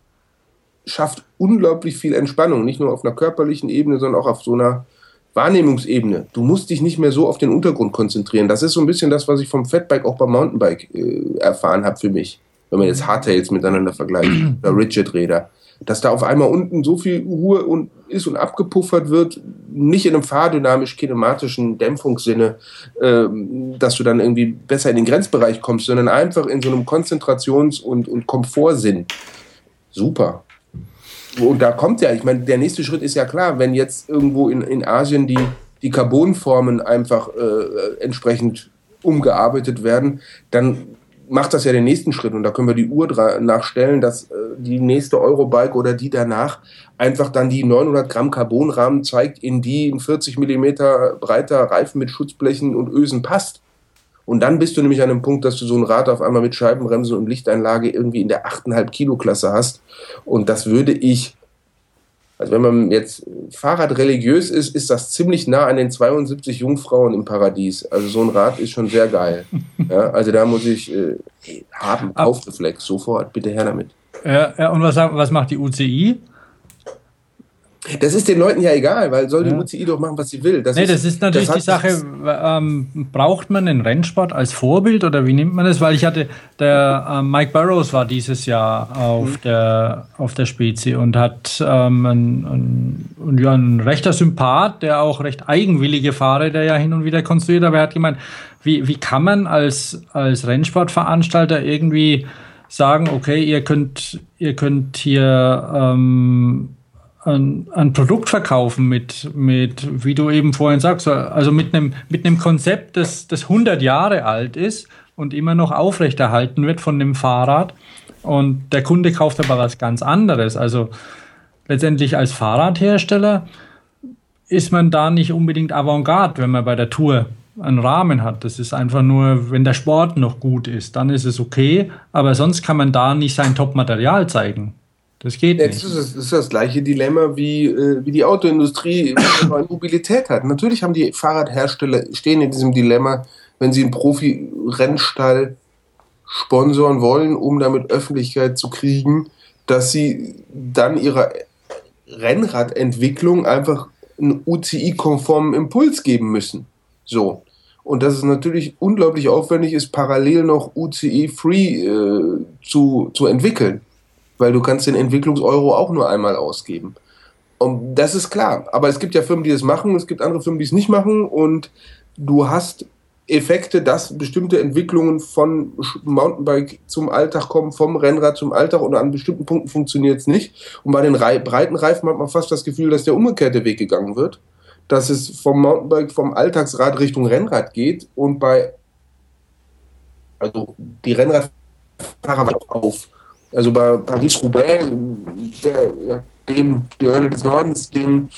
schafft unglaublich viel Entspannung, nicht nur auf einer körperlichen Ebene, sondern auch auf so einer Wahrnehmungsebene. Du musst dich nicht mehr so auf den Untergrund konzentrieren. Das ist so ein bisschen das, was ich vom Fatbike auch beim Mountainbike äh, erfahren habe für mich. Wenn man jetzt Hardtails miteinander vergleicht oder Rigid-Räder. dass da auf einmal unten so viel Ruhe und ist und abgepuffert wird, nicht in einem fahrdynamisch-kinematischen Dämpfungssinne, äh, dass du dann irgendwie besser in den Grenzbereich kommst, sondern einfach in so einem Konzentrations- und, und Komfortsinn. Super. Und da kommt ja, ich meine, der nächste Schritt ist ja klar, wenn jetzt irgendwo in, in Asien die, die Carbonformen einfach äh, entsprechend umgearbeitet werden, dann macht das ja den nächsten Schritt und da können wir die Uhr nachstellen, dass äh, die nächste Eurobike oder die danach einfach dann die 900 Gramm Carbonrahmen zeigt, in die ein 40 Millimeter breiter Reifen mit Schutzblechen und Ösen passt. Und dann bist du nämlich an einem Punkt, dass du so ein Rad auf einmal mit Scheibenbremse und Lichteinlage irgendwie in der 8,5 Kilo Klasse hast. Und das würde ich also wenn man jetzt Fahrrad religiös ist, ist das ziemlich nah an den 72 Jungfrauen im Paradies. Also so ein Rad ist schon sehr geil. Ja, also da muss ich äh, haben, Kaufreflex, sofort, bitte her damit. Ja, ja und was, was macht die UCI? Das ist den Leuten ja egal, weil soll die ja. UCI doch machen, was sie will. Das nee, ist, das ist natürlich das die Sache, ähm, braucht man den Rennsport als Vorbild oder wie nimmt man das? Weil ich hatte, der äh, Mike Burrows war dieses Jahr auf, mhm. der, auf der Spezi und hat ähm, ein, ein, ja, ein rechter Sympath, der auch recht eigenwillige Fahrräder ja hin und wieder konstruiert, aber er hat gemeint, wie, wie kann man als, als Rennsportveranstalter irgendwie sagen, okay, ihr könnt, ihr könnt hier ähm, ein, ein Produkt verkaufen mit, mit, wie du eben vorhin sagst, also mit einem, mit einem Konzept, das, das 100 Jahre alt ist und immer noch aufrechterhalten wird von dem Fahrrad. Und der Kunde kauft aber was ganz anderes. Also letztendlich als Fahrradhersteller ist man da nicht unbedingt Avantgarde, wenn man bei der Tour einen Rahmen hat. Das ist einfach nur, wenn der Sport noch gut ist, dann ist es okay. Aber sonst kann man da nicht sein Top-Material zeigen. Das geht nicht. Das ist, das ist das gleiche Dilemma, wie, äh, wie die Autoindustrie neue Mobilität hat. Natürlich haben die Fahrradhersteller stehen in diesem Dilemma, wenn sie einen Profi-Rennstall sponsoren wollen, um damit Öffentlichkeit zu kriegen, dass sie dann ihrer Rennradentwicklung einfach einen UCI-konformen Impuls geben müssen. So. Und dass es natürlich unglaublich aufwendig ist, parallel noch UCI-free äh, zu, zu entwickeln weil du kannst den Entwicklungseuro auch nur einmal ausgeben. Und das ist klar. Aber es gibt ja Firmen, die das machen, es gibt andere Firmen, die es nicht machen und du hast Effekte, dass bestimmte Entwicklungen von Mountainbike zum Alltag kommen, vom Rennrad zum Alltag und an bestimmten Punkten funktioniert es nicht. Und bei den Re breiten Reifen hat man fast das Gefühl, dass der umgekehrte Weg gegangen wird, dass es vom Mountainbike, vom Alltagsrad Richtung Rennrad geht und bei, also die Rennradfahrer auf also bei Paris-Roubaix, dem die Hölle des Nordens, dem,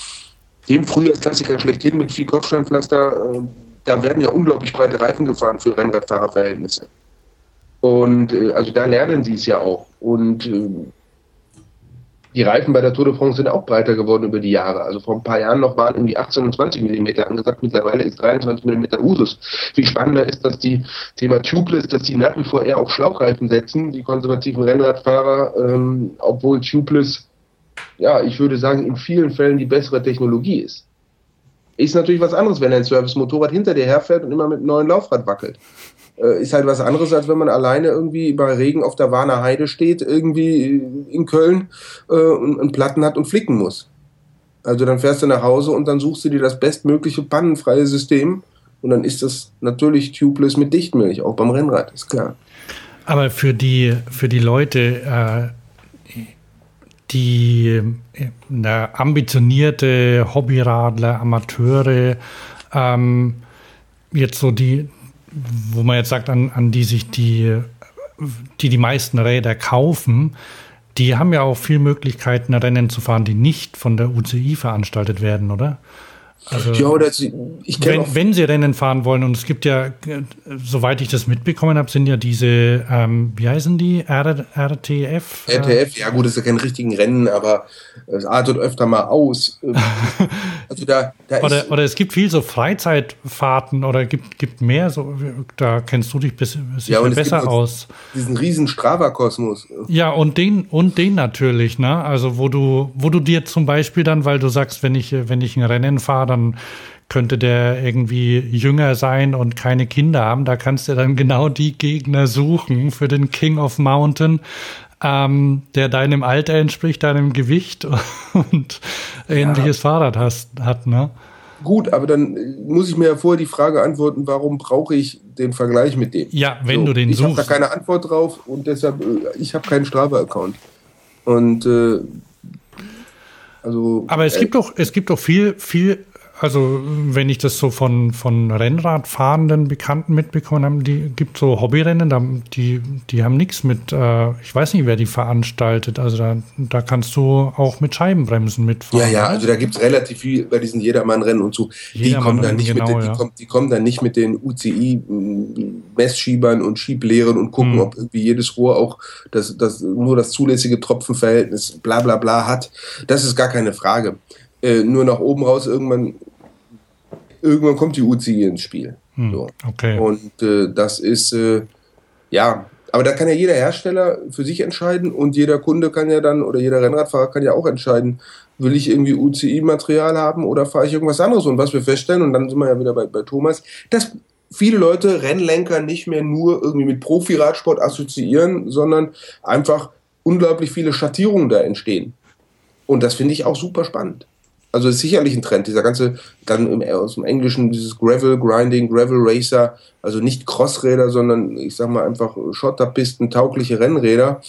dem Frühjahrsklassiker schlechthin mit viel Kopfsteinpflaster, äh, da werden ja unglaublich breite Reifen gefahren für Rennradfahrerverhältnisse. Und äh, also da lernen sie es ja auch. Und äh, die Reifen bei der Tour de France sind auch breiter geworden über die Jahre. Also vor ein paar Jahren noch waren irgendwie 18 und 20 Millimeter angesagt. Mittlerweile ist 23 Millimeter Usus. Viel spannender ist, dass die Thema Tubeless, dass die nach wie vor eher auf Schlauchreifen setzen, die konservativen Rennradfahrer, ähm, obwohl Tubeless, ja, ich würde sagen, in vielen Fällen die bessere Technologie ist. Ist natürlich was anderes, wenn ein Service-Motorrad hinter dir herfährt und immer mit einem neuen Laufrad wackelt ist halt was anderes, als wenn man alleine irgendwie bei Regen auf der Warner Heide steht, irgendwie in Köln äh, und, und Platten hat und flicken muss. Also dann fährst du nach Hause und dann suchst du dir das bestmögliche pannenfreie System und dann ist das natürlich tubeless mit Dichtmilch, auch beim Rennrad, ist klar. Aber für die, für die Leute, äh, die äh, ambitionierte Hobbyradler, Amateure, ähm, jetzt so die, wo man jetzt sagt, an, an die sich die, die die meisten Räder kaufen, die haben ja auch viel Möglichkeiten, Rennen zu fahren, die nicht von der UCI veranstaltet werden, oder? Also, ja, oder ich wenn, wenn sie Rennen fahren wollen, und es gibt ja, soweit ich das mitbekommen habe, sind ja diese, ähm, wie heißen die? R RTF? RTF, ja gut, das ist ja kein richtigen Rennen, aber es artet öfter mal aus. also da, da oder, oder es gibt viel so Freizeitfahrten oder gibt, gibt mehr, so, da kennst du dich bis, ja, besser aus. Diesen riesen Strava-Kosmos. Ja, und den, und den natürlich, ne? Also wo du, wo du dir zum Beispiel dann, weil du sagst, wenn ich, wenn ich ein Rennen fahre, dann könnte der irgendwie jünger sein und keine Kinder haben. Da kannst du dann genau die Gegner suchen für den King of Mountain. ähm, der deinem Alter entspricht, deinem Gewicht und ähnliches ja. Fahrrad hast, hat, ne? Gut, aber dann muss ich mir ja vorher die Frage antworten, warum brauche ich den Vergleich mit dem? Ja, wenn so, du den ich suchst. Ich habe da keine Antwort drauf und deshalb, äh, ich habe keinen Strava-Account. Und äh, also. Aber es äh, gibt doch, es gibt doch viel, viel also wenn ich das so von, von Rennradfahrenden Bekannten mitbekommen habe, die gibt so Hobbyrennen, die, die haben nichts mit, äh, ich weiß nicht, wer die veranstaltet. Also da, da kannst du auch mit Scheibenbremsen mitfahren. Ja, ja, also da gibt es relativ viel bei diesen Jedermann-Rennen und so. Die kommen, dann nicht genau, mit den, ja. die, kommen, die kommen dann nicht mit den UCI-Messschiebern und Schieblehren und gucken, mhm. ob irgendwie jedes Rohr auch das, das, nur das zulässige Tropfenverhältnis bla bla bla hat. Das ist gar keine Frage. Äh, nur nach oben raus irgendwann irgendwann kommt die UCI ins Spiel. Hm, so. Okay. Und äh, das ist, äh, ja, aber da kann ja jeder Hersteller für sich entscheiden und jeder Kunde kann ja dann oder jeder Rennradfahrer kann ja auch entscheiden, will ich irgendwie UCI-Material haben oder fahre ich irgendwas anderes? Und was wir feststellen, und dann sind wir ja wieder bei, bei Thomas, dass viele Leute Rennlenker nicht mehr nur irgendwie mit Profi-Radsport assoziieren, sondern einfach unglaublich viele Schattierungen da entstehen. Und das finde ich auch super spannend. Also ist sicherlich ein Trend, dieser ganze, dann im, aus dem Englischen dieses Gravel Grinding, Gravel Racer, also nicht Crossräder, sondern ich sag mal einfach Schotterpisten, taugliche Rennräder.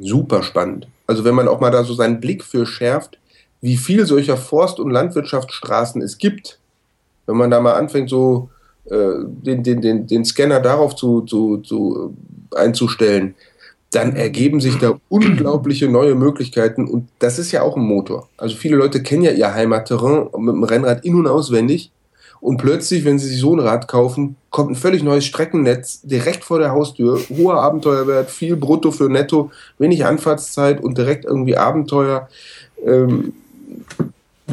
Super spannend. Also wenn man auch mal da so seinen Blick für schärft, wie viel solcher Forst- und Landwirtschaftsstraßen es gibt, wenn man da mal anfängt, so äh, den, den, den, den Scanner darauf zu, zu, zu einzustellen, dann ergeben sich da unglaubliche neue Möglichkeiten und das ist ja auch ein Motor. Also viele Leute kennen ja ihr Heimatterrain mit dem Rennrad in- und auswendig und plötzlich, wenn sie sich so ein Rad kaufen, kommt ein völlig neues Streckennetz direkt vor der Haustür, hoher Abenteuerwert, viel Brutto für Netto, wenig Anfahrtszeit und direkt irgendwie Abenteuer. Ähm,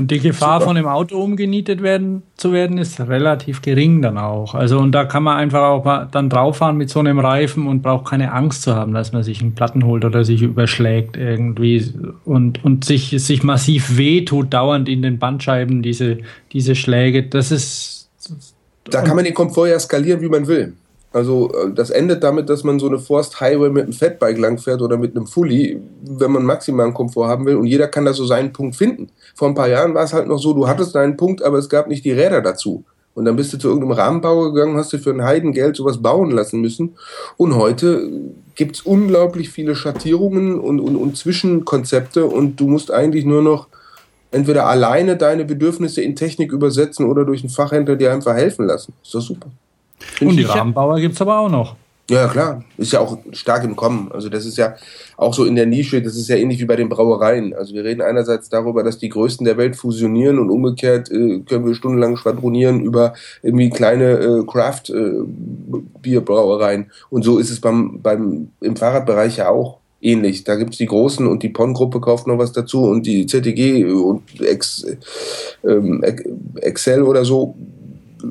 und die Gefahr Super. von dem Auto umgenietet werden zu werden ist relativ gering dann auch. Also und da kann man einfach auch mal dann drauffahren mit so einem Reifen und braucht keine Angst zu haben, dass man sich einen Platten holt oder sich überschlägt irgendwie und und sich sich massiv wehtut dauernd in den Bandscheiben diese diese Schläge. Das ist da kann man den Komfort ja skalieren, wie man will. Also äh, das endet damit, dass man so eine Forst Highway mit einem Fatbike langfährt oder mit einem Fully, wenn man maximalen Komfort haben will und jeder kann da so seinen Punkt finden. Vor ein paar Jahren war es halt noch so, du hattest deinen Punkt, aber es gab nicht die Räder dazu. Und dann bist du zu irgendeinem Rahmenbauer gegangen, hast du für ein Heidengeld sowas bauen lassen müssen. Und heute gibt es unglaublich viele Schattierungen und, und, und Zwischenkonzepte und du musst eigentlich nur noch entweder alleine deine Bedürfnisse in Technik übersetzen oder durch einen Fachhändler dir einfach helfen lassen. Ist doch super. Und die Rahmenbauer gibt es aber auch noch. Ja, klar. Ist ja auch stark im Kommen. Also das ist ja auch so in der Nische, das ist ja ähnlich wie bei den Brauereien. Also wir reden einerseits darüber, dass die Größten der Welt fusionieren und umgekehrt äh, können wir stundenlang schwadronieren über irgendwie kleine äh, Craft-Bierbrauereien. Äh, und so ist es beim, beim, im Fahrradbereich ja auch ähnlich. Da gibt es die Großen und die PON-Gruppe kauft noch was dazu und die ZTG und Ex, ähm, Excel oder so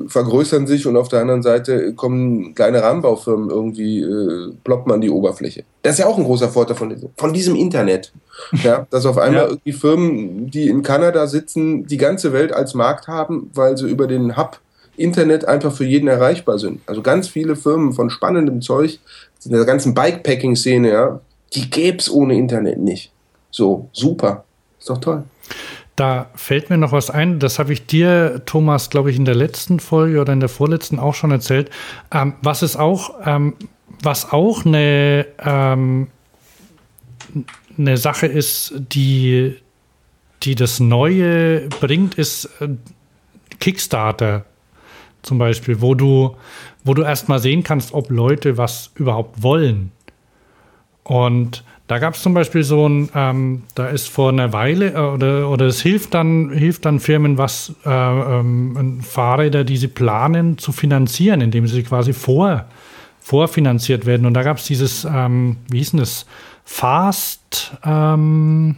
vergrößern sich und auf der anderen Seite kommen kleine Rahmenbaufirmen irgendwie, äh, ploppt man die Oberfläche. Das ist ja auch ein großer Vorteil von, diesem, von diesem Internet. Ja, dass auf einmal ja. irgendwie Firmen, die in Kanada sitzen, die ganze Welt als Markt haben, weil sie über den Hub Internet einfach für jeden erreichbar sind. Also ganz viele Firmen von spannendem Zeug, in der ganzen Bikepacking-Szene, ja, die gäbe es ohne Internet nicht. So, super. Ist doch toll. Da fällt mir noch was ein, das habe ich dir, Thomas, glaube ich, in der letzten Folge oder in der vorletzten auch schon erzählt. Ähm, was ist auch, ähm, was auch eine, ähm, eine Sache ist, die, die das Neue bringt, ist äh, Kickstarter zum Beispiel, wo du, wo du erstmal sehen kannst, ob Leute was überhaupt wollen. Und da gab es zum Beispiel so ein, ähm, da ist vor einer Weile, äh, oder, oder es hilft dann, hilft dann Firmen, was äh, ähm, Fahrräder, die sie planen, zu finanzieren, indem sie quasi vor, vorfinanziert werden. Und da gab es dieses, ähm, wie hieß denn das? Fast. Ähm,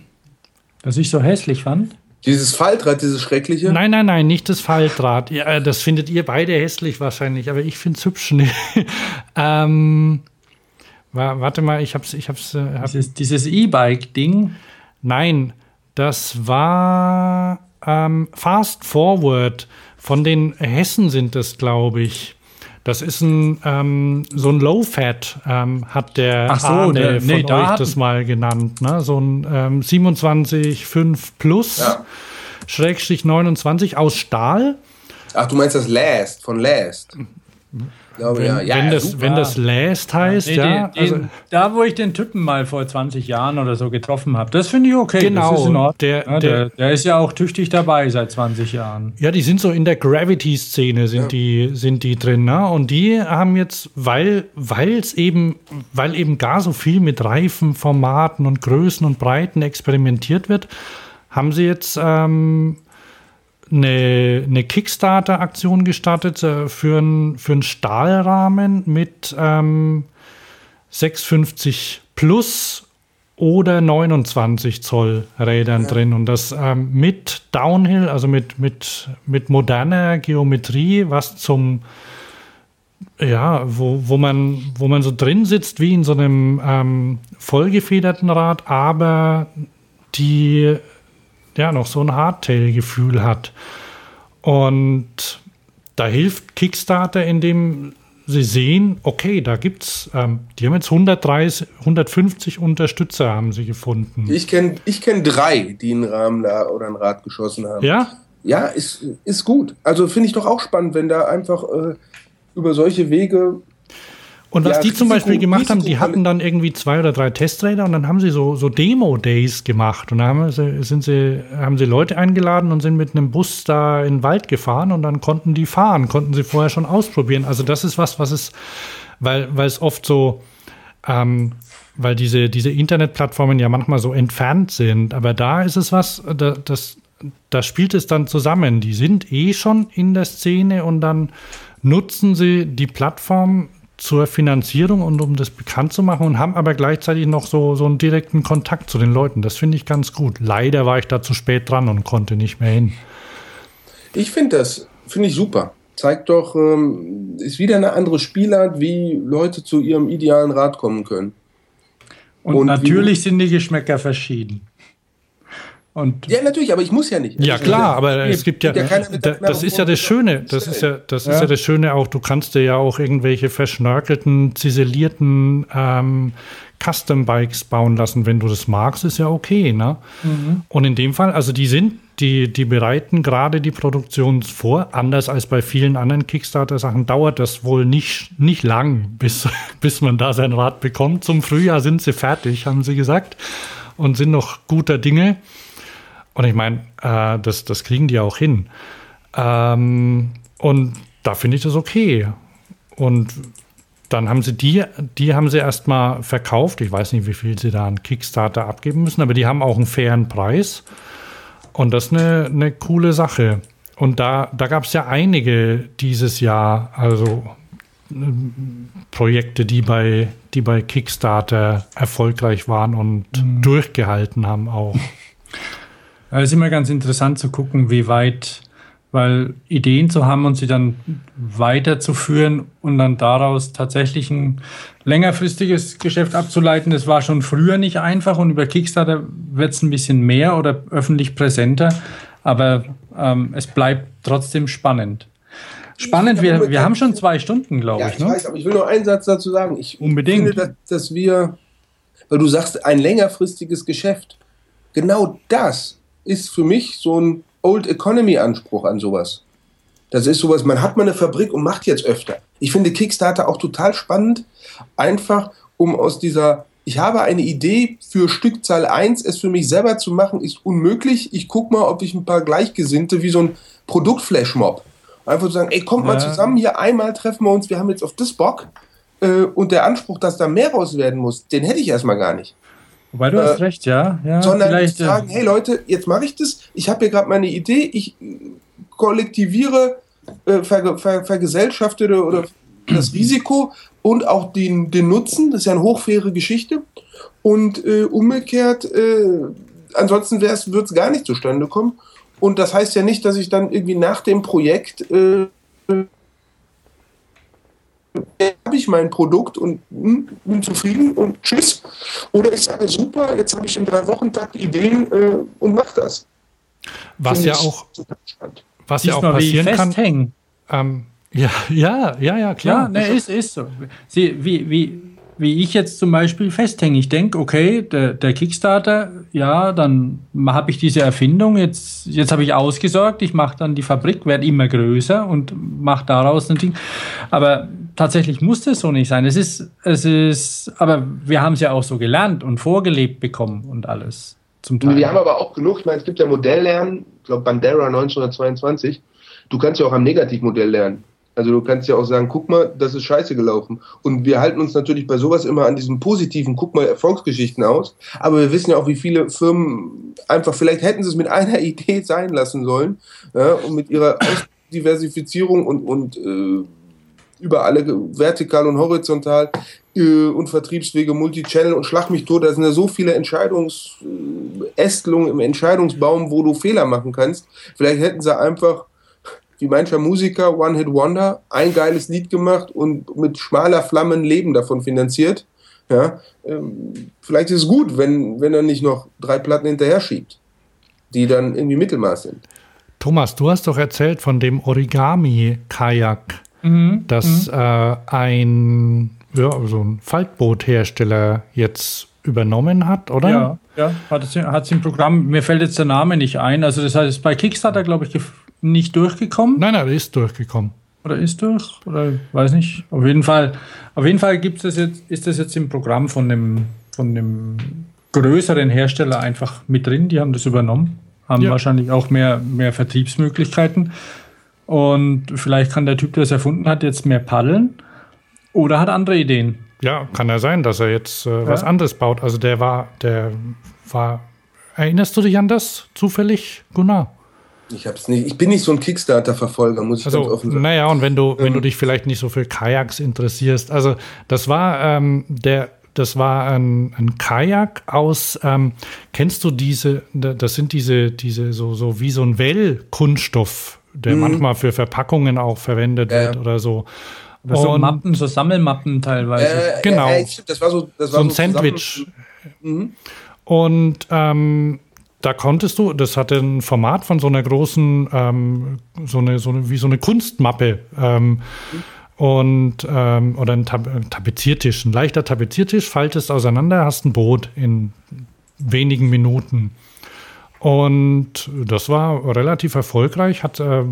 Was ich so hässlich fand. Dieses Faltrad, dieses schreckliche? Nein, nein, nein, nicht das Faltrad. Ja, das findet ihr beide hässlich wahrscheinlich, aber ich finde es hübsch. ähm, Warte mal, ich hab's, ich hab's. Äh, hab dieses E-Bike-Ding? Nein, das war ähm, Fast Forward. Von den Hessen sind das, glaube ich. Das ist ein ähm, so ein Low-Fat, ähm, hat der Ach so, Arne der, von nee, euch das mal genannt. Ne? So ein ähm, 27,5 Plus, ja. Schrägstrich 29 aus Stahl. Ach, du meinst das Last, von Last. Glaube, wenn, ja. Ja, wenn, das, wenn das Last heißt, nee, ja. Den, also, da, wo ich den Typen mal vor 20 Jahren oder so getroffen habe, das finde ich okay. Genau. Der, ja, der, der, ist ja auch tüchtig dabei seit 20 Jahren. Ja, die sind so in der Gravity-Szene sind, die, sind die drin. Ne? Und die haben jetzt, weil es eben, weil eben gar so viel mit Reifen, Formaten und Größen und Breiten experimentiert wird, haben sie jetzt ähm, eine, eine Kickstarter-Aktion gestartet äh, für, ein, für einen Stahlrahmen mit ähm, 650 plus oder 29 Zoll Rädern ja. drin und das ähm, mit Downhill, also mit, mit, mit moderner Geometrie, was zum ja, wo, wo, man, wo man so drin sitzt wie in so einem ähm, vollgefederten Rad, aber die ja, noch so ein Hardtail-Gefühl hat. Und da hilft Kickstarter, indem sie sehen, okay, da gibt's, ähm, die haben jetzt 130, 150 Unterstützer haben sie gefunden. Ich kenne ich kenn drei, die einen Rahmen da oder ein Rad geschossen haben. Ja? Ja, ist, ist gut. Also finde ich doch auch spannend, wenn da einfach äh, über solche Wege und was ja, die zum Beispiel gemacht haben, die hatten dann irgendwie zwei oder drei Testräder und dann haben sie so, so Demo-Days gemacht. Und dann haben sie, sind sie, haben sie Leute eingeladen und sind mit einem Bus da in den Wald gefahren und dann konnten die fahren, konnten sie vorher schon ausprobieren. Also das ist was, was es, weil, weil es oft so, ähm, weil diese, diese Internetplattformen ja manchmal so entfernt sind. Aber da ist es was, da, das, da spielt es dann zusammen. Die sind eh schon in der Szene und dann nutzen sie die Plattform zur Finanzierung und um das bekannt zu machen und haben aber gleichzeitig noch so, so einen direkten Kontakt zu den Leuten. Das finde ich ganz gut. Leider war ich da zu spät dran und konnte nicht mehr hin. Ich finde das, finde ich super. Zeigt doch, ähm, ist wieder eine andere Spielart, wie Leute zu ihrem idealen Rat kommen können. Und, und natürlich sind die Geschmäcker verschieden. Und ja, natürlich, aber ich muss ja nicht. Ja, klar, aber es gibt ja, ja das ist ja das Schöne, das ist ja, das ist ja. das Schöne auch, du kannst dir ja auch irgendwelche verschnörkelten, ziselierten ähm, Custom-Bikes bauen lassen, wenn du das magst, ist ja okay, ne? Mhm. Und in dem Fall, also die sind, die, die bereiten gerade die Produktion vor, anders als bei vielen anderen Kickstarter-Sachen, dauert das wohl nicht, nicht lang, bis, bis man da sein Rad bekommt. Zum Frühjahr sind sie fertig, haben sie gesagt, und sind noch guter Dinge. Und ich meine, äh, das, das kriegen die auch hin. Ähm, und da finde ich das okay. Und dann haben sie die, die haben sie erstmal verkauft. Ich weiß nicht, wie viel sie da an Kickstarter abgeben müssen, aber die haben auch einen fairen Preis. Und das ist eine, eine coole Sache. Und da, da gab es ja einige dieses Jahr, also äh, Projekte, die bei, die bei Kickstarter erfolgreich waren und mhm. durchgehalten haben auch. Es ist immer ganz interessant zu gucken, wie weit, weil Ideen zu haben und sie dann weiterzuführen und dann daraus tatsächlich ein längerfristiges Geschäft abzuleiten, das war schon früher nicht einfach und über Kickstarter wird es ein bisschen mehr oder öffentlich präsenter, aber ähm, es bleibt trotzdem spannend. Spannend, wir, wir haben schon zwei Stunden, glaube ja, ich. ich ne? weiß, aber ich will nur einen Satz dazu sagen. Ich Unbedingt. finde, dass, dass wir, weil du sagst, ein längerfristiges Geschäft, genau das ist für mich so ein Old Economy Anspruch an sowas. Das ist sowas, man hat mal eine Fabrik und macht jetzt öfter. Ich finde Kickstarter auch total spannend, einfach um aus dieser, ich habe eine Idee für Stückzahl 1, es für mich selber zu machen, ist unmöglich. Ich gucke mal, ob ich ein paar Gleichgesinnte wie so ein Produktflashmob. Einfach zu sagen, ey, kommt ja. mal zusammen, hier einmal treffen wir uns, wir haben jetzt auf das Bock. Äh, und der Anspruch, dass da mehr raus werden muss, den hätte ich erstmal gar nicht. Wobei du äh, hast recht, ja. ja sondern vielleicht, äh, sagen, hey Leute, jetzt mache ich das. Ich habe hier gerade meine Idee. Ich kollektiviere, äh, ver, ver, vergesellschaftete oder das Risiko und auch den, den Nutzen. Das ist ja eine hochfaire Geschichte. Und äh, umgekehrt, äh, ansonsten wird es gar nicht zustande kommen. Und das heißt ja nicht, dass ich dann irgendwie nach dem Projekt äh, habe ich mein Produkt und hm, bin zufrieden und tschüss. Oder ich sage, super, jetzt habe ich in drei Wochen Tag Ideen äh, und mache das. Was ja auch, was ja auch passieren kann. Ähm, Ja, ja, ja, ja, klar. Ja, ne, ist, ist so. Sie, wie, wie, wie ich jetzt zum Beispiel festhänge. Ich denke, okay, der, der Kickstarter, ja, dann habe ich diese Erfindung, jetzt, jetzt habe ich ausgesorgt, ich mache dann die Fabrik, werde immer größer und mache daraus ein Ding. Aber tatsächlich muss das so nicht sein. Es ist, es ist, aber wir haben es ja auch so gelernt und vorgelebt bekommen und alles zum Teil. Wir haben aber auch genug, ich meine, es gibt ja Modelllernen, ich glaube Bandera 1922, du kannst ja auch am Negativmodell lernen. Also du kannst ja auch sagen, guck mal, das ist scheiße gelaufen. Und wir halten uns natürlich bei sowas immer an diesen positiven, guck mal, Erfolgsgeschichten aus. Aber wir wissen ja auch, wie viele Firmen einfach, vielleicht hätten sie es mit einer Idee sein lassen sollen ja, und mit ihrer Diversifizierung und, und äh, über alle vertikal und horizontal äh, und Vertriebswege, Multichannel und schlag mich tot. Da sind ja so viele Entscheidungsästelungen im Entscheidungsbaum, wo du Fehler machen kannst. Vielleicht hätten sie einfach wie mancher Musiker, One Hit Wonder, ein geiles Lied gemacht und mit schmaler Flamme ein Leben davon finanziert. Ja, ähm, vielleicht ist es gut, wenn, wenn er nicht noch drei Platten hinterher schiebt, die dann irgendwie Mittelmaß sind. Thomas, du hast doch erzählt von dem Origami-Kajak, mhm. das mhm. Äh, ein, ja, so ein Faltboothersteller jetzt übernommen hat, oder? Ja, ja hat es, hat es im Programm, mir fällt jetzt der Name nicht ein. Also das heißt, bei Kickstarter, glaube ich, nicht durchgekommen? Nein, nein, ist durchgekommen. Oder ist durch? Oder weiß nicht. Auf jeden Fall, auf jeden Fall gibt's das jetzt, ist das jetzt im Programm von dem, von dem größeren Hersteller einfach mit drin. Die haben das übernommen, haben ja. wahrscheinlich auch mehr, mehr Vertriebsmöglichkeiten. Und vielleicht kann der Typ, der es erfunden hat, jetzt mehr paddeln oder hat andere Ideen. Ja, kann ja sein, dass er jetzt äh, ja. was anderes baut. Also der war, der war. Erinnerst du dich an das zufällig, Gunnar? Ich hab's nicht. Ich bin nicht so ein Kickstarter-Verfolger, muss ich also, ganz offen sagen. Naja, und wenn du, wenn du ähm. dich vielleicht nicht so für Kajaks interessierst, also das war ähm, der, das war ein, ein Kajak aus, ähm, kennst du diese, das sind diese, diese so, so wie so ein Well-Kunststoff, der mhm. manchmal für Verpackungen auch verwendet ja. wird oder so. Oder so Mappen, so Sammelmappen teilweise. Äh, genau. Äh, das war so, das war so ein so Sandwich. Mhm. Und ähm, da konntest du, das hatte ein Format von so einer großen, ähm, so, eine, so eine, wie so eine Kunstmappe. Ähm, und ähm, oder ein, Tapeziertisch, ein leichter Tapeziertisch, faltest auseinander, hast ein Boot in wenigen Minuten. Und das war relativ erfolgreich. Hat, äh,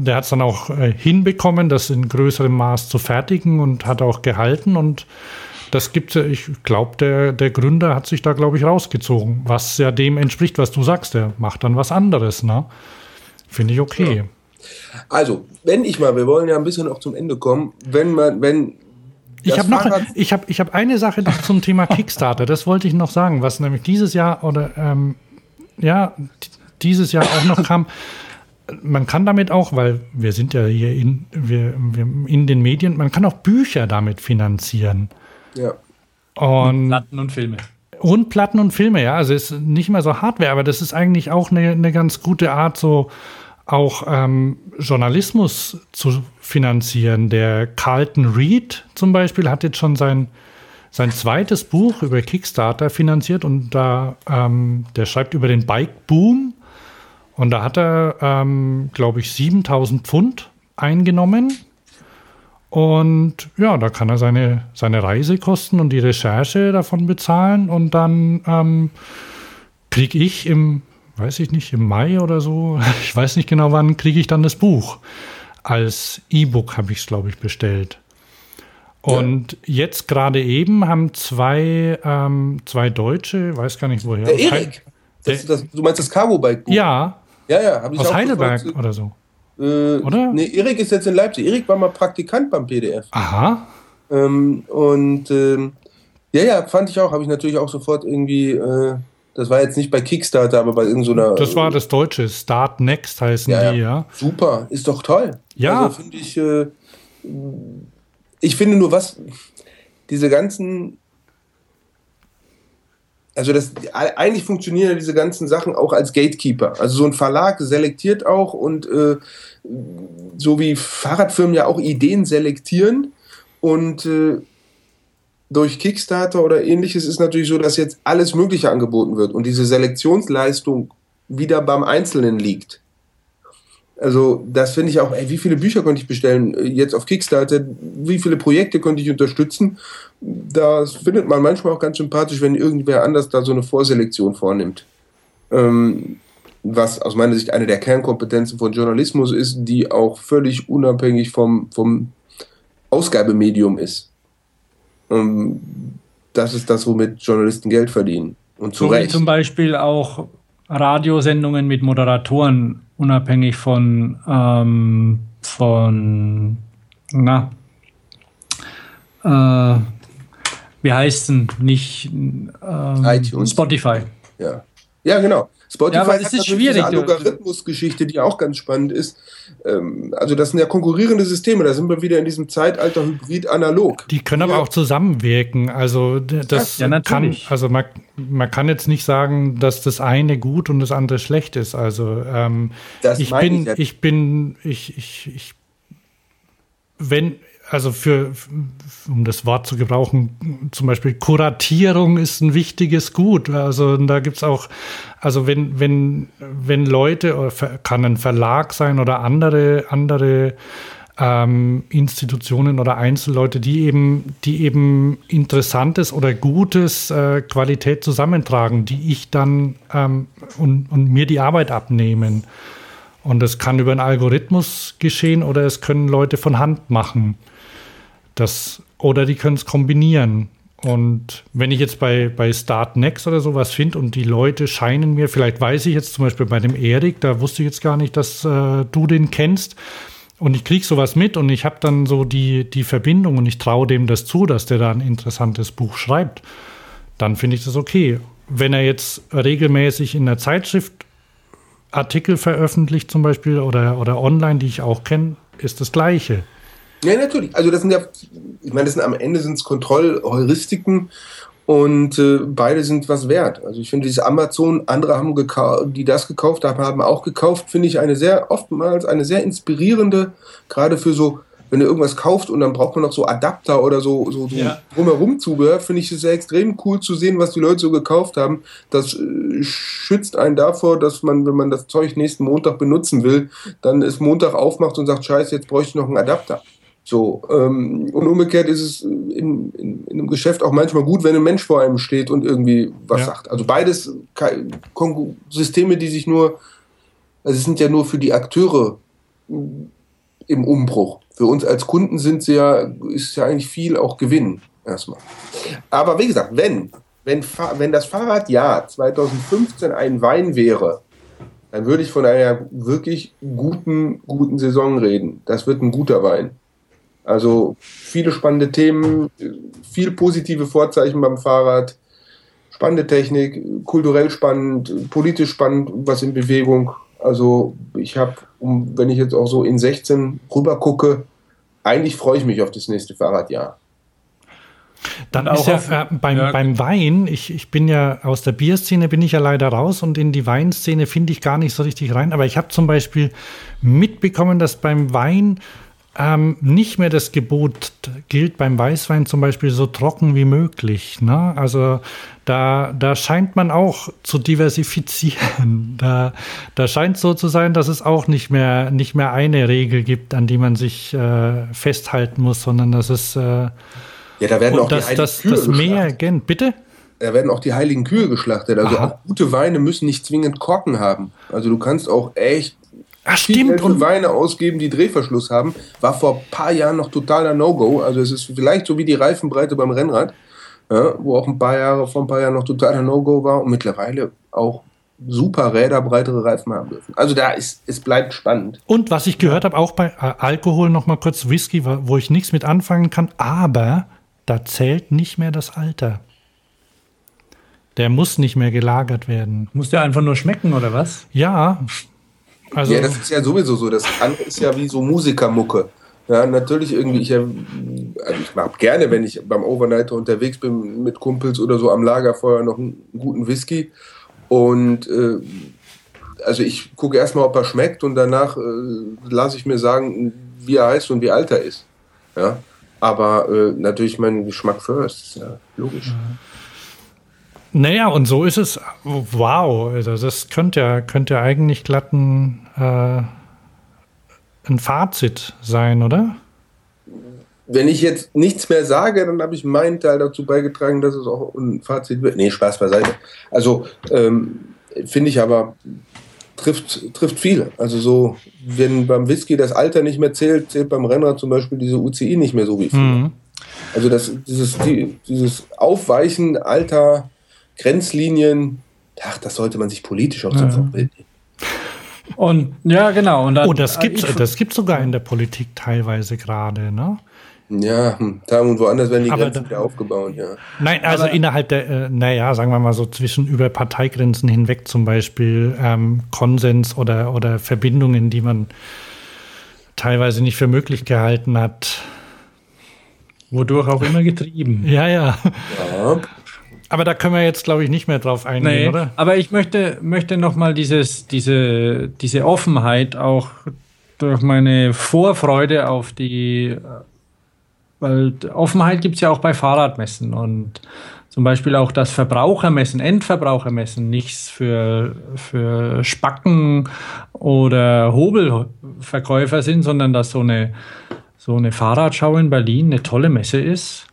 der hat es dann auch äh, hinbekommen, das in größerem Maß zu fertigen und hat auch gehalten. Und das gibt es, ich glaube, der, der Gründer hat sich da, glaube ich, rausgezogen, was ja dem entspricht, was du sagst. Der macht dann was anderes, ne? Finde ich okay. Ja. Also, wenn ich mal, wir wollen ja ein bisschen auch zum Ende kommen, wenn man, wenn ich habe noch, ich habe, ich habe eine Sache noch zum Thema Kickstarter. Das wollte ich noch sagen, was nämlich dieses Jahr oder ähm, ja dieses Jahr auch noch kam. Man kann damit auch, weil wir sind ja hier in, wir, wir in den Medien, man kann auch Bücher damit finanzieren. Ja. Und, Platten und Filme. Und Platten und Filme, ja. Also es ist nicht mehr so Hardware, aber das ist eigentlich auch eine, eine ganz gute Art, so auch ähm, Journalismus zu finanzieren. Der Carlton Reed zum Beispiel hat jetzt schon sein, sein zweites Buch über Kickstarter finanziert und da, ähm, der schreibt über den Bike Boom und da hat er, ähm, glaube ich, 7000 Pfund eingenommen und ja, da kann er seine, seine Reisekosten und die Recherche davon bezahlen und dann ähm, kriege ich im, weiß ich nicht, im Mai oder so, ich weiß nicht genau wann, kriege ich dann das Buch. Als E-Book habe ich es, glaube ich, bestellt. Und ja. jetzt gerade eben haben zwei, ähm, zwei Deutsche, weiß gar nicht woher. Der Erik. Das, das, du meinst das Cargo-Bike? Ja. Ja, ja. Aus Heidelberg sofort, oder so. Äh, Oder? Nee, Erik ist jetzt in Leipzig. Erik war mal Praktikant beim PDF. Aha. Ähm, und ähm, ja, ja, fand ich auch. Habe ich natürlich auch sofort irgendwie. Äh, das war jetzt nicht bei Kickstarter, aber bei irgendeiner. So das war das Deutsche. Start Next heißen ja, die, ja. Super, ist doch toll. Ja. Also finde ich. Äh, ich finde nur was. Diese ganzen also das eigentlich funktionieren diese ganzen Sachen auch als Gatekeeper. Also so ein Verlag selektiert auch und äh, so wie Fahrradfirmen ja auch Ideen selektieren und äh, durch Kickstarter oder ähnliches ist natürlich so, dass jetzt alles Mögliche angeboten wird und diese Selektionsleistung wieder beim Einzelnen liegt. Also das finde ich auch, ey, wie viele Bücher konnte ich bestellen jetzt auf Kickstarter, wie viele Projekte konnte ich unterstützen. Das findet man manchmal auch ganz sympathisch, wenn irgendwer anders da so eine Vorselektion vornimmt. Ähm, was aus meiner Sicht eine der Kernkompetenzen von Journalismus ist, die auch völlig unabhängig vom, vom Ausgabemedium ist. Ähm, das ist das, womit Journalisten Geld verdienen. Und zu so Recht. zum Beispiel auch Radiosendungen mit Moderatoren, unabhängig von, ähm, von na, äh, wie heißt denn nicht ähm, Spotify. Ja. ja, genau. Spotify ja, ist schwierig. Diese Algorithmusgeschichte, die auch ganz spannend ist. Ähm, also das sind ja konkurrierende Systeme. Da sind wir wieder in diesem Zeitalter Hybrid analog. Die können ja. aber auch zusammenwirken. Also das ja, kann, also man, man kann jetzt nicht sagen, dass das eine gut und das andere schlecht ist. Also ähm, ich, bin, ich, ich bin, ich, ich, ich, wenn also für, um das Wort zu gebrauchen, zum Beispiel Kuratierung ist ein wichtiges Gut. Also da gibt es auch, also wenn, wenn, wenn Leute, kann ein Verlag sein oder andere, andere ähm, Institutionen oder Einzelleute, die eben, die eben Interessantes oder Gutes äh, Qualität zusammentragen, die ich dann ähm, und, und mir die Arbeit abnehmen. Und das kann über einen Algorithmus geschehen oder es können Leute von Hand machen. Das, oder die können es kombinieren. Und wenn ich jetzt bei, bei Start Next oder sowas finde und die Leute scheinen mir, vielleicht weiß ich jetzt zum Beispiel bei dem Erik, da wusste ich jetzt gar nicht, dass äh, du den kennst. Und ich kriege sowas mit und ich habe dann so die, die Verbindung und ich traue dem das zu, dass der da ein interessantes Buch schreibt. Dann finde ich das okay. Wenn er jetzt regelmäßig in der Zeitschrift Artikel veröffentlicht, zum Beispiel, oder, oder online, die ich auch kenne, ist das Gleiche. Ja, natürlich. Also das sind ja, ich meine, das sind am Ende sind es Kontrollheuristiken und äh, beide sind was wert. Also ich finde dieses Amazon, andere haben die das gekauft haben, haben auch gekauft, finde ich eine sehr oftmals eine sehr inspirierende, gerade für so wenn du irgendwas kaufst und dann braucht man noch so Adapter oder so, so, so ja. drumherum Zubehör, finde ich es sehr extrem cool zu sehen, was die Leute so gekauft haben. Das äh, schützt einen davor, dass man, wenn man das Zeug nächsten Montag benutzen will, dann ist Montag aufmacht und sagt, scheiße, jetzt bräuchte ich noch einen Adapter. So, ähm, und umgekehrt ist es in, in, in, einem Geschäft auch manchmal gut, wenn ein Mensch vor einem steht und irgendwie was ja. sagt. Also beides Systeme, die sich nur, also es sind ja nur für die Akteure im Umbruch. Für uns als Kunden sind sie ja, ist ja eigentlich viel auch Gewinn erstmal. Aber wie gesagt, wenn, wenn, wenn das Fahrradjahr 2015 ein Wein wäre, dann würde ich von einer wirklich guten, guten Saison reden. Das wird ein guter Wein. Also viele spannende Themen, viel positive Vorzeichen beim Fahrrad, spannende Technik, kulturell spannend, politisch spannend, was in Bewegung. Also ich habe, um, wenn ich jetzt auch so in 16 rüber gucke, eigentlich freue ich mich auf das nächste Fahrradjahr. Dann auch ja, äh, beim, ja. beim Wein, ich, ich bin ja aus der Bierszene, bin ich ja leider raus und in die Weinszene finde ich gar nicht so richtig rein. Aber ich habe zum Beispiel mitbekommen, dass beim Wein ähm, nicht mehr das Gebot gilt beim Weißwein zum Beispiel so trocken wie möglich. Ne? Also da, da scheint man auch zu diversifizieren. Da, da scheint so zu sein, dass es auch nicht mehr, nicht mehr eine Regel gibt, an die man sich äh, festhalten muss, sondern dass es äh, ja, da werden auch das, die das, Kühe das Meer, gen, bitte? Da werden auch die heiligen Kühe geschlachtet. Also gute Weine müssen nicht zwingend Korken haben. Also du kannst auch echt Ach, stimmt. Und Weine ausgeben, die Drehverschluss haben, war vor ein paar Jahren noch totaler No-Go. Also es ist vielleicht so wie die Reifenbreite beim Rennrad, ja, wo auch ein paar Jahre, vor ein paar Jahren noch totaler No-Go war und mittlerweile auch super Räder breitere Reifen haben dürfen. Also da ist, es bleibt spannend. Und was ich gehört habe, auch bei äh, Alkohol noch mal kurz Whisky, wo ich nichts mit anfangen kann, aber da zählt nicht mehr das Alter. Der muss nicht mehr gelagert werden. Muss der einfach nur schmecken oder was? Ja, also, ja, das ist ja sowieso so. Das andere ist ja wie so Musikermucke. Ja, natürlich irgendwie, ich, also ich mag gerne, wenn ich beim Overnighter unterwegs bin mit Kumpels oder so am Lagerfeuer noch einen guten Whisky. Und äh, also ich gucke erstmal, ob er schmeckt und danach äh, lasse ich mir sagen, wie er heißt und wie alt er ist. Ja. Aber äh, natürlich mein Geschmack first, ja logisch. Mhm. Naja, und so ist es. Wow, also das könnte ja, könnte ja eigentlich glatten äh, ein Fazit sein, oder? Wenn ich jetzt nichts mehr sage, dann habe ich meinen Teil dazu beigetragen, dass es auch ein Fazit wird. Nee, Spaß beiseite. Also ähm, finde ich aber, trifft, trifft viel. Also so, wenn beim Whisky das Alter nicht mehr zählt, zählt beim Renner zum Beispiel diese UCI nicht mehr so wie früher. Mhm. Also das, dieses, die, dieses Aufweichen alter Grenzlinien, ach, das sollte man sich politisch auch zum ja. Vorbild nehmen. Und ja, genau. Und dann, oh, das gibt es das gibt's sogar in der Politik teilweise gerade, ne? Ja, hm, da und woanders werden die aber Grenzen da, wieder aufgebaut, ja. Nein, also aber, innerhalb der, äh, naja, sagen wir mal so zwischen über Parteigrenzen hinweg zum Beispiel ähm, Konsens oder, oder Verbindungen, die man teilweise nicht für möglich gehalten hat. Wodurch auch immer getrieben. ja, ja. ja. Aber da können wir jetzt, glaube ich, nicht mehr drauf eingehen, nee, oder? Aber ich möchte, möchte nochmal dieses, diese, diese Offenheit auch durch meine Vorfreude auf die, weil Offenheit gibt es ja auch bei Fahrradmessen und zum Beispiel auch das Verbrauchermessen, Endverbrauchermessen, nichts für, für Spacken oder Hobelverkäufer sind, sondern dass so eine, so eine Fahrradschau in Berlin eine tolle Messe ist.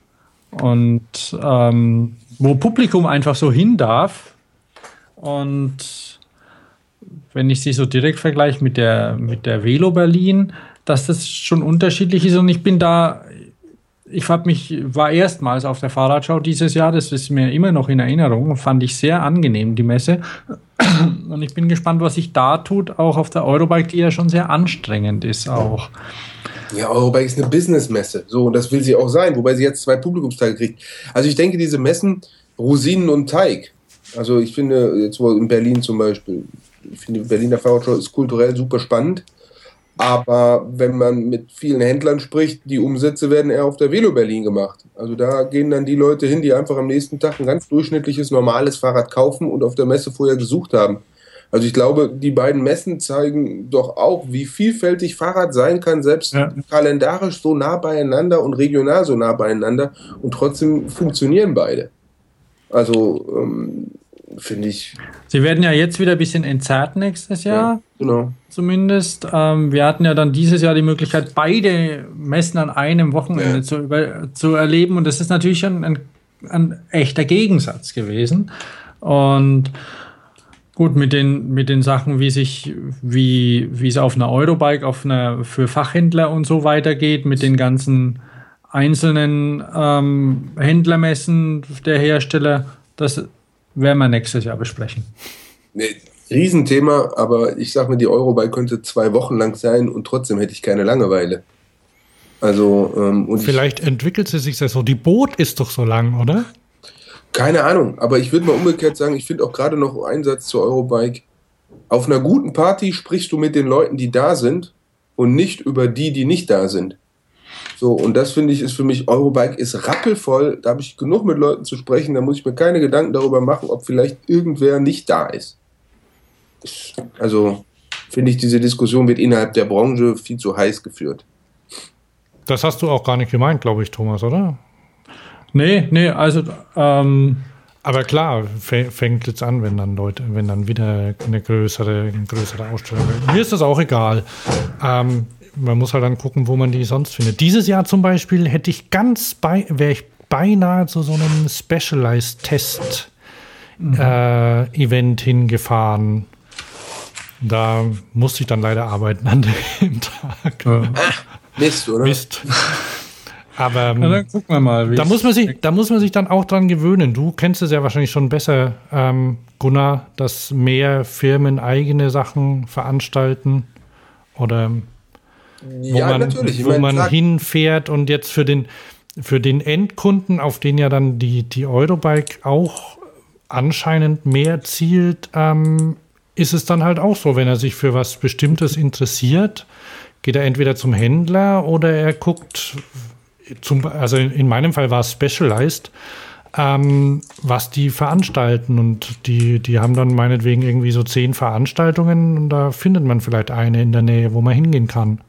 Und ähm, wo Publikum einfach so hin darf. Und wenn ich sie so direkt vergleiche mit der, mit der Velo Berlin, dass das schon unterschiedlich ist. Und ich bin da, ich habe mich, war erstmals auf der Fahrradschau dieses Jahr, das ist mir immer noch in Erinnerung, fand ich sehr angenehm, die Messe. Und ich bin gespannt, was sich da tut, auch auf der Eurobike, die ja schon sehr anstrengend ist auch. Ja, Eurobike ist eine Businessmesse. So, und das will sie auch sein, wobei sie jetzt zwei Publikumsteile kriegt. Also ich denke, diese Messen, Rosinen und Teig. Also ich finde, jetzt in Berlin zum Beispiel, ich finde, Berliner Fahrradshow ist kulturell super spannend. Aber wenn man mit vielen Händlern spricht, die Umsätze werden eher auf der Velo Berlin gemacht. Also da gehen dann die Leute hin, die einfach am nächsten Tag ein ganz durchschnittliches, normales Fahrrad kaufen und auf der Messe vorher gesucht haben. Also ich glaube, die beiden Messen zeigen doch auch, wie vielfältig Fahrrad sein kann, selbst ja. kalendarisch so nah beieinander und regional so nah beieinander und trotzdem funktionieren beide. Also ähm, finde ich. Sie werden ja jetzt wieder ein bisschen entzerrt nächstes Jahr. Ja, genau. Zumindest. Ähm, wir hatten ja dann dieses Jahr die Möglichkeit, beide Messen an einem Wochenende ja. zu, über, zu erleben. Und das ist natürlich ein, ein, ein echter Gegensatz gewesen. Und Gut, mit den, mit den Sachen, wie sich, wie, wie es auf einer Eurobike, auf einer, für Fachhändler und so weitergeht, mit den ganzen einzelnen ähm, Händlermessen der Hersteller, das werden wir nächstes Jahr besprechen. Nee, Riesenthema, aber ich sag mir, die Eurobike könnte zwei Wochen lang sein und trotzdem hätte ich keine Langeweile. Also, ähm, und Vielleicht entwickelt sie sich das so. Die Boot ist doch so lang, oder? Keine Ahnung, aber ich würde mal umgekehrt sagen, ich finde auch gerade noch Einsatz zur Eurobike. Auf einer guten Party sprichst du mit den Leuten, die da sind und nicht über die, die nicht da sind. So, und das finde ich ist für mich, Eurobike ist rappelvoll, da habe ich genug mit Leuten zu sprechen, da muss ich mir keine Gedanken darüber machen, ob vielleicht irgendwer nicht da ist. Also finde ich, diese Diskussion wird innerhalb der Branche viel zu heiß geführt. Das hast du auch gar nicht gemeint, glaube ich, Thomas, oder? Nee, nee, also. Ähm aber klar, fängt jetzt an, wenn dann Leute, wenn dann wieder eine größere, eine größere Ausstellung. Mir ist das auch egal. Ähm, man muss halt dann gucken, wo man die sonst findet. Dieses Jahr zum Beispiel hätte ich ganz bei, wäre ich beinahe zu so einem Specialized Test mhm. äh, Event hingefahren. Da musste ich dann leider arbeiten an dem Tag. Ja. Mist, oder? Mist. Aber Na, dann gucken wir mal. Da muss, man sich, da muss man sich dann auch dran gewöhnen. Du kennst es ja wahrscheinlich schon besser, ähm, Gunnar, dass mehr Firmen eigene Sachen veranstalten oder wo ja, man, natürlich. wo man hinfährt und jetzt für den, für den Endkunden, auf den ja dann die, die Eurobike auch anscheinend mehr zielt, ähm, ist es dann halt auch so, wenn er sich für was Bestimmtes interessiert, geht er entweder zum Händler oder er guckt, zum, also in meinem Fall war es Specialized, ähm, was die veranstalten. Und die, die haben dann meinetwegen irgendwie so zehn Veranstaltungen und da findet man vielleicht eine in der Nähe, wo man hingehen kann.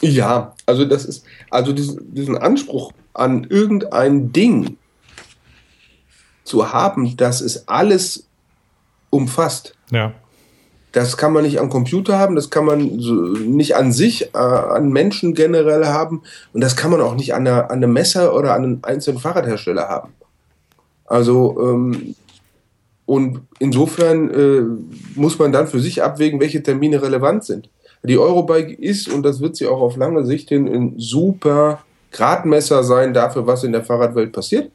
Ja, also das ist, also diesen, diesen Anspruch an irgendein Ding zu haben, das es alles umfasst. Ja Das kann man nicht am Computer haben, das kann man so nicht an sich, äh, an Menschen generell haben und das kann man auch nicht an, einer, an einem Messer oder an einem einzelnen Fahrradhersteller haben. Also, ähm, und insofern äh, muss man dann für sich abwägen, welche Termine relevant sind. Die Eurobike ist, und das wird sie auch auf lange Sicht hin, ein super Gradmesser sein dafür, was in der Fahrradwelt passiert.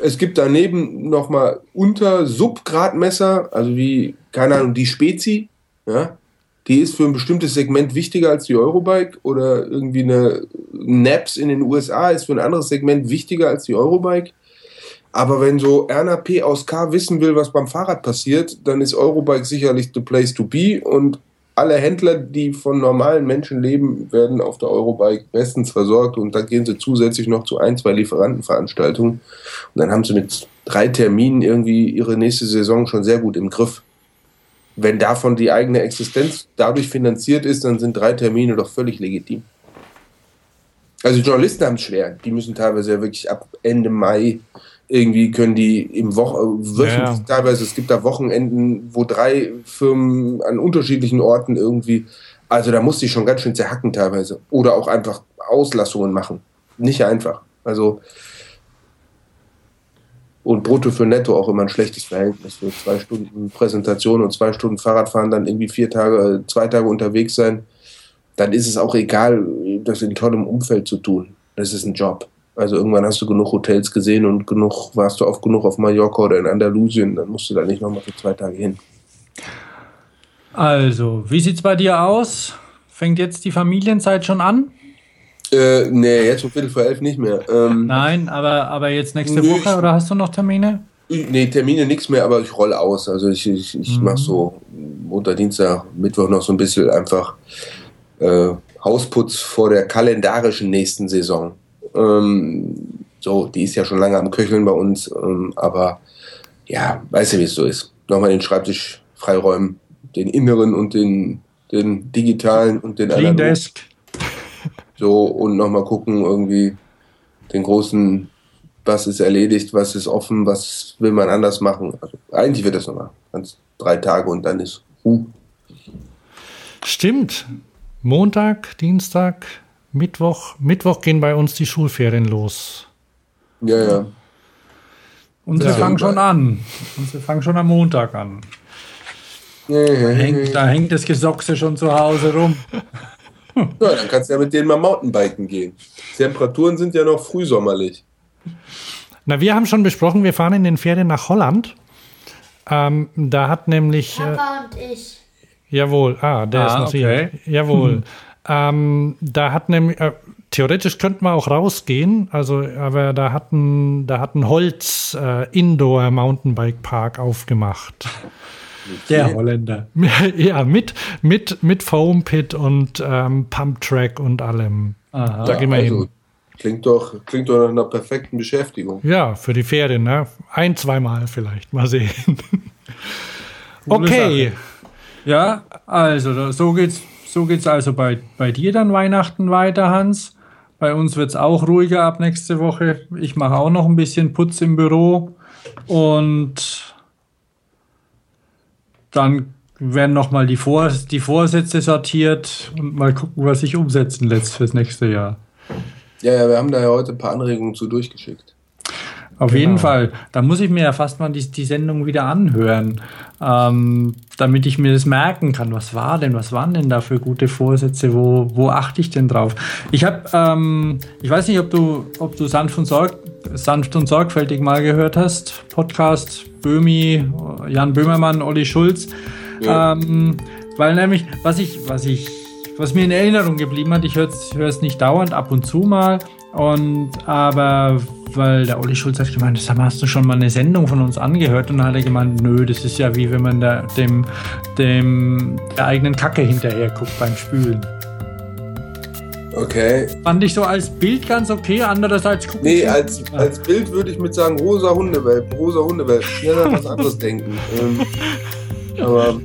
Es gibt daneben nochmal unter Subgradmesser, also wie, keine Ahnung, die Spezi, ja, die ist für ein bestimmtes Segment wichtiger als die Eurobike oder irgendwie eine NAPS in den USA ist für ein anderes Segment wichtiger als die Eurobike. Aber wenn so Erna P aus K wissen will, was beim Fahrrad passiert, dann ist Eurobike sicherlich the place to be und alle Händler, die von normalen Menschen leben, werden auf der Eurobike bestens versorgt und dann gehen sie zusätzlich noch zu ein, zwei Lieferantenveranstaltungen und dann haben sie mit drei Terminen irgendwie ihre nächste Saison schon sehr gut im Griff. Wenn davon die eigene Existenz dadurch finanziert ist, dann sind drei Termine doch völlig legitim. Also Journalisten haben es schwer. Die müssen teilweise ja wirklich ab Ende Mai irgendwie können die im Woche, wöchentlich ja. teilweise, es gibt da Wochenenden, wo drei Firmen an unterschiedlichen Orten irgendwie, also da musste ich schon ganz schön zerhacken teilweise. Oder auch einfach Auslassungen machen. Nicht einfach. Also, und brutto für netto auch immer ein schlechtes Verhältnis. Für zwei Stunden Präsentation und zwei Stunden Fahrradfahren, dann irgendwie vier Tage, zwei Tage unterwegs sein, dann ist es auch egal, das in tollem Umfeld zu tun. Das ist ein Job. Also irgendwann hast du genug Hotels gesehen und genug, warst du oft genug auf Mallorca oder in Andalusien, dann musst du da nicht nochmal für zwei Tage hin. Also, wie sieht's bei dir aus? Fängt jetzt die Familienzeit schon an? Äh, nee, jetzt um Viertel vor elf nicht mehr. Ähm, Nein, aber, aber jetzt nächste nö, Woche oder hast du noch Termine? Nee, Termine nichts mehr, aber ich rolle aus. Also ich, ich, ich mhm. mache so Montag, Dienstag, Mittwoch noch so ein bisschen einfach äh, Hausputz vor der kalendarischen nächsten Saison. Ähm, so, die ist ja schon lange am Köcheln bei uns, ähm, aber ja, weißt du, wie es so ist. Nochmal den Schreibtisch freiräumen, den inneren und den, den digitalen und den Clean Desk. So, und nochmal gucken, irgendwie den großen, was ist erledigt, was ist offen, was will man anders machen. Also, eigentlich wird das nochmal ganz drei Tage und dann ist uh. Stimmt. Montag, Dienstag, Mittwoch, Mittwoch gehen bei uns die Schulferien los. Ja, ja. Und sie fangen schon an. Und sie fangen schon am Montag an. Da hängt, da hängt das Gesochse schon zu Hause rum. Ja, dann kannst du ja mit denen mal Mountainbiken gehen. Temperaturen sind ja noch frühsommerlich. Na, wir haben schon besprochen, wir fahren in den Ferien nach Holland. Ähm, da hat nämlich. Papa äh, und ich. Jawohl, ah, der ah, ist noch okay. hier. Jawohl. Hm. Ähm, da hat nämlich, äh, theoretisch könnten wir auch rausgehen, also, aber da hat ein, da hat ein Holz äh, Indoor Mountainbike Park aufgemacht. Der Holländer. Ja, mit, mit, mit Foam Pit und ähm, Pump Track und allem. Aha. Da gehen wir also, hin. Klingt doch, klingt doch nach einer perfekten Beschäftigung. Ja, für die Ferien, ne? Ein, zweimal vielleicht. Mal sehen. okay. Ja, also so geht's so geht es also bei, bei dir dann Weihnachten weiter, Hans. Bei uns wird es auch ruhiger ab nächste Woche. Ich mache auch noch ein bisschen Putz im Büro und dann werden nochmal die, Vor die Vorsätze sortiert und mal gucken, was sich umsetzen lässt fürs nächste Jahr. Ja, ja, wir haben da ja heute ein paar Anregungen zu durchgeschickt. Auf genau. jeden Fall. Da muss ich mir ja fast mal die, die Sendung wieder anhören, ähm, damit ich mir das merken kann. Was war denn? Was waren denn da für gute Vorsätze? Wo, wo achte ich denn drauf? Ich habe, ähm, ich weiß nicht, ob du, ob du sanft und, sorg, sanft und sorgfältig mal gehört hast. Podcast Böhmi, Jan Böhmermann, Olli Schulz. Ja. Ähm, weil nämlich, was ich, was ich, was mir in Erinnerung geblieben hat, ich höre es nicht dauernd, ab und zu mal. Und aber weil der Olli Schulz hat gemeint, sag mal, hast du schon mal eine Sendung von uns angehört? Und dann hat er gemeint, nö, das ist ja wie wenn man da, dem, dem der eigenen Kacke hinterher guckt beim Spülen. Okay. Fand ich so als Bild ganz okay, andererseits gucken. Nee, als, als Bild würde ich mit sagen, rosa Hundewelpen, rosa Hundewelpen. Schneller an was anderes denken. Ähm, aber.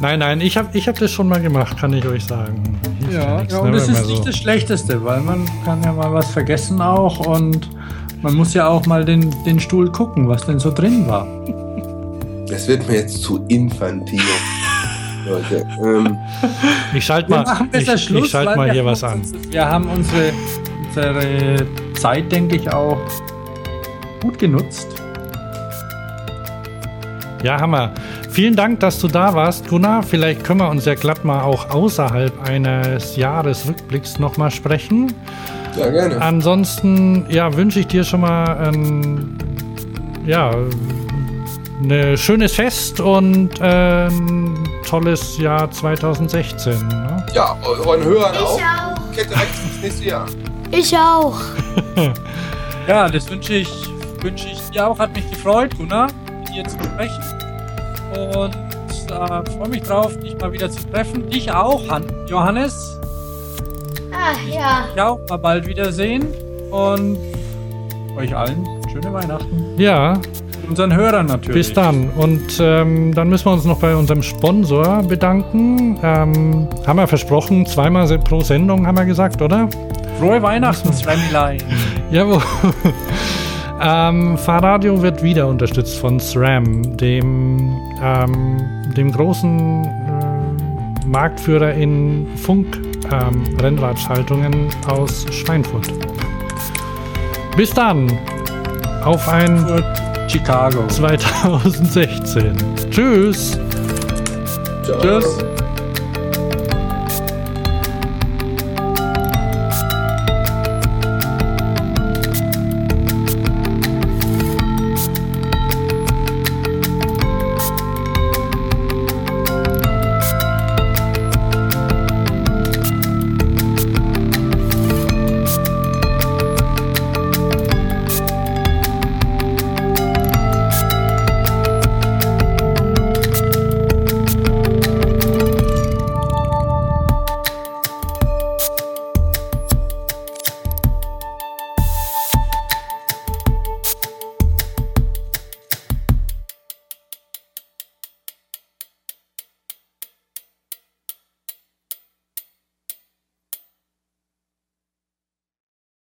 Nein, nein, ich habe ich hab das schon mal gemacht, kann ich euch sagen. Ja, ja, und das ist nicht so. das Schlechteste, weil man kann ja mal was vergessen auch und man muss ja auch mal den, den Stuhl gucken, was denn so drin war. Das wird mir jetzt zu infantil. Leute, ähm, ich schalte mal, ich, Schluss, ich schalt mal hier was an. Wir haben unsere, unsere Zeit, denke ich, auch gut genutzt. Ja, Hammer. Vielen Dank, dass du da warst, Gunnar. Vielleicht können wir uns ja glatt mal auch außerhalb eines Jahresrückblicks nochmal sprechen. Ja, gerne. Ansonsten, ja, wünsche ich dir schon mal ein, ja, ein schönes Fest und ein tolles Jahr 2016. Ne? Ja, euren Hörern ich auch. auch. Kennt direkt ins nächste Jahr. Ich auch. ja, das wünsche ich, wünsche ich dir auch. Hat mich gefreut, Gunnar, dir zu sprechen. Und äh, freue mich drauf, dich mal wieder zu treffen. Dich auch, Han Johannes. Ah, ja. Ja, mal bald wiedersehen. Und euch allen schöne Weihnachten. Ja. Und unseren Hörern natürlich. Bis dann. Und ähm, dann müssen wir uns noch bei unserem Sponsor bedanken. Ähm, haben wir versprochen, zweimal pro Sendung haben wir gesagt, oder? Frohe Weihnachten, Swamiline. Jawohl. Ähm, Fahrradio wird wieder unterstützt von SRAM, dem, ähm, dem großen äh, Marktführer in Funk-Rennradschaltungen ähm, aus Schweinfurt. Bis dann auf ein Chicago 2016. Tschüss. Ciao. Tschüss.